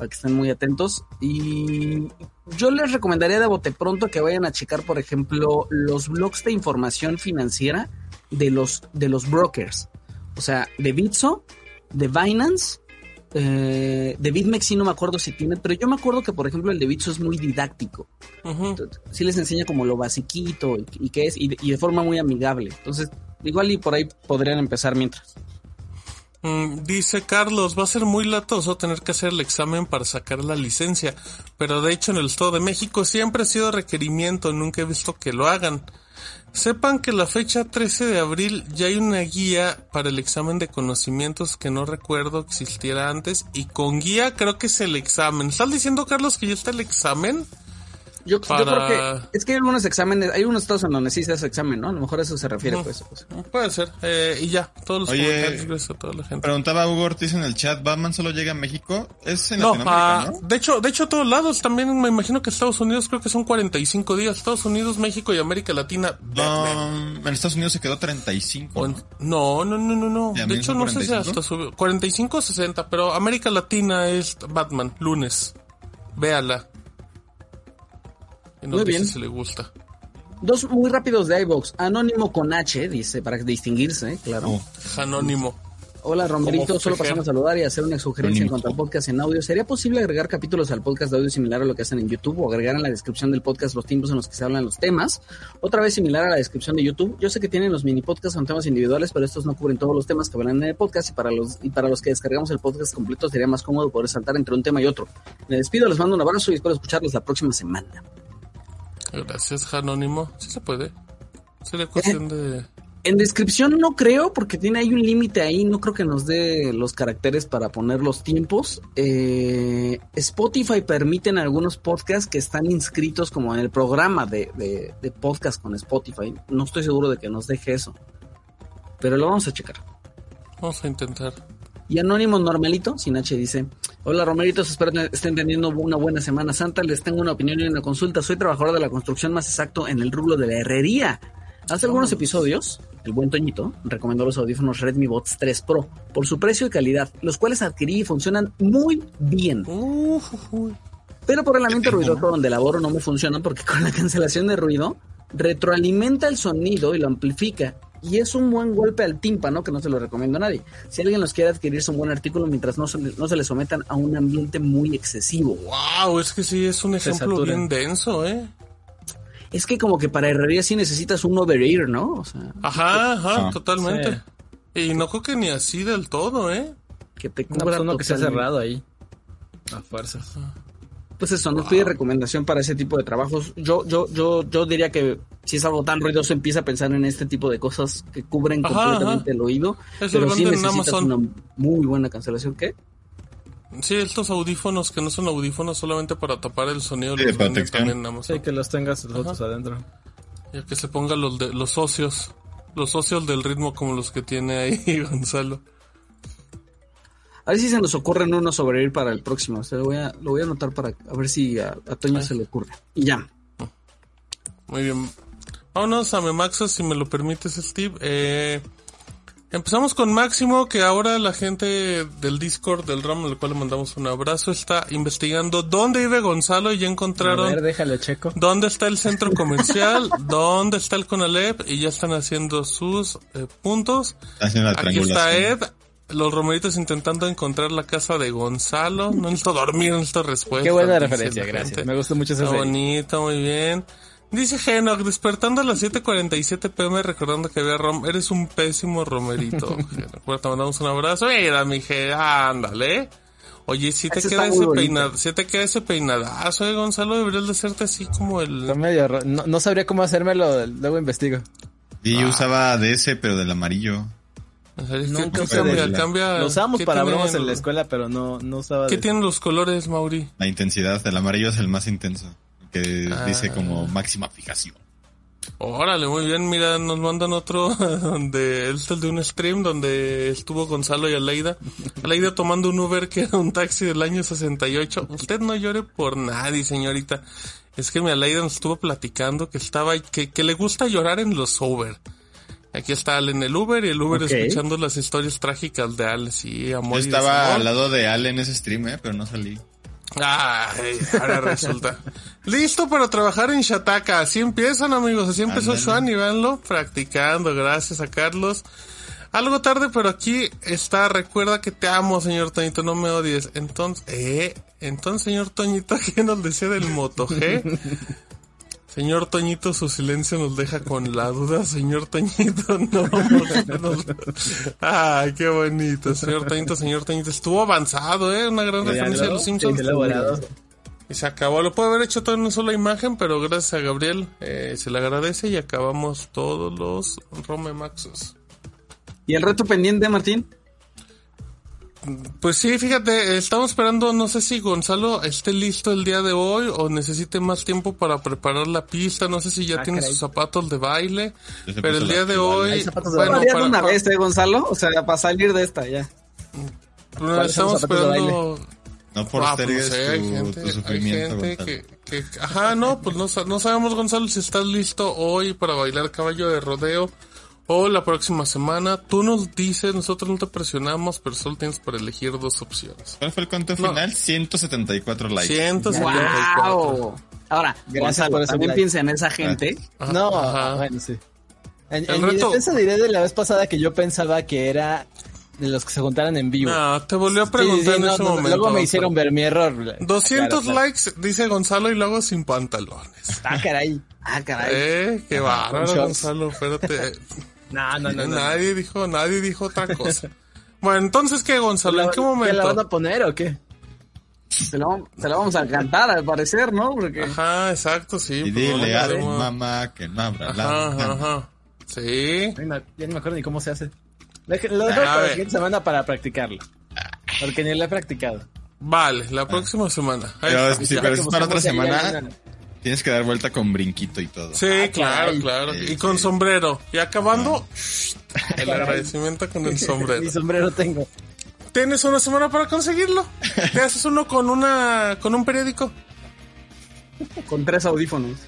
para que estén muy atentos. Y yo les recomendaría de bote pronto que vayan a checar, por ejemplo, los blogs de información financiera de los, de los brokers. O sea, de Bitso, de Binance, eh, de BitMEX sí no me acuerdo si tienen, pero yo me acuerdo que, por ejemplo, el de Bitso es muy didáctico. Ujú. Sí les enseña como lo basiquito y, y qué es, y de, y de forma muy amigable. Entonces, igual y por ahí podrían empezar mientras. Mm, dice Carlos, va a ser muy latoso tener que hacer el examen para sacar la licencia, pero de hecho en el Estado de México siempre ha sido requerimiento, nunca he visto que lo hagan. Sepan que la fecha 13 de abril ya hay una guía para el examen de conocimientos que no recuerdo existiera antes y con guía creo que es el examen. ¿Estás diciendo Carlos que ya está el examen? Yo, creo que es que hay algunos exámenes, hay unos estados en donde sí se hace examen, ¿no? A lo mejor a eso se refiere, Ujú. pues. pues. Puede ser. Eh, y ya, todos los Oye, comentarios, gracias a toda la gente. Preguntaba Hugo Ortiz en el chat, ¿Batman solo llega a México? Es en No, Latinoamérica, ah, ¿no? de hecho, de hecho a todos lados también me imagino que Estados Unidos creo que son 45 días, Estados Unidos, México y América Latina. Um, en Estados Unidos se quedó 35. O en- ¿no? no, no, no, no, no. ¿Y a De hecho no sé si 45? hasta subió 45 o 60, pero América Latina es Batman, lunes. Véala. Y nos Muy dice bien. si le gusta. Dos muy rápidos de iVox. Anónimo con H, dice, para distinguirse, claro. Oh, Anónimo. Hola Romerito, solo pasamos a saludar y hacer una sugerencia en cuanto al podcast en audio. ¿Sería posible agregar capítulos al podcast de audio similar a lo que hacen en YouTube o agregar en la descripción del podcast los tiempos en los que se hablan los temas? Otra vez similar a la descripción de YouTube. Yo sé que tienen los mini podcasts con temas individuales, pero estos no cubren todos los temas que hablan en el podcast y para los y para los que descargamos el podcast completo sería más cómodo poder saltar entre un tema y otro. Me despido, les mando un abrazo y espero escucharlos la próxima semana. Gracias, Anónimo. Sí se puede. Sería cuestión de... En descripción no creo, porque tiene ahí un límite ahí, no creo que nos dé los caracteres para poner los tiempos. Eh, Spotify permite en algunos podcasts que están inscritos como en el programa de, de, de podcast con Spotify. No estoy seguro de que nos deje eso. Pero lo vamos a checar. Vamos a intentar. Y Anónimo Normalito, sin H, dice: Hola Romeritos, espero que estén teniendo una buena Semana Santa. Les tengo una opinión y una consulta. Soy trabajador de la construcción, más exacto en el rubro de la herrería. Hace algunos episodios, el buen Toñito recomendó los audífonos Redmi Bots 3 Pro por su precio y calidad, los cuales adquirí y funcionan muy bien. Pero por el ambiente ruidoso donde laboro no me funcionan porque con la cancelación de ruido retroalimenta el sonido y lo amplifica. Y es un buen golpe al tímpano que no se lo recomiendo a nadie. Si alguien los quiere adquirir, es un buen artículo mientras no se, no se le sometan a un ambiente muy excesivo. Wow, es que sí, es un ejemplo bien denso, ¿eh? Es que como que para herrería sí necesitas un over-ear, ¿no? O sea, Ajá, ajá, Ah. totalmente. Y no creo que ni así del todo, ¿eh? que te No, cubra pues uno que se ha cerrado ahí. A fuerzas. Pues eso, nos pide recomendación para ese tipo de trabajos. Yo, yo, yo, yo diría que si es algo tan ruidoso, empieza a pensar en este tipo de cosas que cubren Ajá, completamente ajá. el oído. Eso pero sí necesitas Amazon. una muy buena cancelación. ¿Qué? Sí, estos audífonos que no son audífonos solamente para tapar el sonido, Sí, los también en Amazon. Sí, que los tengas los otros adentro. Ya que se pongan los, de, los socios. Los socios del ritmo como los que tiene ahí Gonzalo. A ver si se nos ocurren uno sobre ir para el próximo. O sea, lo voy a, lo voy a anotar para a ver si a, a Toño se le ocurre. Y ya. Muy bien. Vámonos a Memaxos, si me lo permites, Steve. Eh, empezamos con Máximo, que ahora la gente del Discord del RAM, al cual le mandamos un abrazo, está investigando dónde vive Gonzalo y ya A encontraron ver, déjalo checo. dónde está el centro comercial, dónde está el Conalep y ya están haciendo sus eh, puntos. Haciendo la Aquí está. Ed. Los romeritos intentando encontrar la casa de Gonzalo. No necesito dormir, no necesito respuesta. Qué buena dice referencia, gracias. gente. Me gustó mucho esa Está serie. bonito, muy bien. Dice Genoc, despertando a las 7.47 pm recordando que había rom... Eres un pésimo romerito. Genoc. Bueno, te mandamos un abrazo. Mira, mi ándale. Oye, si te queda ese peinado, si te queda ese peinadazo, eh, Gonzalo, deberías de hacerte así como el... Medio ro- no, no sabría cómo hacérmelo, luego investigo. Y yo usaba de ese, pero del amarillo. Nunca ¿qué usé cambia, de- cambia. Lo usábamos ¿qué para tienen- bromas en la escuela, pero no, no usaba ¿Qué de- tienen los colores, Mauri? La intensidad, el amarillo es el más intenso. Que Ah. dice como máxima fijación. Órale, muy bien. Mira, nos mandan otro donde es el de un stream donde estuvo Gonzalo y Aleida. Aleida tomando un Uber que era un taxi del año 68. Usted no llore por nadie, señorita. Es que mi Aleida nos estuvo platicando que estaba que, que le gusta llorar en los Uber. Aquí está Ale en el Uber y el Uber escuchando las historias trágicas de Ale. Sí, Yo amor y estaba al lado de Ale en ese stream, eh, pero no salí. Ay, ahora resulta. Listo para trabajar en Shataka. Así empiezan, amigos. Así empezó. Shuan y véanlo practicando. Gracias a Carlos. Algo tarde, pero aquí está. Recuerda que te amo, señor Toñito. No me odies. Entonces, eh, entonces, señor Toñito, ¿qué nos decía del Moto G? Señor Toñito, su silencio nos deja con la duda. Señor Toñito, no. nos- Ay, qué bonito. Señor Toñito, señor Toñito. Estuvo avanzado, ¿eh? Una gran referencia de los Simpsons. Y se acabó. Lo puede haber hecho todo en una sola imagen, pero gracias a Gabriel eh, se le agradece y acabamos todos los Rome Maxos. ¿Y el reto pendiente, Martín? Pues sí, fíjate, estamos esperando, no sé si Gonzalo esté listo el día de hoy o necesite más tiempo para preparar la pista, no sé si ya Ah, tiene caray. sus zapatos de baile, pero el día de hoy, Hay zapatos de bueno, Bueno, para- una para- vez, ¿eh, Gonzalo? O sea, para salir de esta ya. bueno, ¿Cuáles son los estamos esperando No por Ah, pues no sé, hay tu, gente, tu hay sufrimiento, gente Gonzalo. que, que- ajá, no, pues no sabemos, Gonzalo, si estás listo hoy para bailar caballo de rodeo o la próxima semana. Tú nos dices, nosotros no te presionamos, pero solo tienes para elegir dos opciones. ¿Cuál fue el cuento No. final? 174 likes. 174. ¡Wow! Ahora, Gracias Gonzalo, también like. piensa en esa gente. Ajá, No, ajá. bueno, sí. En, en mi defensa diré de la vez pasada que yo pensaba que era de los que se juntaran en vivo. No, te volvió a Sí, preguntar sí, en no, ese no, momento. Luego me hicieron ver mi error. 200 Claro, claro. likes, dice Gonzalo, y luego sin pantalones. Ah, caray. Ah, caray. Eh, qué bárbaro. Gonzalo, espérate. No, no, no. no. nadie dijo, nadie dijo otra cosa. Bueno, entonces, ¿qué, Gonzalo? ¿En qué ¿Te la van momento? a poner o qué? Se lo vamos a cantar, al parecer, ¿no? Porque Ajá, exacto, sí. Y pues, dile a tu mamá que no abra la Ajá, ventana. ajá. Sí. Ay, no, ya no me acuerdo ni cómo se hace. Lo dejo para la siguiente semana para practicarlo. Porque ni lo he practicado. Vale, la próxima semana. Ahí Pero, sí, pero es para otra ya- ya- semana. Tienes que dar vuelta con brinquito y todo. Sí, claro, caray. claro. Sí, Y con sí. sombrero. Y acabando, el agradecimiento con el Mi sombrero. sombrero tengo. Tienes una semana para conseguirlo. Te haces uno con una con un periódico. con tres audífonos.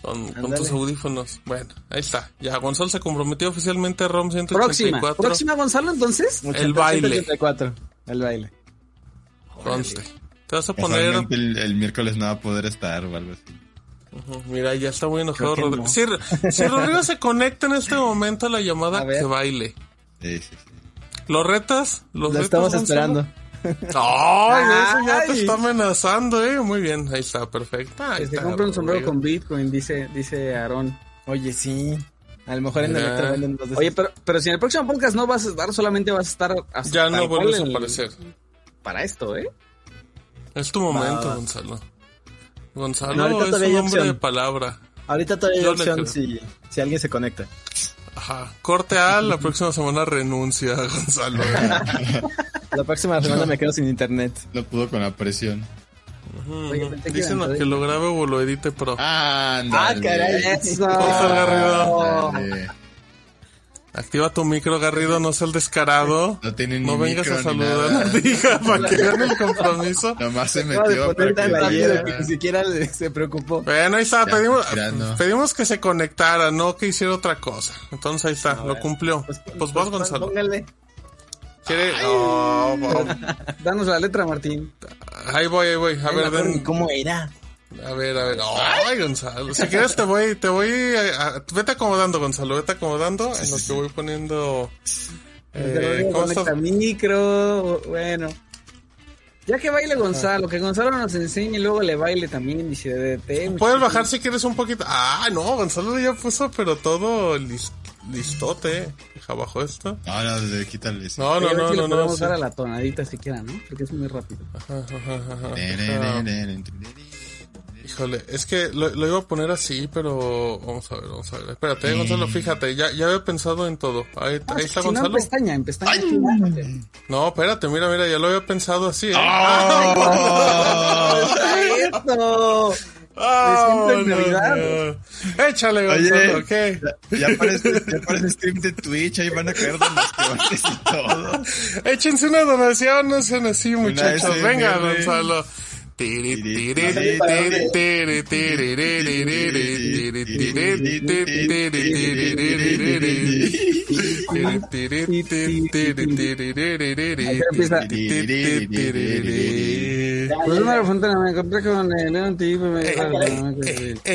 Con, tus audífonos. Bueno, ahí está. Ya, Gonzalo se comprometió oficialmente a ROM Próxima. 184. Próxima, Gonzalo, entonces. El baile. 184, El baile. Conste. Te vas a poner... El, el miércoles no va a poder estar o algo así. Mira, ya está muy enojado Rodrigo. no. Si, si Rodrigo se conecta en este momento a la llamada, A que baile. Sí, sí, sí. ¿Lo retas? ¿Lo, Lo retas, estamos Gonzalo? esperando. Ay, eso ya te está amenazando, eh. Muy bien, ahí está, perfecto. Ahí Que se está, compre un sombrero con Bitcoin, dice, dice Aarón. Oye, sí. A lo mejor en el. Electro venden dos de Oye, pero, pero si en el próximo podcast no vas a estar, solamente vas a estar hasta Ya no vuelves a el- aparecer. Para esto, ¿eh? Es tu momento. Gonzalo. Gonzalo No, ahorita es todavía un hombre de palabra. Ahorita todavía hay opción si, si alguien se conecta. Ajá. Corte A, la próxima semana renuncia, Gonzalo. La próxima semana me quedo sin internet. No pudo con la presión. Oye, pensé que Dicen iban a que lo grabe o lo edite pro. ¡Ándale! Ah, caray. Eso. Activa tu micro, Garrido, no sea el descarado. No tiene ni No vengas a micro saludar a la hija para que vean el compromiso. Nomás se metió para que que ni siquiera se preocupó. Bueno, ahí está, Ya, pedimos, pedimos que se conectara, no que hiciera otra cosa. Entonces ahí está, lo cumplió. Pues, vas, Gonzalo. Póngale. ¿Quiere? Oh, oh. Danos la letra, Martín. Ahí voy, ahí voy. A ver, den- ¿Cómo era? A ver, a ver. Ay, Gonzalo. Si quieres te voy, te voy, a- a- vete acomodando, Gonzalo, vete acomodando en lo que voy poniendo. Eh, Rodrigo ¿Cómo conecta micro, bueno. Ya que baile Gonzalo, que Gonzalo nos enseñe y luego le baile también, dice DDT. Puedes bajar si quieres un poquito. Ah, no, Gonzalo ya puso, pero todo lis- listote. Deja abajo esto. No, no, de- quítale. sí. No, no, no, no, no. podemos sí. dar a la tonadita siquiera, ¿no? Porque es muy rápido. Ajá, ajá, ajá. Híjole, es que lo, lo iba a poner así, pero vamos a ver, vamos a ver. Espérate, Gonzalo, fíjate, ya, ya había pensado en todo. Ahí, ahí está si no, en Gonzalo. pestaña, en pestaña. No, espérate, mira, mira, ya lo había pensado así, ¿eh? Ah, siempre en no, no. Échale, Gonzalo, Oye, ¿qué? ya aparece, ya aparece stream de Twitch, ahí van a caer donaciones y todo. Échense una donación, no sean así, muchachos. Venga, Gonzalo. Pues una fontana me compré con el antiguo me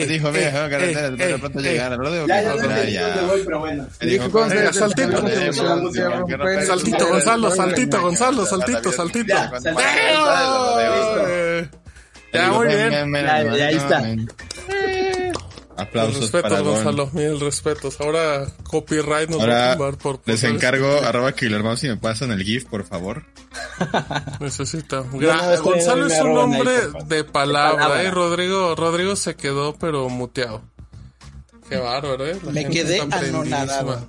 dijo, viejo, pronto llegar, debo saltito, Gonzalo, saltito, Gonzalo, saltito, saltito. Ya, muy bien. Ya, ya, ahí está. Aplausos Respetos, para Gon. Gonzalo, mil respetos. Ahora copyright nos va a tumbar por les encargo arroba Killermouse si me pasan el GIF, por favor. Necesita. Gra- de Gonzalo es un ahí, hombre por favor. de palabra, palabra. eh. Rodrigo, Rodrigo se quedó pero muteado. Qué bárbaro, eh. La Me quedé anonadado. prendidísima.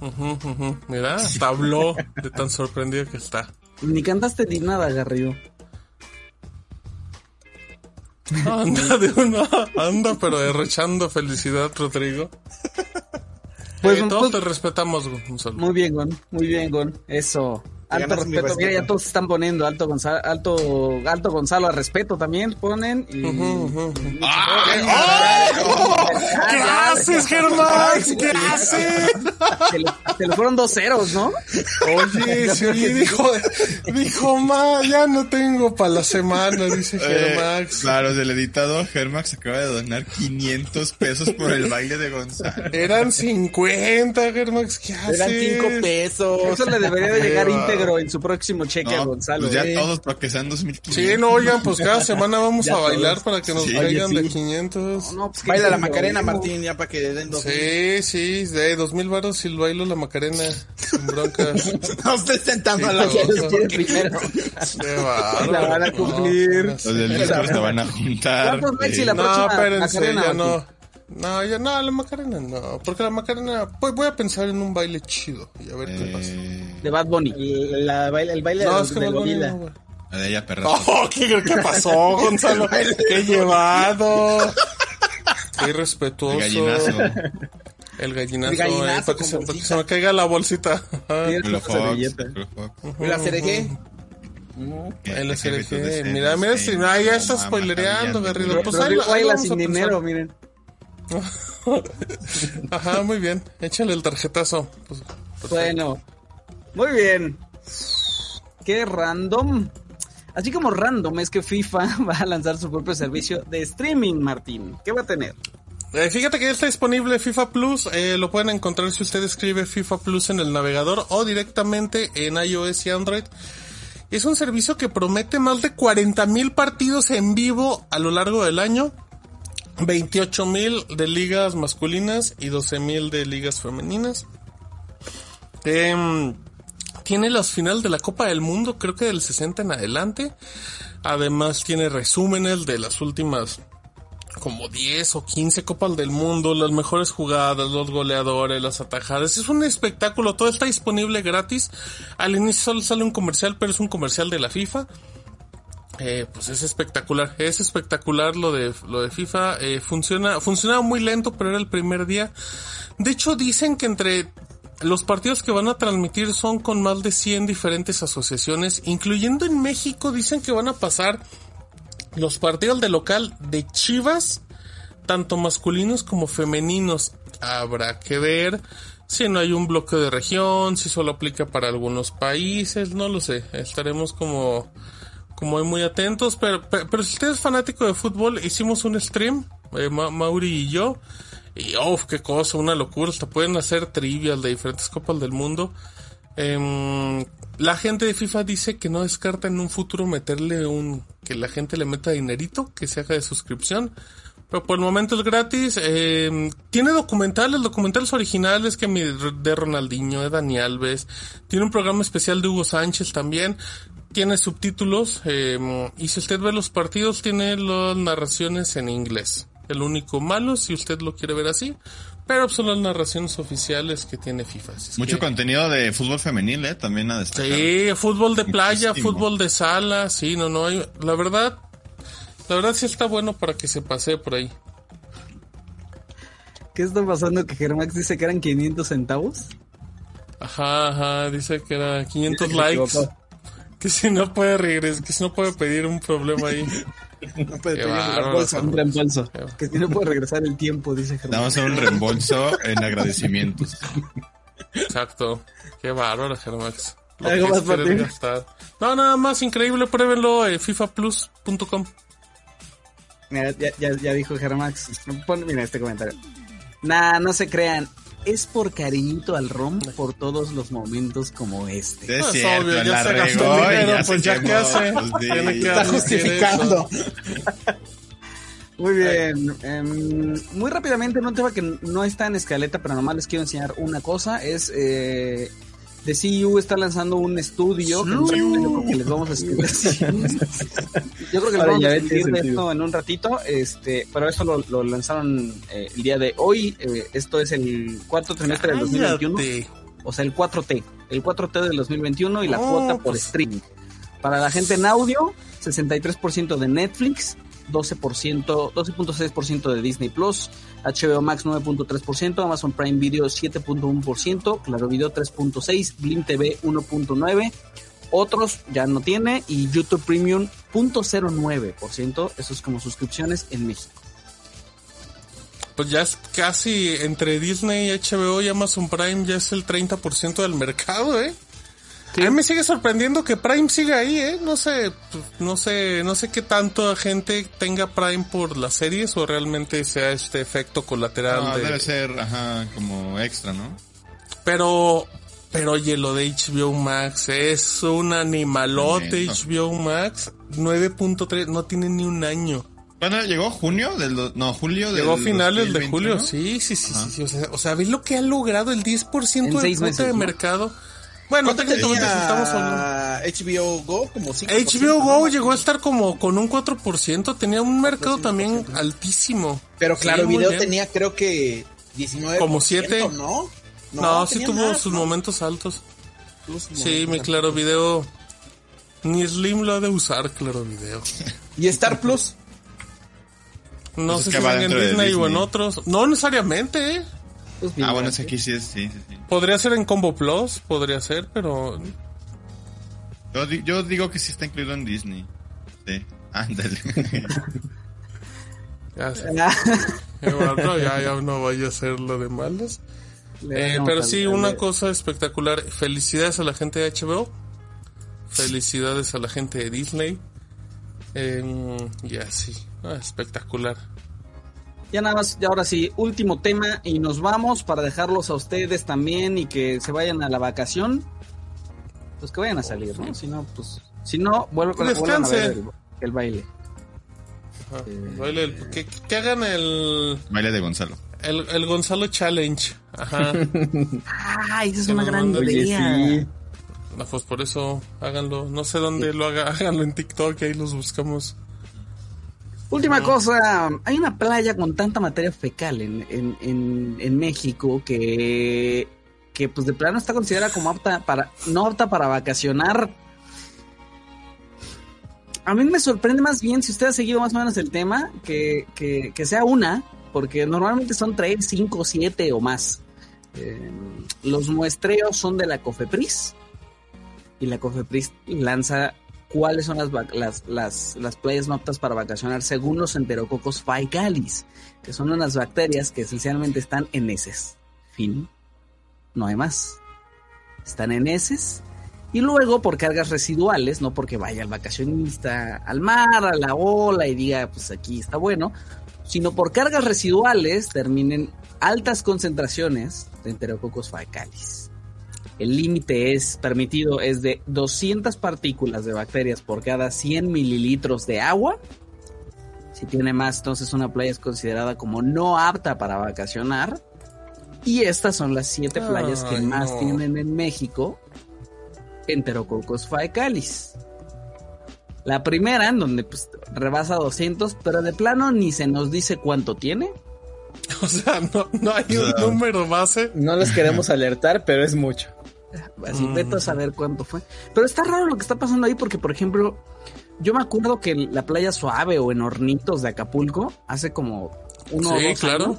Ujú, ujú. Mira, hasta habló de tan sorprendido que está. Ni cantaste ni nada, Garrido. Anda de una, anda pero derrochando felicidad, Rodrigo. Pues, Eh, todos pues- te respetamos, Gonzalo. Muy bien, Gon. Muy bien, Gon. Eso. Alto respeto, mira, ya todos se están poniendo alto Gonzalo, alto, alto Gonzalo a respeto también ponen y ¿Qué haces, Germán? ¿Qué haces? se le, se le fueron dos ceros, ¿no? Oye, sí, dijo, dijo, ma, ya no tengo para la semana, dice Eh, Germax. claro, del editado, Germax acaba de donar 500 pesos por el baile de Gonzalo. Eran 50, Germax, ¿qué haces? Eran cinco pesos. Eso le debería de llegar Qué íntegro en su próximo cheque a No, Gonzalo. pues ya ¿eh? todos para que sean 2500. Sí, no, oigan, pues cada semana vamos a bailar todos. para que nos Sí. caigan Oye, de sí. 500. No, pues, que Baila la Macarena, ¿no? Martín, ya para que den dos. Sí, sí, de dos mil baros y el bailo la Macarena, sin broncas. No estés tentando a la Sí, gente. Primero. Qué bárbaro. La van a cumplir. No, Los del Discord se van a juntar. ¿Cuántos likes y Sí. la No, próxima espérense, Macarena, ya Martín? no. No, ya no, la Macarena no. Porque la Macarena, pues voy a pensar en un baile chido y a ver qué pasa. Eh, De Bad Bunny. El, la baile- el baile No, de, es que de Bad la Bunny no, güey. la de ella, perra. Oh, ¿qué, qué pasó, Gonzalo? Qué llevado. Qué irrespetuoso. El gallinazo. El gallinazo, El gallinazo eh, para, que se, para que bolsita. se me caiga la bolsita. Ajá. Tienes Blue tu Fox, servilleta. Blue Fox. ¿Y la CRG? El jefe, tus SRG. deseos, Mira, mira, si ah, ya está maravillando. Garrido. Pues ahí, vamos sin dinero, miren. Ajá, muy bien. Échale el tarjetazo. Pues. Bueno, muy bien. Qué random. Así como random es que FIFA va a lanzar su propio servicio de streaming, Martín. ¿Qué va a tener? Eh, fíjate que ya está disponible FIFA Plus, eh, lo pueden encontrar si usted escribe FIFA Plus en el navegador o directamente en iOS y Android. Es un servicio que promete más de 40 mil partidos en vivo a lo largo del año, 28 mil de ligas masculinas y 12 mil de ligas femeninas. Em, tiene los finales de la Copa del Mundo, creo que del 60 en adelante. Además tiene resúmenes de las últimas como 10 o 15 copas del mundo, las mejores jugadas, los goleadores, las atajadas. Es un espectáculo, todo está disponible gratis. Al inicio solo sale un comercial, pero es un comercial de la FIFA. Eh, pues es espectacular, es espectacular lo de lo de FIFA. Eh, funciona, funcionaba muy lento, pero era el primer día. De hecho, dicen que entre los partidos que van a transmitir son con más de 100 diferentes asociaciones, incluyendo en México. Dicen que van a pasar los partidos de local de Chivas, tanto masculinos como femeninos. Habrá que ver si no hay un bloque de región, si solo aplica para algunos países, no lo sé. Estaremos como, ahí muy atentos. Pero, pero, si usted es fanático de fútbol, hicimos un stream, eh, Ma- Mauri y yo. Y oh, qué cosa, una locura. Hasta pueden hacer trivial de diferentes copas del mundo. Em, la gente de FIFA dice que no descarta en un futuro meterle un, que la gente le meta dinerito, que se haga de suscripción. Pero por el momento es gratis. Em, tiene documentales, documentales originales que mi- de Ronaldinho, de Dani Alves. Tiene un programa especial de Hugo Sánchez también. Tiene subtítulos. em, y si usted ve los partidos, tiene las narraciones en inglés. El único malo, si usted lo quiere ver así. Pero son las narraciones oficiales que tiene FIFA. Mucho que- contenido de fútbol femenil, ¿eh? También a destacar. Sí, fútbol de playa, Muchísimo. fútbol de sala, sí, no, no hay, la verdad, la verdad sí está bueno para que se pase por ahí. ¿Qué está pasando? Que Germax dice que eran 500 centavos. Ajá, ajá, dice que era 500 Se likes. Que si no puede regresar, que si no puede pedir un problema ahí. No puede Qué pedir reembolso. Un reembolso. Que si no puede regresar el tiempo, dice Germax. Vamos a hacer un reembolso en agradecimientos. Exacto. Qué bárbaro, Germax. Lo ¿Algo que más, gastar. No, nada más, increíble, pruébenlo en fifaplus.com. Mira, ya, ya, ya dijo Germax. Pon- mira este comentario. Nah, no se crean. Es por cariñito al ROM por todos los momentos como este. Es Pues, cierto, obvio, ya se gastó dinero, ya pues, se ya qué hace. Pues, Está justificando. Muy bien. Em, muy rápidamente, un tema que no está en escaleta, pero nomás les quiero enseñar una cosa. Es eh, The CU está lanzando un estudio que que les vamos a escribir. yo creo que les vamos a escribir de esto en un ratito, este, pero eso lo, lo lanzaron eh, el día de hoy. eh, esto es el cuarto trimestre del 2021. Cállate. O sea, el 4T. El 4T del 2021 y la Oh, cuota por pues. streaming. Para la gente en audio, 63% de Netflix, 12%, 12.6% de Disney Plus, HBO Max 9.3%, Amazon Prime Video 7.1%, Claro Video 3.6%, Blim TV 1.9%, otros ya no tiene y YouTube Premium 0.09%, eso es como suscripciones en México. Pues ya es casi entre Disney, HBO y Amazon Prime ya es el 30% del mercado, ¿eh? A mí me sigue sorprendiendo que Prime siga ahí, ¿eh? No sé, no sé, no sé qué tanto gente tenga Prime por las series o realmente sea este efecto colateral No, de... debe ser, ajá, como extra, ¿no? Pero, pero oye, lo de HBO Max es un animalote Tremendo. HBO Max. 9.3, no tiene ni un año. ¿Cuándo llegó? ¿Junio? Del, no, julio del Llegó a finales de 2021? julio. Sí, sí, sí, Ajá. sí, sí. O sea, o sea, ¿ves lo que ha logrado el 10% En de seis cuota meses, de ¿no? Bueno, ¿Cuánto técnicamente estamos hablando. HBO Go? Como 5%, HBO Go ¿no? llegó a estar como con un 4%, tenía un mercado 4%. también altísimo. Pero claro, Sí, video bien. tenía creo que 19%, Como siete. ¿no? No, sí tenía tuvo más, sus ¿no? momentos altos. Tuvo sus Sí, momentos mi altos. claro video. Ni Slim lo ha de usar, claro video. ¿Y Star Plus? No Pues sé es si en de Disney, o en Disney. otros. No necesariamente, ¿eh? Pues bien, Ah, bueno, ese aquí sí es, sí, sí, sí. Podría ser en Combo Plus, podría ser, pero Yo, di- yo digo que sí está incluido en Disney. Sí, ándale. ya, sé. Eh, bueno, ya, ya no vaya a ser lo de malas. Eh, pero sí, una cosa espectacular. Felicidades a la gente de HBO. Felicidades a la gente de Disney. Eh, y así. Ah, espectacular. Ya nada más, y ahora sí, último tema y nos vamos para dejarlos a ustedes también y que se vayan a la vacación. Pues que vayan a salir, ¿no? Si no, pues... Si no, ver descanse. el, el baile. Ajá. Eh, Baile el- que, que hagan el, Baile de Gonzalo. el, el Gonzalo Challenge. Ajá. ¡Ay, esa es Que una gran idea! sí. No, pues por eso háganlo. No sé dónde lo haga. Háganlo en TikTok, ahí los buscamos. Última cosa, hay una playa con tanta materia fecal en, en, en, en México que, que pues de plano está considerada como apta para, no apta para vacacionar. A mí me sorprende más bien, si usted ha seguido más o menos el tema, que, que, que sea una, porque normalmente son tres, cinco, siete o más. Eh, los muestreos son de la COFEPRIS y la COFEPRIS lanza cuáles son las, las, las, las playas no aptas para vacacionar según los enterococos faecalis, que son unas bacterias que esencialmente están en heces. Fin. No hay más. Están en heces. Y luego por cargas residuales, no porque vaya el vacacionista al mar, a la ola y diga, pues aquí está bueno, sino por cargas residuales terminen altas concentraciones de enterococos faecalis. El límite es permitido es de 200 partículas de bacterias por cada 100 mililitros de agua. Si tiene más, entonces una playa es considerada como no apta para vacacionar. Y estas son las siete playas que más no. tienen en México Enterococos faecalis. La primera, en donde pues, rebasa 200, pero de plano ni se nos dice cuánto tiene. O sea, no, no hay un número base. No los queremos alertar, pero es mucho. Así, Mm. vete a saber cuánto fue. Pero está raro lo que está pasando ahí porque, por ejemplo, yo me acuerdo que la playa suave o en Hornitos de Acapulco, hace como uno o dos claro. años,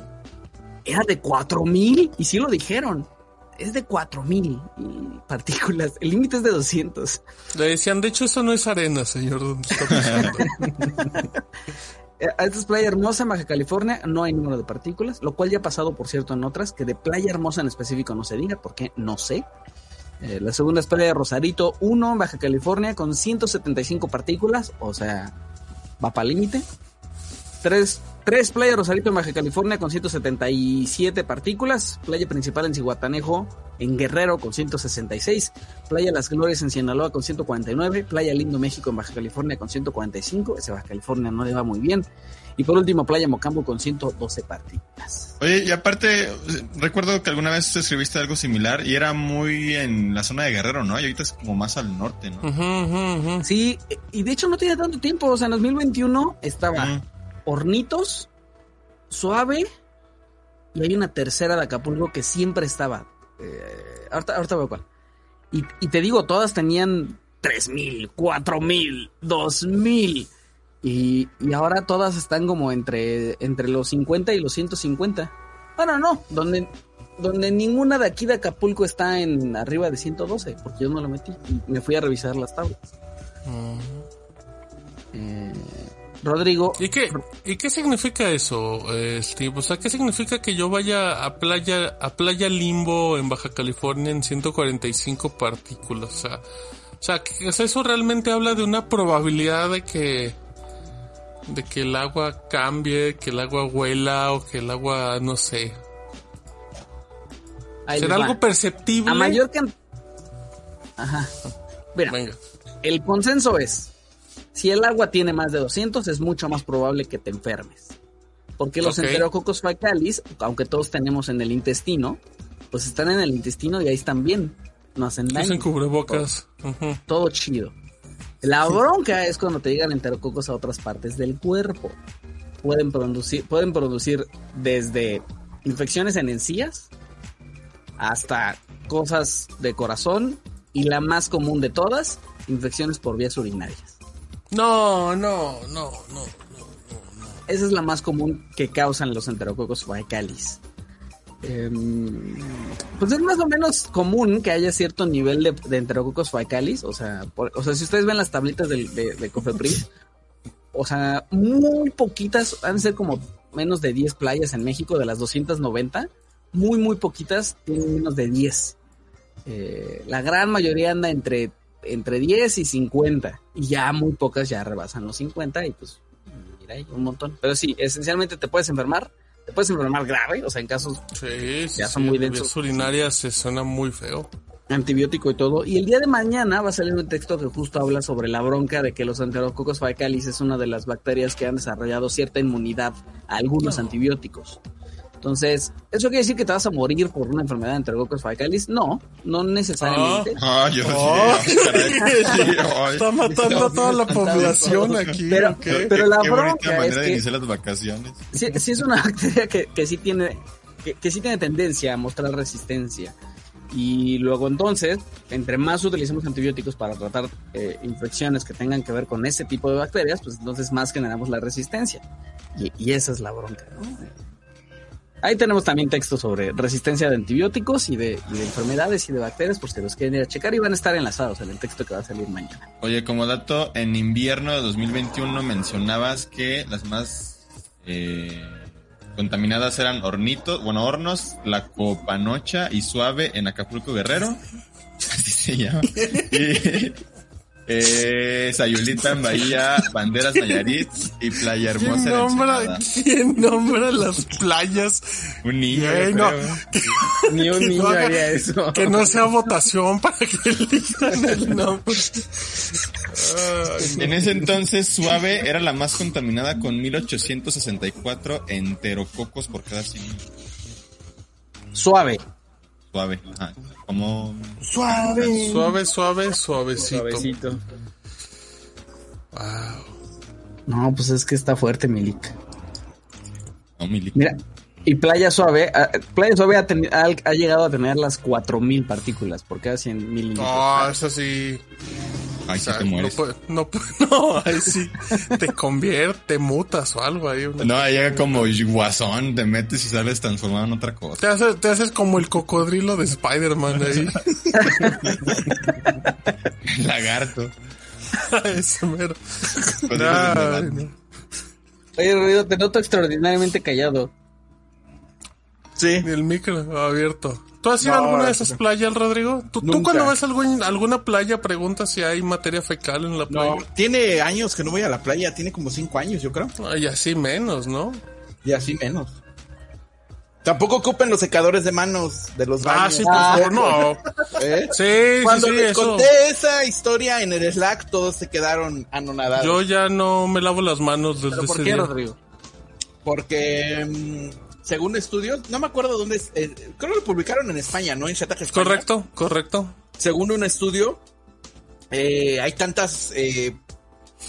era de cuatro mil y sí lo dijeron. Es de cuatro mil partículas. El límite es de 200. Le decían, de hecho, eso no es arena, señor. pisando". Eh, A esta es Playa Hermosa en Baja California, no hay número de partículas, lo cual ya ha pasado, por cierto, en otras, que de Playa Hermosa en específico no se diga, porque no sé. Eh, la segunda es Playa Rosarito 1 en Baja California con 175 partículas, o sea, va para límite. Tres, tres Playa Rosarito en Baja California con 177 partículas. Playa principal en Cihuatanejo, en Guerrero con 166. Playa Las Glorias en Sinaloa con 149. Playa Lindo México en Baja California con 145. Ese Baja California no le va muy bien. Y por último, Playa Mocambo con 112 partículas. Oye, y aparte, recuerdo que alguna vez escribiste algo similar y era muy en la zona de Guerrero, ¿no? Y ahorita es como más al norte, ¿no? Sí, y de hecho no tiene tanto tiempo. O sea, en 2021 estaba Ujú. Hornitos, Suave, y hay una tercera de Acapulco que siempre estaba. Eh, ahorita, ahorita veo cuál. Y, y te digo, todas tenían 3000, 4000, 2000. Y, y ahora todas están como entre, entre los 50 y los 150. Bueno, no, donde, donde ninguna de aquí de Acapulco está en arriba de 112, porque yo no lo metí. Y me fui a revisar las tablas. Eh, Rodrigo, ¿Y qué, ¿Y qué significa eso, eh, Steve? O sea, ¿qué significa que yo vaya a playa, a playa Limbo en Baja California en 145 partículas? O sea, o sea, eso realmente habla de una probabilidad de que, de que el agua cambie, que el agua huela o que el agua, no sé. ahí ¿Será algo perceptible? a mayor cantidad... Ajá. Mira, Venga. el consenso es, si el agua tiene más de 200 es mucho más probable que te enfermes. Porque los enterococos faecalis, aunque todos tenemos en el intestino, pues están en el intestino y ahí están bien, no hacen daño. Usen cubrebocas. Ujú. todo chido. La bronca es cuando te llegan enterococos a otras partes del cuerpo. Pueden producir, pueden producir desde infecciones en encías hasta cosas de corazón y la más común de todas, infecciones por vías urinarias. No, no, no, no. Esa es la más común que causan los enterococos faecalis. Em, pues es más o menos común que haya cierto nivel de, de enterococos faecalis. O sea, o sea, si ustedes ven las tablitas del- de, de Cofepris, o sea, muy poquitas, han de ser como menos de 10 playas en México, de las 290, muy, muy poquitas tienen menos de 10. Eh, la gran mayoría anda entre, entre 10 y 50, y ya muy pocas ya rebasan los 50, y pues, mira, hay un montón. Pero sí, esencialmente te puedes enfermar, te puedes enfermar grave, o sea, en casos Sí, sí, Ya sí, son muy densos. urinarias se suena muy feo. antibiótico y todo. Y el día de mañana va a salir un texto que justo habla sobre la bronca de que los enterococos faecalis es una de las bacterias que han desarrollado cierta inmunidad a algunos antibióticos. Entonces, ¿eso quiere decir que te vas a morir por una enfermedad de enterococos faecalis? No, no necesariamente. Ah, yo Oh. Ay, Está matando a toda la población aquí. Pero- ¿ok? pero la qué bronca es manera de que- iniciar las vacaciones. sí, sí es una bacteria que, que sí tiene que, que sí tiene tendencia a mostrar resistencia y luego entonces entre más utilicemos antibióticos para tratar eh, infecciones que tengan que ver con ese tipo de bacterias pues entonces más generamos la resistencia y, y esa es la bronca ¿no? Ahí tenemos también textos sobre resistencia de antibióticos y de, y de enfermedades y de bacterias por si los quieren ir a checar y van a estar enlazados en el texto que va a salir mañana Oye, como dato, en invierno de 2021 mencionabas que las más eh, contaminadas eran Hornitos, bueno, Hornos, La Copanocha y Suave en Acapulco Guerrero. Así se llama. Y eh, Sayulita en Bahía, Banderas Nayarit y Playa Hermosa ¿Quién en nombra. ¿Quién nombra las playas? Un niño. No. ni un Que niño no haga- haría eso Que no sea votación para que elijan el nombre. Ay, En ese entonces, Suave era la más contaminada con 1864 enterococos por cada 100 suave Suave. Ajá. Como Suave. Suave, suave, suavecito. Suavecito. Wow. no pues es que está fuerte Milik no, mili- Mira, y Playa Suave, ah, Playa Suave ha, teni- ha- ha llegado a tener las 4000 partículas por cada 100 milímetros. No, eso sí. Ay, O sí sea, te no, mueres. puede- no, puede- no, ahí sí. Te convierte, mutas o algo ahí. una- No, llega como guasón, te metes y sales transformado en otra cosa. Te haces, te haces como el cocodrilo de Spider-Man ahí. Lagarto. Ese mero. Ay, no. Oye, Ruido, te noto extraordinariamente callado. Sí. Ni el micro abierto. ¿Tú has ido a alguna de no. esas playas, Rodrigo? ¿Tú, cuando ves algún- alguna playa preguntas si hay materia fecal en la playa? No, tiene años que no voy a la playa, tiene como cinco años, yo creo. Ay, así menos, ¿no? Y así menos. Tampoco ocupen los secadores de manos de los baños. Ah, sí, por favor, no. ¿Eh? Sí, Cuando sí, les eso. conté esa historia en el Slack, todos se quedaron anonadados. Yo ya no me lavo las manos desde ¿Pero por ese qué, día. Rodrigo? Porque, mm, según estudios, no me acuerdo dónde es, eh, creo que lo publicaron en España, ¿no? En Shataka España. Correcto, correcto. Según un estudio, eh, hay tantas eh,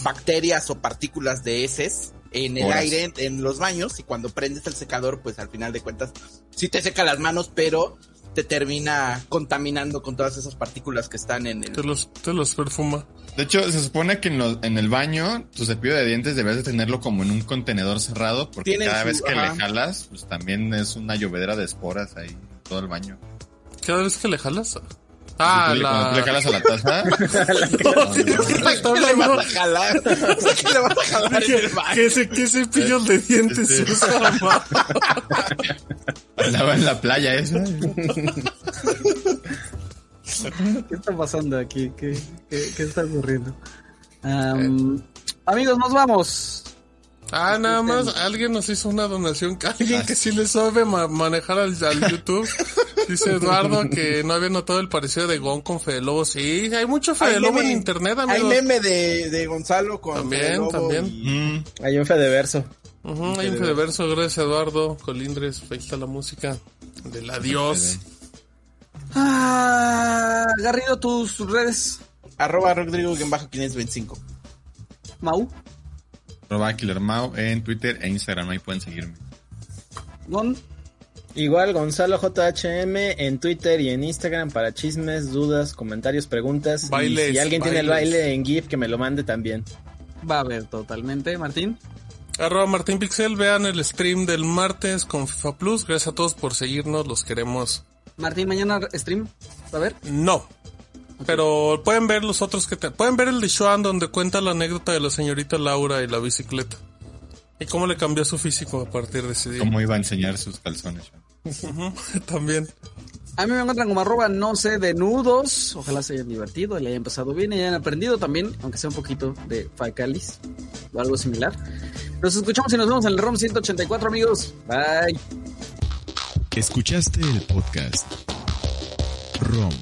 bacterias o partículas de heces en el Horas. aire, en, en los baños, y cuando prendes el secador, pues al final de cuentas, sí te seca las manos, pero te termina contaminando con todas esas partículas que están en el... Te los, te los perfuma. De hecho, se supone que en, los- en el baño, tu cepillo de dientes debes de tenerlo como en un contenedor cerrado, porque Tiene cada su- vez que ajá. le jalas, pues también es una llovedera de esporas ahí en todo el baño. Cada vez que le jalas. Ah, tú le- cuando tú le la. jalas a la taza, ¿Qué le vas a jalar? O sea, ¿qué le vas a jalar? ¿Qué, ce- qué cepillos de dientes se usa, ma? andaba en la playa esa. ¿Qué está pasando aquí? ¿Qué, qué, qué está ocurriendo? Am, amigos, nos vamos. Ah, nada más, alguien nos hizo una donación, que alguien que sí le sabe ma- manejar al, al YouTube. Dice Eduardo que no había notado el parecido de Gon con Fede Lobo. Sí, hay mucho Fede Hay Lobo en internet, Hay amigos. meme de, de Gonzalo con También, Fede Lobo también. y- Mm, Hay un Fedeverso. Ujú, hay un Fedeverso, gracias Eduardo Colindres, ahí está la música del adiós. Ah, Garrido, tus redes. Arroba Rodrigo 525. Mau, arroba Killer Mau en Twitter e Instagram, ahí pueden seguirme. Gon, Igual Gonzalo JHM en Twitter y en Instagram para chismes, dudas, comentarios, preguntas. Bailes, y si alguien tiene el baile en GIF que me lo mande también. va a haber totalmente. Martín, Arroba Martín Pixel, vean el stream del martes con FIFA Plus. Gracias a todos por seguirnos, los queremos. Martín, mañana stream. A ver. No. Pero pueden ver los otros que te... Pueden ver el de Sean donde cuenta la anécdota de la señorita Laura y la bicicleta. Y cómo le cambió su físico a partir de ese día. Cómo iba a enseñar sus calzones. También. A mí me encuentran como arroba no sé de nudos. Ojalá se hayan divertido, le hayan pasado bien y hayan aprendido también, aunque sea un poquito de Facalis o algo similar. Nos escuchamos y nos vemos en el ROM 184, amigos. Bye. Escuchaste el podcast ROM,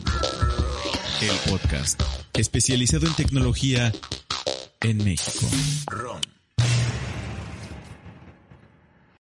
el podcast especializado en tecnología en México.